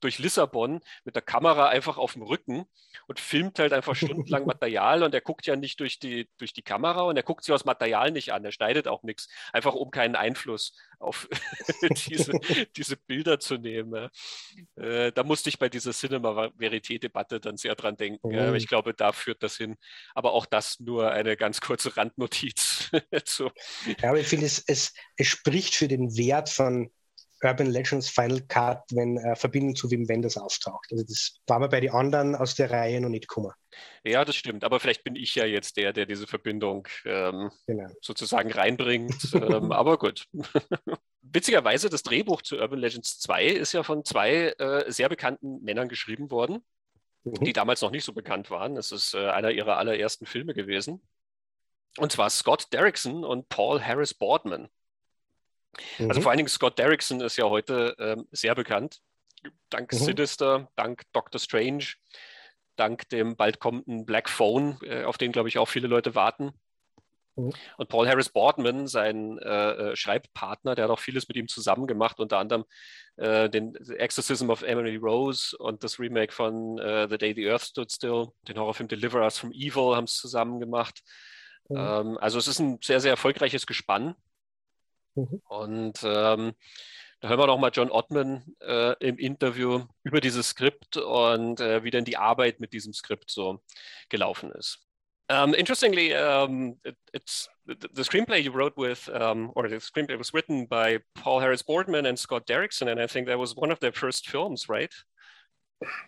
durch Lissabon mit der Kamera einfach auf dem Rücken und filmt halt einfach stundenlang Material. Und er guckt ja nicht durch die, durch die Kamera und er guckt sich das Material nicht an, er schneidet auch nichts, einfach um keinen Einfluss auf diese, diese Bilder zu nehmen. Äh, da musste ich bei dieser Cinema-Verité-Debatte dann sehr dran denken. Mhm. ich glaube, da führt das hin. Aber auch das nur eine ganz kurze Randnotiz. so. Ja, aber ich finde, es, es, es spricht für den Wert von Urban Legends Final Cut, wenn äh, Verbindung zu Wim Wenders auftaucht. Also das war mir bei den anderen aus der Reihe noch nicht gekommen. Ja, das stimmt. Aber vielleicht bin ich ja jetzt der, der diese Verbindung ähm, genau. sozusagen reinbringt. ähm, aber gut. Witzigerweise, das Drehbuch zu Urban Legends 2 ist ja von zwei äh, sehr bekannten Männern geschrieben worden, mhm. die damals noch nicht so bekannt waren. Es ist äh, einer ihrer allerersten Filme gewesen. Und zwar Scott Derrickson und Paul Harris Boardman. Also mhm. Also vor allen Dingen Scott Derrickson ist ja heute ähm, sehr bekannt. Dank mhm. Sinister, dank Doctor Strange, dank dem bald kommenden Black Phone, äh, auf den, glaube ich, auch viele Leute warten. Mhm. Und Paul Harris Boardman, sein äh, äh, Schreibpartner, der hat auch vieles mit ihm zusammen gemacht, unter anderem äh, den Exorcism of Emily Rose und das Remake von äh, The Day the Earth Stood Still, den Horrorfilm Deliver Us from Evil haben es zusammen gemacht. Mhm. Ähm, also es ist ein sehr, sehr erfolgreiches Gespann. Mhm. Und ähm, da hören wir noch mal John Ottman äh, im Interview über dieses Skript und äh, wie denn die Arbeit mit diesem Skript so gelaufen ist. Um, interestingly, um, it, it's the, the, screenplay you wrote with, um, or the screenplay was written by Paul Harris Boardman and Scott Derrickson, and I think that was one of their first films, right?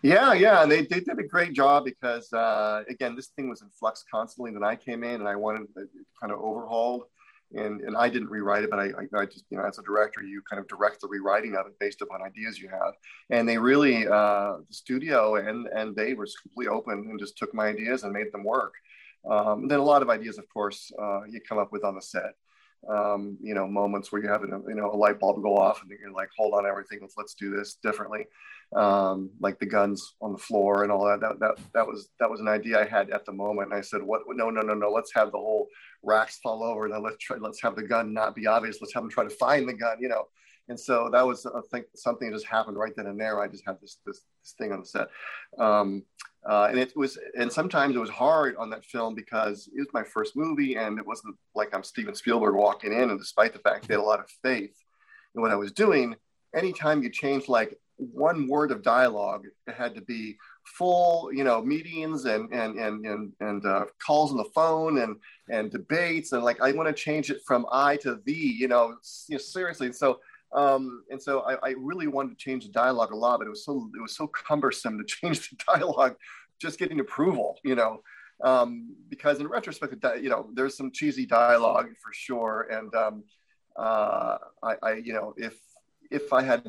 Yeah, yeah, and they, they did a great job because uh, again, this thing was in flux constantly. When I came in, and I wanted it kind of overhauled and and I didn't rewrite it, but I, I, I, just you know as a director you kind of direct the rewriting of it based upon ideas you have, and they really uh, the studio and and they were completely open and just took my ideas and made them work. Um, then a lot of ideas, of course, uh, you come up with on the set. Um, you know, moments where you have a, you know a light bulb go off and you're like, hold on, everything, let's let's do this differently. Um, like the guns on the floor and all that. That that that was that was an idea I had at the moment. And I said, what? No, no, no, no. Let's have the whole racks fall over. Now let's try. Let's have the gun not be obvious. Let's have them try to find the gun. You know. And so that was, I think, something just happened right then and there. I just had this this, this thing on the set, um, uh, and it was, and sometimes it was hard on that film because it was my first movie, and it wasn't like I'm Steven Spielberg walking in. And despite the fact they had a lot of faith in what I was doing, anytime you change like one word of dialogue, it had to be full, you know, meetings and and and and, and uh, calls on the phone and and debates and like I want to change it from I to the, you know, you know seriously. So um, and so I, I, really wanted to change the dialogue a lot, but it was so it was so cumbersome to change the dialogue, just getting approval, you know. Um, because in retrospect, you know, there's some cheesy dialogue for sure, and um, uh, I, I, you know, if if I had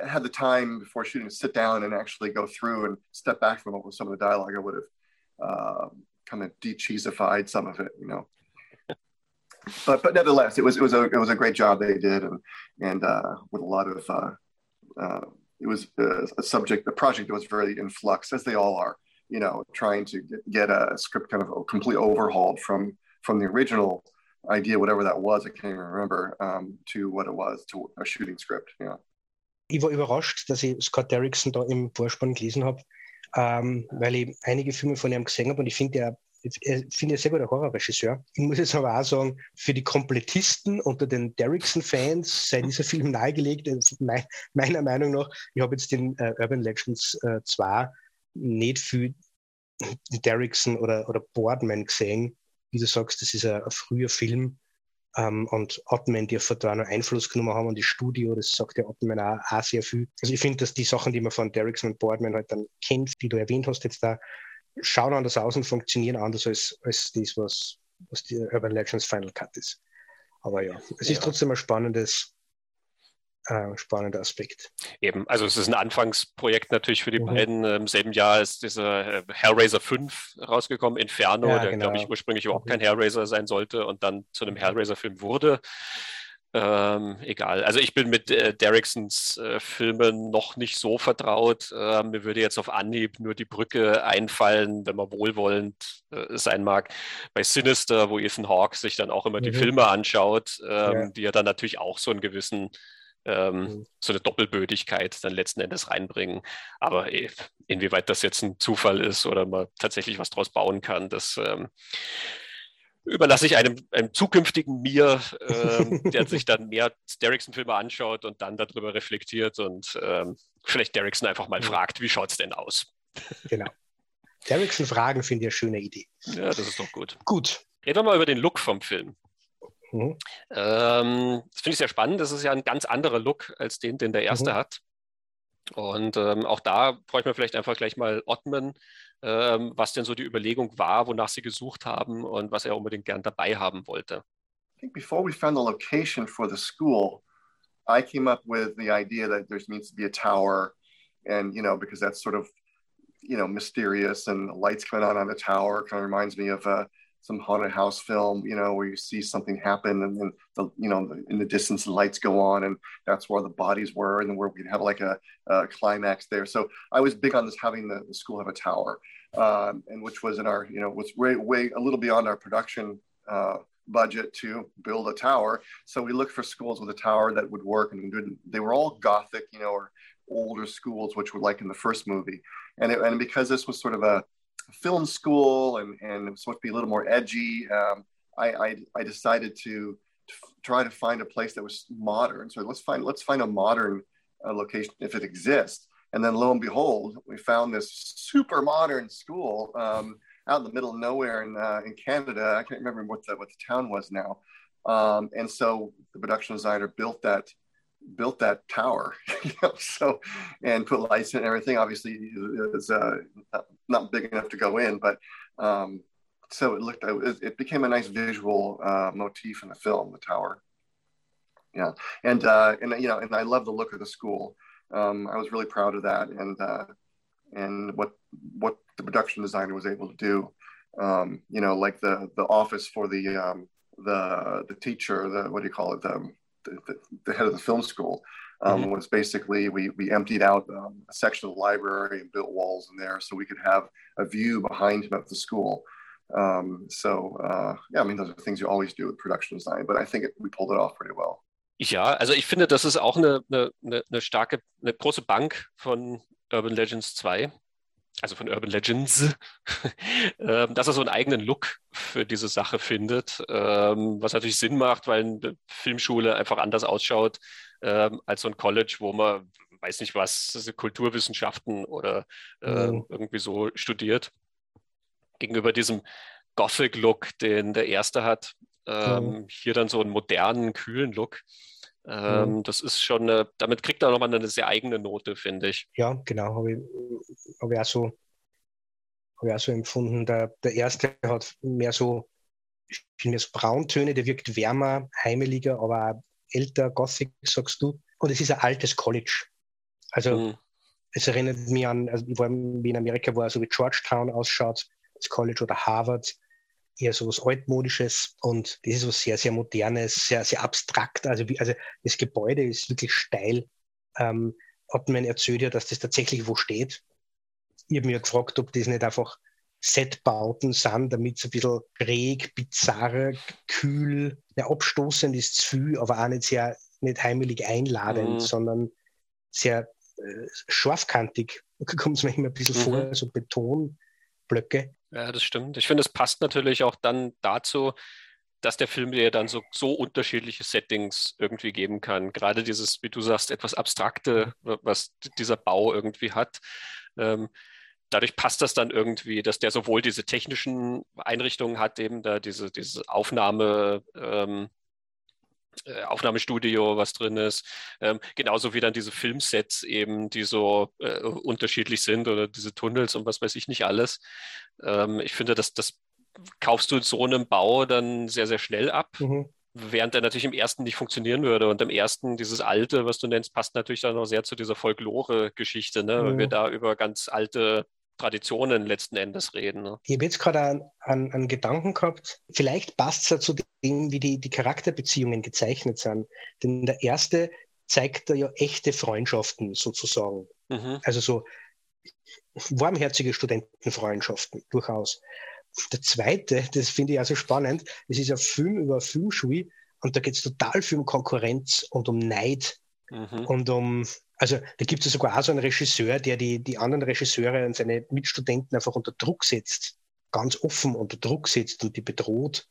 had the time before shooting to sit down and actually go through and step back from some of the dialogue, I would have uh, kind of de-cheesified some of it, you know. But but nevertheless, it was it was a it was a great job they did, and and uh, with a lot of uh, uh, it was a, a subject, the project that was very in flux, as they all are. You know, trying to get, a script kind of completely overhauled from from the original idea, whatever that was, I can't even remember, um, to what it was, to a shooting script. Yeah. Ich war überrascht, dass ich Scott Derrickson da im Vorspann gelesen habe, ähm, weil ich einige Filme von ihm gesehen habe und ich finde, er, ich finde er sehr guter Horrorregisseur. Ich muss jetzt aber auch sagen, für die Komplettisten unter den Derrickson-Fans sei dieser Film nahegelegt. Me meiner Meinung nach, ich habe jetzt den äh, Urban Legends äh, 2 nicht viel Derrickson oder, oder Boardman gesehen, wie du sagst, das ist ein, ein früher Film. Ähm, und Ottoman, die von da noch Einfluss genommen haben und die Studio, das sagt ja Ottoman auch, auch sehr viel. Also ich finde, dass die Sachen, die man von Derrickson und Boardman halt dann kennt, die du erwähnt hast jetzt da, schauen anders aus und funktionieren anders als, als das, was, was die Urban Legends Final Cut ist. Aber ja, es ja. ist trotzdem ein spannendes, äh, spannender Aspekt. Eben, also es ist ein Anfangsprojekt natürlich für die mhm. beiden. Im selben Jahr ist dieser äh, Hellraiser 5 rausgekommen, Inferno, ja, der genau. glaube ich ursprünglich überhaupt kein mhm. Hellraiser sein sollte und dann zu einem Hellraiser-Film wurde. Ähm, egal. Also ich bin mit äh, Derricksons äh, Filmen noch nicht so vertraut. Äh, mir würde jetzt auf Anhieb nur die Brücke einfallen, wenn man wohlwollend äh, sein mag, bei Sinister, wo Ethan Hawke sich dann auch immer mhm. die Filme anschaut, ähm, ja. die ja dann natürlich auch so einen gewissen ähm, mhm. so eine Doppelbödigkeit dann letzten Endes reinbringen. Aber eh, inwieweit das jetzt ein Zufall ist oder man tatsächlich was draus bauen kann, das ähm, überlasse ich einem, einem zukünftigen mir, ähm, der sich dann mehr Derrickson-Filme anschaut und dann darüber reflektiert und ähm, vielleicht Derrickson einfach mal fragt, wie schaut es denn aus? Genau. Derrickson fragen finde ich eine schöne Idee. Ja, das ist doch gut. Gut. Reden wir mal über den Look vom Film. Mhm. Ähm, das finde ich sehr spannend. Das ist ja ein ganz anderer Look als den, den der erste mhm. hat. Und ähm, auch da bräuchte man vielleicht einfach gleich mal Ottman, ähm, was denn so die Überlegung war, wonach sie gesucht haben und was er unbedingt gern dabei haben wollte. I think before we found the location for the school, I came up with the idea that there needs to be a tower, and you know because that's sort of you know mysterious and lights coming on on the tower kind of reminds me of a some haunted house film, you know, where you see something happen and then the, you know, in the distance, the lights go on and that's where the bodies were and where we'd have like a, a climax there. So I was big on this, having the, the school have a tower um, and which was in our, you know, was way, way a little beyond our production uh, budget to build a tower. So we looked for schools with a tower that would work and they were all Gothic, you know, or older schools, which were like in the first movie. And, it, and because this was sort of a, film school and, and it was supposed to be a little more edgy, um, I, I, I, decided to, try to find a place that was modern. So let's find let's find a modern uh, location if it exists. And then lo and behold, we found this super modern school um, out in the middle of nowhere in, uh, in Canada. I can't remember what the, what the town was now. Um, and so the production designer built that built that tower, so and put lights and everything. Obviously, it was uh, not big enough to go in, but um, so it looked it, became a nice visual uh, motif in the film, the tower. Yeah, and uh, and you know, and I love the look of the school. Um, I was really proud of that, and uh, and what what the production designer was able to do. Um, you know, like the the office for the um, the the teacher, the what do you call it, the the, the head of the film school, um, mm-hmm. was basically we, we emptied out um, a section of the library and built walls in there so we could have a view behind him at the school. Um, so, uh, yeah, I mean, those are things you always do with production design, but I think it, we pulled it off pretty well. Ja, also ich finde, das ist auch eine, eine, eine starke, eine große Bank von Urban Legends 2 also von Urban Legends, ähm, dass er so einen eigenen Look für diese Sache findet, ähm, was natürlich Sinn macht, weil eine Filmschule einfach anders ausschaut ähm, als so ein College, wo man, weiß nicht was, Kulturwissenschaften oder mhm. irgendwie so studiert. Gegenüber diesem Gothic-Look, den der erste hat, mhm. hier dann so einen modernen, kühlen Look. Ähm, mhm. Das ist schon, eine, damit kriegt er nochmal eine sehr eigene Note, finde ich. Ja, genau, habe ich, hab ich, auch so, hab ich auch so empfunden. Der, der erste hat mehr so, ich finde es Brauntöne, der wirkt wärmer, heimeliger, aber älter, Gothic, sagst du. und es ist ein altes College. Also mhm. es erinnert mich an, also ich war wie in Amerika war, so wie Georgetown ausschaut, das College oder Harvard, eher so was altmodisches und das ist was sehr, sehr modernes, sehr, sehr abstrakt. Also, wie, also das Gebäude ist wirklich steil. Ähm, hat man erzählt ja, dass das tatsächlich wo steht. Ich habe mir gefragt, ob das nicht einfach Setbauten sind, damit es ein bisschen schräg, bizarr, kühl, ja, abstoßend ist zu viel, aber auch nicht sehr, nicht heimelig einladend, mhm. sondern sehr äh, scharfkantig. Da kommt es mir immer ein bisschen mhm. vor, so Betonblöcke. Ja, das stimmt. Ich finde, es passt natürlich auch dann dazu, dass der Film dir dann so, so unterschiedliche Settings irgendwie geben kann. Gerade dieses, wie du sagst, etwas Abstrakte, was dieser Bau irgendwie hat. Ähm, dadurch passt das dann irgendwie, dass der sowohl diese technischen Einrichtungen hat, eben da diese, diese Aufnahme, ähm, äh, Aufnahmestudio, was drin ist, ähm, genauso wie dann diese Filmsets eben, die so äh, unterschiedlich sind oder diese Tunnels und was weiß ich nicht alles. Ähm, ich finde, dass das kaufst du so einem Bau dann sehr, sehr schnell ab. Mhm. Während der natürlich im ersten nicht funktionieren würde. Und im ersten, dieses alte, was du nennst, passt natürlich dann auch sehr zu dieser Folklore-Geschichte, ne? Mhm. weil wir da über ganz alte Traditionen letzten Endes reden. Ne? Ich habe jetzt gerade einen, einen, einen, Gedanken gehabt, vielleicht passt es ja zu dem, wie die, die Charakterbeziehungen gezeichnet sind. Denn der erste zeigt da ja echte Freundschaften sozusagen. Mhm. Also so warmherzige Studentenfreundschaften durchaus. Der zweite, das finde ich also spannend, es ist ein Film über Filmschule und da geht es total viel um Konkurrenz und um Neid mhm. und um also da gibt es sogar auch so einen Regisseur, der die, die anderen Regisseure und seine Mitstudenten einfach unter Druck setzt, ganz offen unter Druck setzt und die bedroht.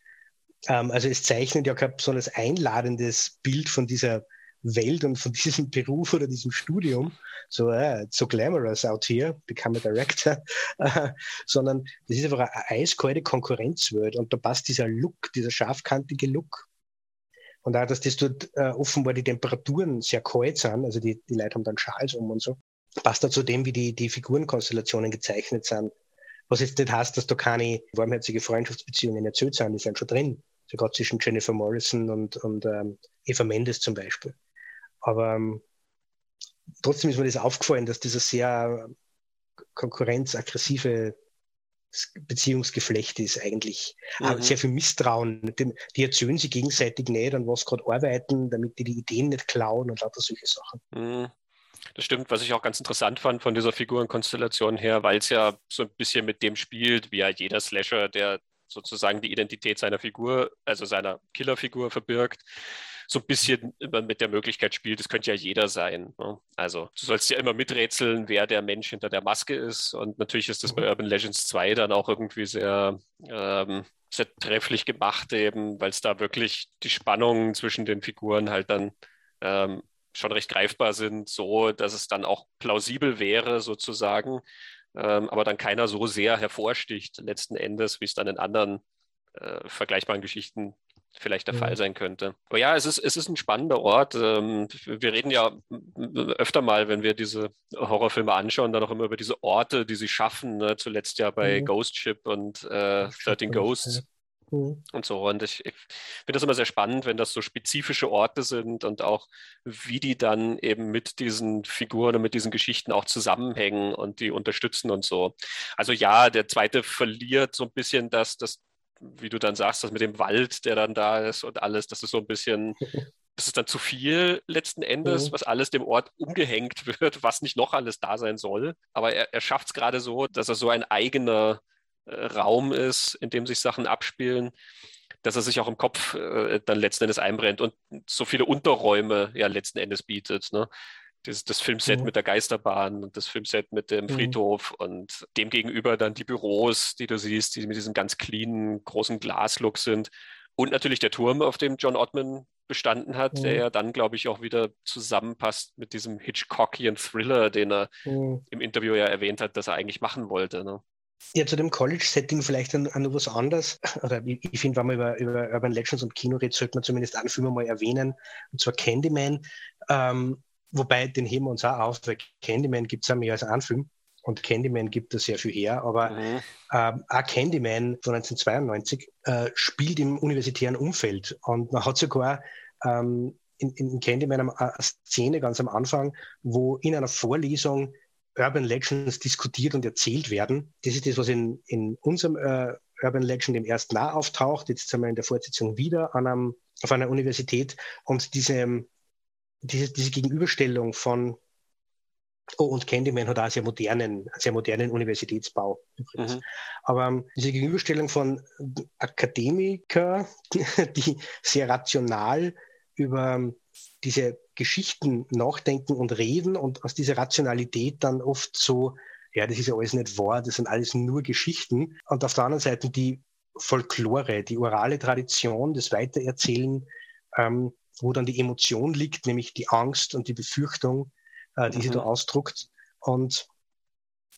Ähm, also es zeichnet ja kein besonders einladendes Bild von dieser Welt und von diesem Beruf oder diesem Studium, so, äh, so glamorous out here, become a director, äh, sondern das ist einfach eine eiskalte Konkurrenzwelt und da passt dieser Look, dieser scharfkantige Look und auch, dass das dort äh, offenbar die Temperaturen sehr kalt sind, also die, die Leute haben dann Schals um und so, passt da zu dem, wie die, die Figurenkonstellationen gezeichnet sind. Was jetzt nicht heißt, dass da keine warmherzige Freundschaftsbeziehungen erzählt sind, die sind schon drin. Sogar zwischen Jennifer Morrison und, und ähm, Eva Mendes zum Beispiel. Aber ähm, trotzdem ist mir das aufgefallen, dass dieser sehr konkurrenzaggressive Beziehungsgeflecht ist eigentlich. Mhm. Sehr viel Misstrauen. Die erzählen sich gegenseitig nicht, an was gerade arbeiten, damit die die Ideen nicht klauen und lauter solche Sachen. Mhm. Das stimmt, was ich auch ganz interessant fand von dieser Figurenkonstellation her, weil es ja so ein bisschen mit dem spielt, wie ja jeder Slasher, der sozusagen die Identität seiner Figur, also seiner Killerfigur verbirgt so ein bisschen immer mit der Möglichkeit spielt, das könnte ja jeder sein. Ne? Also du sollst ja immer miträtseln, wer der Mensch hinter der Maske ist. Und natürlich ist das bei Urban Legends 2 dann auch irgendwie sehr, ähm, sehr trefflich gemacht, eben, weil es da wirklich die Spannungen zwischen den Figuren halt dann ähm, schon recht greifbar sind, so dass es dann auch plausibel wäre, sozusagen, ähm, aber dann keiner so sehr hervorsticht, letzten Endes, wie es dann in anderen äh, vergleichbaren Geschichten vielleicht der ja. Fall sein könnte. Aber ja, es ist, es ist ein spannender Ort. Ähm, wir reden ja öfter mal, wenn wir diese Horrorfilme anschauen, dann auch immer über diese Orte, die sie schaffen. Ne? Zuletzt ja bei mhm. Ghost Ship und äh, 13 Ghosts. Mhm. Und so. Und ich, ich finde das immer sehr spannend, wenn das so spezifische Orte sind und auch wie die dann eben mit diesen Figuren und mit diesen Geschichten auch zusammenhängen und die unterstützen und so. Also ja, der zweite verliert so ein bisschen das, das wie du dann sagst, das mit dem Wald, der dann da ist und alles, das ist so ein bisschen, das ist dann zu viel letzten Endes, mhm. was alles dem Ort umgehängt wird, was nicht noch alles da sein soll. Aber er, er schafft es gerade so, dass er so ein eigener äh, Raum ist, in dem sich Sachen abspielen, dass er sich auch im Kopf äh, dann letzten Endes einbrennt und so viele Unterräume ja letzten Endes bietet. Ne? Das, das Filmset mhm. mit der Geisterbahn und das Filmset mit dem mhm. Friedhof und demgegenüber dann die Büros, die du siehst, die mit diesem ganz cleanen, großen Glaslook sind. Und natürlich der Turm, auf dem John Ottman bestanden hat, mhm. der ja dann, glaube ich, auch wieder zusammenpasst mit diesem Hitchcockian Thriller, den er im Interview ja erwähnt hat, dass er eigentlich machen wollte. Ne? Ja, zu dem College-Setting vielleicht noch was anderes. Oder ich, ich finde, wenn man über, über Urban Legends und Kino redet, sollte man zumindest einen Film mal erwähnen, und zwar Candyman. Ähm, Wobei, den heben wir uns auch auf, weil Candyman gibt es ja mehr als einen Film. Und Candyman gibt da sehr viel her, aber mhm. ähm, auch Candyman von 1992 äh, spielt im universitären Umfeld. Und man hat sogar ähm, in, in Candyman eine Szene ganz am Anfang, wo in einer Vorlesung Urban Legends diskutiert und erzählt werden. Das ist das, was in, in unserem äh, Urban Legend im ersten Jahr auftaucht. Jetzt sind wir in der Fortsetzung wieder an einem, auf einer Universität und diese, diese, diese Gegenüberstellung von Oh, und Candyman hat auch einen sehr modernen, sehr modernen Universitätsbau übrigens. Mhm. Aber um, ähm, diese Gegenüberstellung von Akademiker, die sehr rational über um, diese Geschichten nachdenken und reden und aus dieser Rationalität dann oft so, ja, das ist ja alles nicht wahr, das sind alles nur Geschichten. Und auf der anderen Seite die Folklore, die orale Tradition, das Weitererzählen, ähm, wo dann die Emotion liegt, nämlich die Angst und die Befürchtung, äh, die mhm. sie da ausdruckt. Und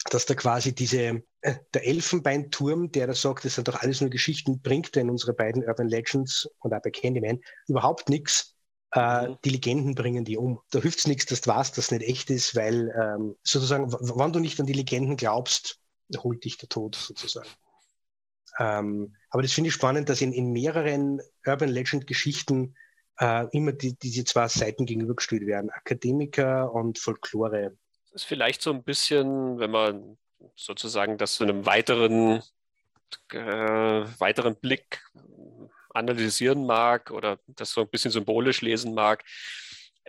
dass da quasi diese, äh, der Elfenbeinturm, der da sagt, das sind doch alles nur Geschichten, bringt in unsere beiden Urban Legends und auch bei Candyman überhaupt nichts. Äh, mhm. die Legenden bringen die um. Da hilft es nichts, dass du weißt, dass es nicht echt ist, weil ähm, sozusagen, wenn du nicht an die Legenden glaubst, holt dich der Tod sozusagen. Ähm, aber das finde ich spannend, dass in, in mehreren Urban Legend Geschichten äh, immer die, diese zwei Seiten gegenübergestellt werden, Akademiker und Folklore. Das ist vielleicht so ein bisschen, wenn man sozusagen das zu einem weiteren, äh, weiteren Blick analysieren mag oder das so ein bisschen symbolisch lesen mag,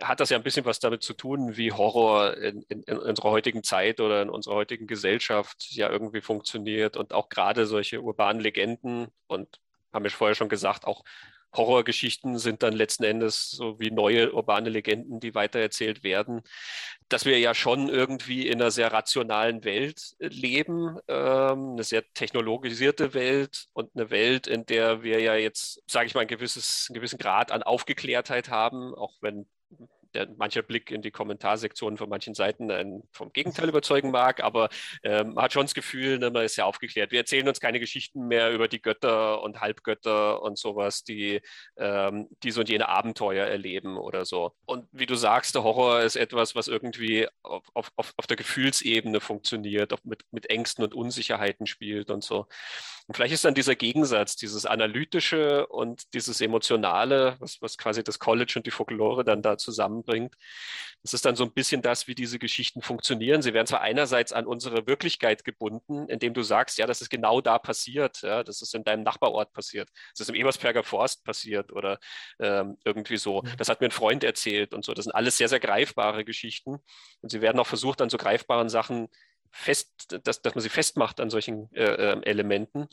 hat das ja ein bisschen was damit zu tun, wie Horror in, in, in, unserer heutigen Zeit oder in unserer heutigen Gesellschaft ja irgendwie funktioniert und auch gerade solche urbanen Legenden und haben wir vorher schon gesagt, auch Horrorgeschichten sind dann letzten Endes so wie neue urbane Legenden, die weitererzählt werden, dass wir ja schon irgendwie in einer sehr rationalen Welt äh, leben, ähm, eine sehr technologisierte Welt und eine Welt, in der wir ja jetzt, sage ich mal, ein gewisses, einen gewissen Grad an Aufgeklärtheit haben, auch wenn der, mancher Blick in die Kommentarsektionen von manchen Seiten einen vom Gegenteil überzeugen mag, aber äh, man hat schon das Gefühl, ne, man ist ja aufgeklärt. Wir erzählen uns keine Geschichten mehr über die Götter und Halbgötter und sowas, die ähm, diese und jene Abenteuer erleben oder so. Und wie du sagst, der Horror ist etwas, was irgendwie auf, auf, auf der Gefühlsebene funktioniert, mit, mit Ängsten und Unsicherheiten spielt und so. Und vielleicht ist dann dieser Gegensatz, dieses Analytische und dieses Emotionale, was, was quasi das College und die Folklore dann da zusammenbringt. Das ist dann so ein bisschen das, wie diese Geschichten funktionieren. Sie werden zwar einerseits an unsere Wirklichkeit gebunden, indem du sagst, ja, das ist genau da passiert, ja, das ist in deinem Nachbarort passiert, das ist im Ebersberger Forst passiert oder ähm, irgendwie so. Mhm. Das hat mir ein Freund erzählt und so. Das sind alles sehr, sehr greifbare Geschichten. Und sie werden auch versucht, an so greifbaren Sachen fest, dass, dass man sie festmacht an solchen äh, ähm, Elementen.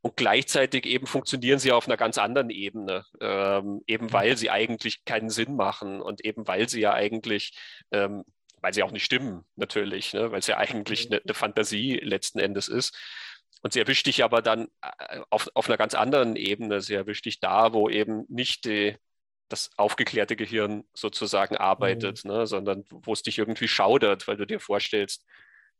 Und gleichzeitig eben funktionieren sie auf einer ganz anderen Ebene, ähm, eben mhm. weil sie eigentlich keinen Sinn machen und eben weil sie ja eigentlich, ähm, weil sie auch nicht stimmen, natürlich, ne? weil es ja eigentlich eine, eine Fantasie letzten Endes ist. Und sie erwischt dich aber dann äh, auf, auf einer ganz anderen Ebene. Sie erwischt dich da, wo eben nicht die, das aufgeklärte Gehirn sozusagen arbeitet, mhm. ne, sondern wo es dich irgendwie schaudert, weil du dir vorstellst,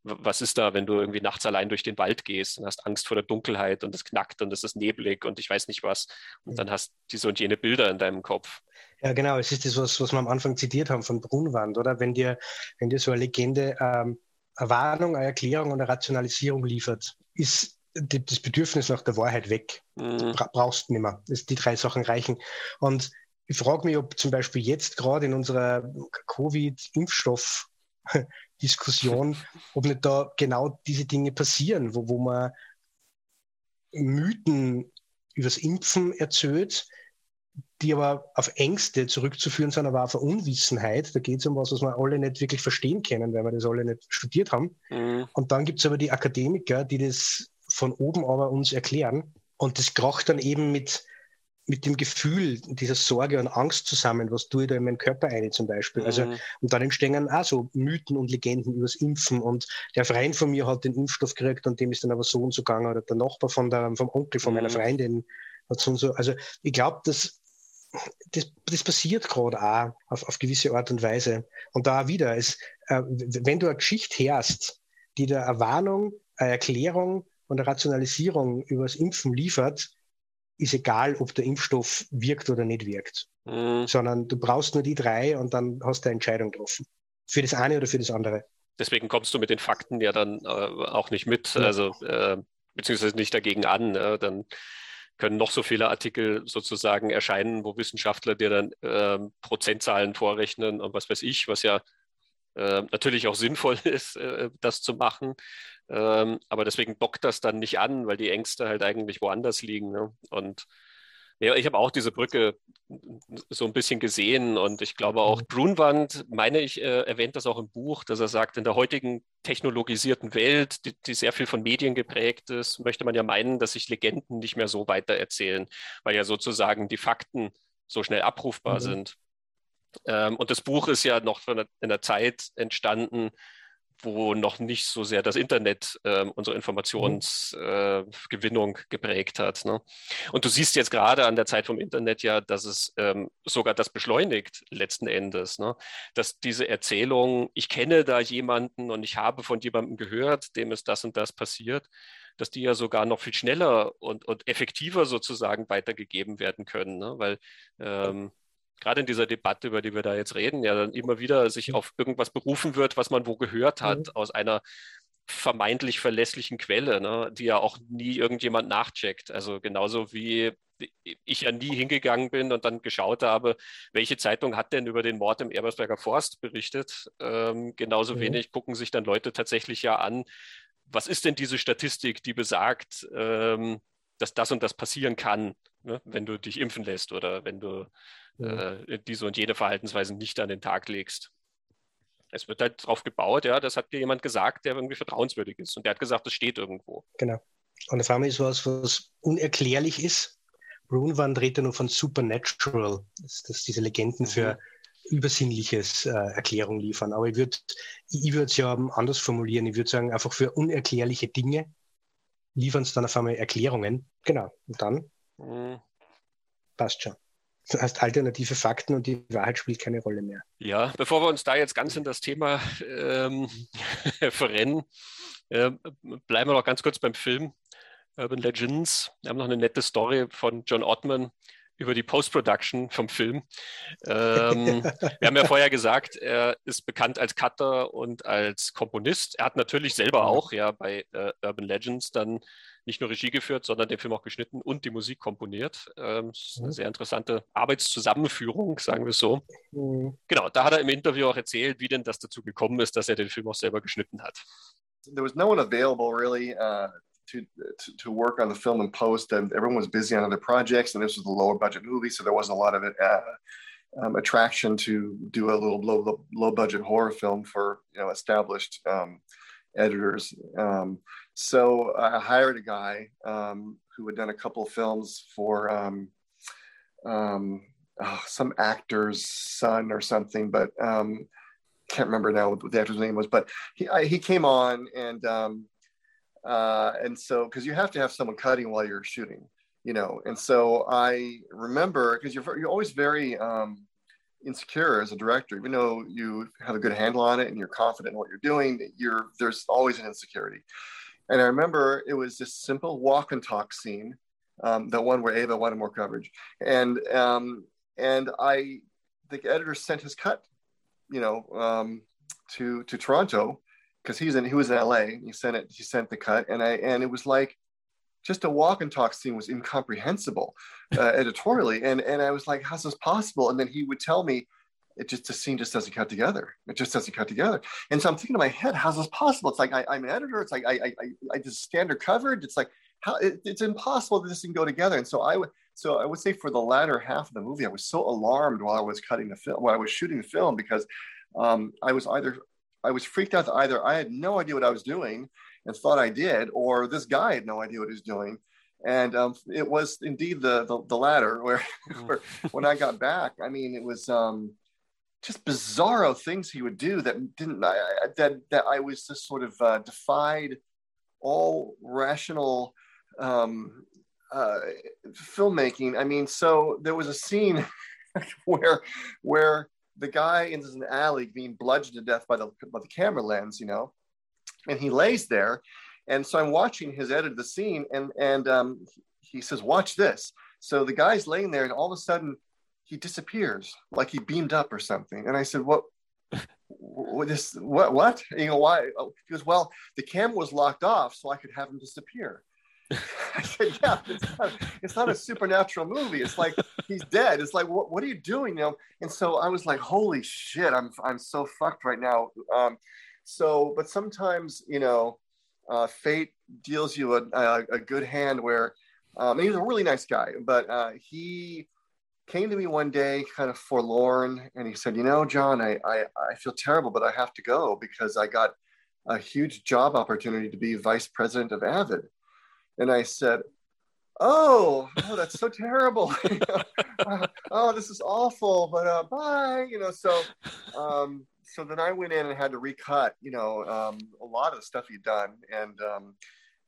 was ist da, wenn du irgendwie nachts allein durch den Wald gehst und hast Angst vor der Dunkelheit und es knackt und es ist neblig und ich weiß nicht was. Und dann hast du diese und jene Bilder in deinem Kopf. Ja, genau. Es ist das, was, was wir am Anfang zitiert haben von Brunwand, oder? Wenn dir, wenn dir so eine Legende ähm, eine Warnung, eine Erklärung und eine Rationalisierung liefert, ist das Bedürfnis nach der Wahrheit weg. Mhm. brauchst du nicht mehr. Das, die drei Sachen reichen. Und ich frage mich, ob zum Beispiel jetzt gerade in unserer Covid-Impfstoff Diskussion, ob nicht da genau diese Dinge passieren, wo, wo man Mythen übers Impfen erzählt, die aber auf Ängste zurückzuführen sind, aber auch auf Unwissenheit. Da geht es um was, was wir alle nicht wirklich verstehen können, weil wir das alle nicht studiert haben. Mhm. Und dann gibt es aber die Akademiker, die das von oben aber uns erklären. Und das kracht dann eben mit, mit dem Gefühl dieser Sorge und Angst zusammen, was tue ich da in meinen Körper ein zum Beispiel. Also, mhm. und dann entstehen auch so Mythen und Legenden übers Impfen und der Freund von mir hat den Impfstoff gekriegt und dem ist dann aber so und so gegangen oder der Nachbar von der, vom Onkel von mhm. meiner Freundin hat so und so. Also ich glaube, dass das, das passiert gerade auch auf, auf gewisse Art und Weise. Und da wieder, es, äh, wenn du eine Geschichte hörst, die dir eine Warnung, eine Erklärung und eine Rationalisierung übers Impfen liefert, ist egal, ob der Impfstoff wirkt oder nicht wirkt, mhm. sondern du brauchst nur die drei und dann hast du eine Entscheidung getroffen. Für das eine oder für das andere. Deswegen kommst du mit den Fakten ja dann äh, auch nicht mit, ja. also äh, beziehungsweise nicht dagegen an. Äh, dann können noch so viele Artikel sozusagen erscheinen, wo Wissenschaftler dir dann äh, Prozentzahlen vorrechnen und was weiß ich, was ja äh, natürlich auch sinnvoll ist, äh, das zu machen. Ähm, aber deswegen dockt das dann nicht an, weil die Ängste halt eigentlich woanders liegen. Ne? Und ja, ich habe auch diese Brücke so ein bisschen gesehen und ich glaube auch, mhm. Brunwand, meine ich, äh, erwähnt das auch im Buch, dass er sagt, in der heutigen technologisierten Welt, die, die, sehr viel von Medien geprägt ist, möchte man ja meinen, dass sich Legenden nicht mehr so weiter erzählen, weil ja sozusagen die Fakten so schnell abrufbar mhm. sind. Ähm, und das Buch ist ja noch in einer Zeit entstanden, wo noch nicht so sehr das Internet äh, unsere Informationsgewinnung äh, geprägt hat. Ne? Und du siehst jetzt gerade an der Zeit vom Internet ja, dass es ähm, sogar das beschleunigt letzten Endes, ne? dass diese Erzählung, ich kenne da jemanden und ich habe von jemandem gehört, dem ist das und das passiert, dass die ja sogar noch viel schneller und, und effektiver sozusagen weitergegeben werden können, ne? weil ähm, gerade in dieser Debatte, über die wir da jetzt reden, ja dann immer wieder sich auf irgendwas berufen wird, was man wo gehört hat, mhm. aus einer vermeintlich verlässlichen Quelle, ne, die ja auch nie irgendjemand nachcheckt. Also genauso wie ich ja nie hingegangen bin und dann geschaut habe, welche Zeitung hat denn über den Mord im Ebersberger Forst berichtet. Ähm, genauso mhm. wenig gucken sich dann Leute tatsächlich ja an, was ist denn diese Statistik, die besagt, ähm, dass das und das passieren kann, ne, wenn du dich impfen lässt oder wenn du äh, diese und jene Verhaltensweisen nicht an den Tag legst. Es wird halt darauf gebaut, ja, das hat dir jemand gesagt, der irgendwie vertrauenswürdig ist. Und der hat gesagt, das steht irgendwo. Genau. Und auf einmal ist was, was unerklärlich ist. Runewand redet ja nur von Supernatural, dass, dass diese Legenden mhm. für übersinnliches äh, Erklärung liefern. Aber ich würde ich es ja anders formulieren. Ich würde sagen, einfach für unerklärliche Dinge liefern es dann auf einmal Erklärungen. Genau. Und dann mhm. passt schon. Du hast alternative Fakten und die Wahrheit spielt keine Rolle mehr. Ja, bevor wir uns da jetzt ganz in das Thema ähm, verrennen, äh, bleiben wir noch ganz kurz beim Film Urban Legends. Wir haben noch eine nette Story von John Ottman über die Post-Production vom Film. Ähm, wir haben ja vorher gesagt, er ist bekannt als Cutter und als Komponist. Er hat natürlich selber auch ja bei äh, Urban Legends dann nicht nur Regie geführt, sondern den Film auch geschnitten und die Musik komponiert. Ähm, das ist eine mhm. sehr interessante Arbeitszusammenführung, sagen wir so. Mhm. Genau, da hat er im Interview auch erzählt, wie denn das dazu gekommen ist, dass er den Film auch selber geschnitten hat. There was no one available really uh, to, to, to work on the film and post, and everyone was busy on other projects, and this was a lower budget movie, so there wasn't a lot of it. Uh, um, attraction to do a little low, low, low budget horror film for you know established um, editors. Um, so I hired a guy um, who had done a couple of films for um, um, oh, some actor's son or something, but um, can't remember now what the actor's name was. But he I, he came on and um, uh, and so because you have to have someone cutting while you're shooting, you know. And so I remember because you're you're always very um, insecure as a director, even though you have a good handle on it and you're confident in what you're doing, you're there's always an insecurity. And I remember it was this simple walk and talk scene, um, the one where Ava wanted more coverage. And um, and I, the editor sent his cut, you know, um, to to Toronto because he's in he was in LA. He sent it. He sent the cut, and I and it was like just a walk and talk scene was incomprehensible uh, editorially. And and I was like, how's this possible? And then he would tell me it just the scene just doesn't cut together. It just doesn't cut together. And so I'm thinking in my head, how's this possible? It's like I, am an editor. It's like I, I, I, just standard coverage. It's like how it, it's impossible that this can go together. And so I would so I would say for the latter half of the movie, I was so alarmed while I was cutting the film, while I was shooting the film, because um, I was either I was freaked out that either I had no idea what I was doing and thought I did, or this guy had no idea what he was doing. And um, it was indeed the, the, the latter, where, where when I got back, I mean, it was um, just bizarro things he would do that didn't I, that that I was just sort of uh, defied all rational um, uh, filmmaking. I mean, so there was a scene where where the guy is in an alley being bludgeoned to death by the by the camera lens, you know, and he lays there, and so I'm watching his edit of the scene, and and um, he says, "Watch this." So the guy's laying there, and all of a sudden he disappears like he beamed up or something. And I said, what, what this, what, what? You know, why? Oh, he goes, well, the camera was locked off so I could have him disappear. I said, yeah, it's not, it's not, a supernatural movie. It's like he's dead. It's like, what, what are you doing? You know? And so I was like, holy shit, I'm, I'm so fucked right now. Um, so, but sometimes, you know, uh, fate deals you a, a, a good hand where, um, and he was a really nice guy, but uh, he came to me one day kind of forlorn and he said, you know, John, I, I, I feel terrible, but I have to go because I got a huge job opportunity to be vice president of Avid. And I said, oh, oh, that's so terrible. oh, this is awful, but uh, bye. You know, so um, so then I went in and had to recut, you know, um, a lot of the stuff he'd done, and um,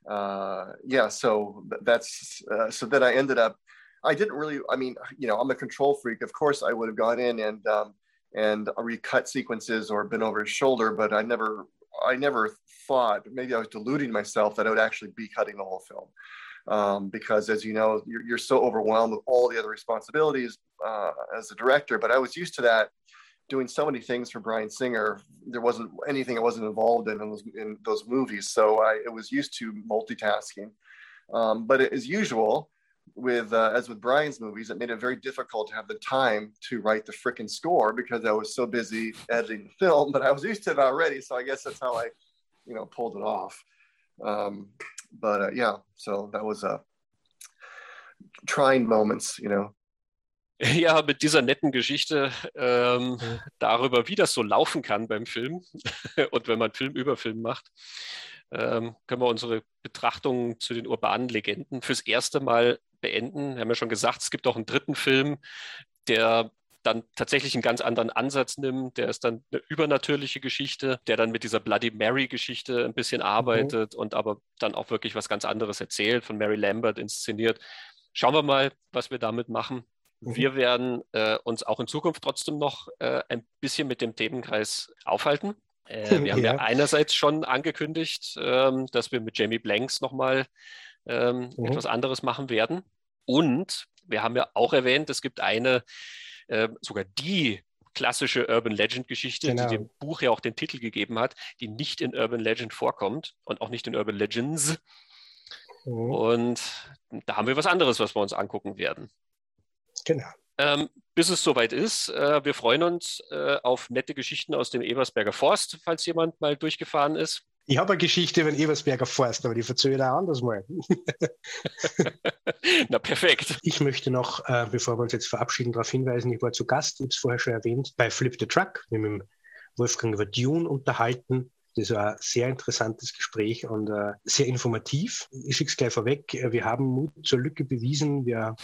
uh, yeah, so that's uh, so then I ended up. I didn't really. I mean, you know, I'm a control freak. Of course, I would have gone in and um, and recut sequences or been over his shoulder, but I never. I never thought maybe I was deluding myself that I would actually be cutting the whole film. Um, because as you know, you're, you're, so overwhelmed with all the other responsibilities uh, as a director. But I was used to that doing so many things for Brian Singer. There wasn't anything I wasn't involved in in those, in those movies, so I was used to multitasking. Um, but as usual, with uh, as with Brian's movies, it made it very difficult to have the time to write the freaking score because I was so busy editing the film. But I was used to it already, so I guess that's how I, you know, pulled it off. Um, but uh, yeah, so that was a uh, trying moments, you know. Ja, mit dieser netten Geschichte ähm, darüber, wie das so laufen kann beim Film und wenn man Film über Film macht, ähm, können wir unsere Betrachtungen zu den urbanen Legenden fürs erste Mal beenden. Wir haben ja schon gesagt, es gibt auch einen dritten Film, der dann tatsächlich einen ganz anderen Ansatz nimmt. Der ist dann eine übernatürliche Geschichte, der dann mit dieser Bloody Mary-Geschichte ein bisschen mhm. arbeitet mhm. und aber dann auch wirklich was ganz anderes erzählt, von Mary Lambert inszeniert. Schauen wir mal, was wir damit machen. Mhm. Wir werden äh, uns auch in Zukunft trotzdem noch äh, ein bisschen mit dem Themenkreis aufhalten. Äh, wir haben ja. ja. einerseits schon angekündigt, ähm, dass wir mit Jamie Blanks nochmal ähm, mhm. etwas anderes machen werden. Und wir haben ja auch erwähnt, es gibt eine, äh, sogar die klassische Urban Legend Geschichte, genau. die dem Buch ja auch den Titel gegeben hat, die nicht in Urban Legend vorkommt und auch nicht in Urban Legends. Mhm. Und da haben wir was anderes, was wir uns angucken werden. Genau. Ähm, bis es soweit ist, äh, wir freuen uns äh, auf nette Geschichten aus dem Ebersberger Forst, falls jemand mal durchgefahren ist. Ich habe eine Geschichte über den Ebersberger Forst, aber die verzögere ich auch anders mal. Na, perfekt. Ich möchte noch, äh, bevor wir uns jetzt verabschieden, darauf hinweisen, ich war zu Gast, ich habe es vorher schon erwähnt, bei Flip the Truck, mit dem Wolfgang über Dune unterhalten. Das war ein sehr interessantes Gespräch und äh, sehr informativ. Ich schicke es gleich vorweg. Wir haben Mut zur Lücke bewiesen. Wir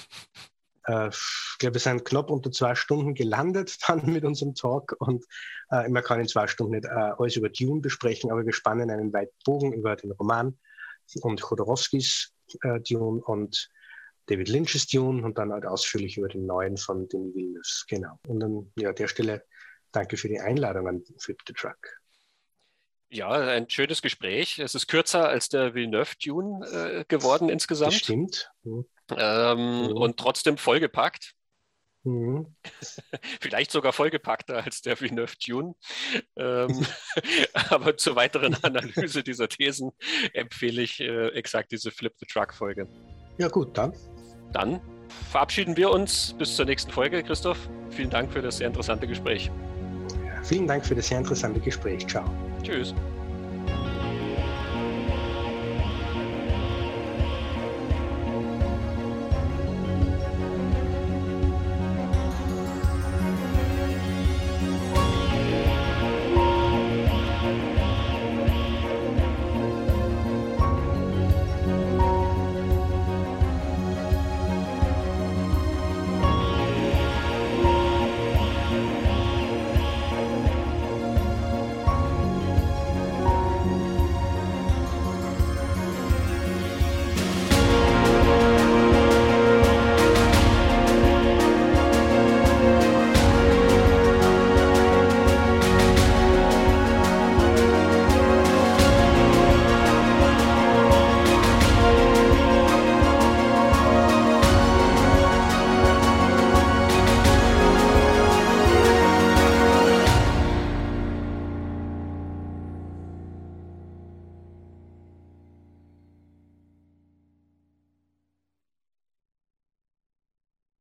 äh, ich glaube, wir sind knapp unter zwei Stunden gelandet dann mit unserem Talk und äh, man kann in zwei Stunden nicht äh, alles über Dune besprechen, aber wir spannen einen weiten Bogen über den Roman und Chodorowskis äh, Dune und David Lynch's Dune und dann halt ausführlich über den neuen von den Villeneuve. Genau. Und dann, ja, an der Stelle danke für die Einladung an Flip the Truck. Ja, ein schönes Gespräch. Es ist kürzer als der Villeneuve Dune äh, geworden insgesamt. Das stimmt. Mhm. Ähm, mhm. Und trotzdem vollgepackt. Mhm. Vielleicht sogar vollgepackter als der Villeneuve Dune. Ähm, aber zur weiteren Analyse dieser Thesen empfehle ich äh, exakt diese Flip the Truck Folge. Ja, gut, dann. Dann verabschieden wir uns bis zur nächsten Folge, Christoph. Vielen Dank für das sehr interessante Gespräch. Ja, vielen Dank für das sehr interessante Gespräch. Ciao. Tschüss.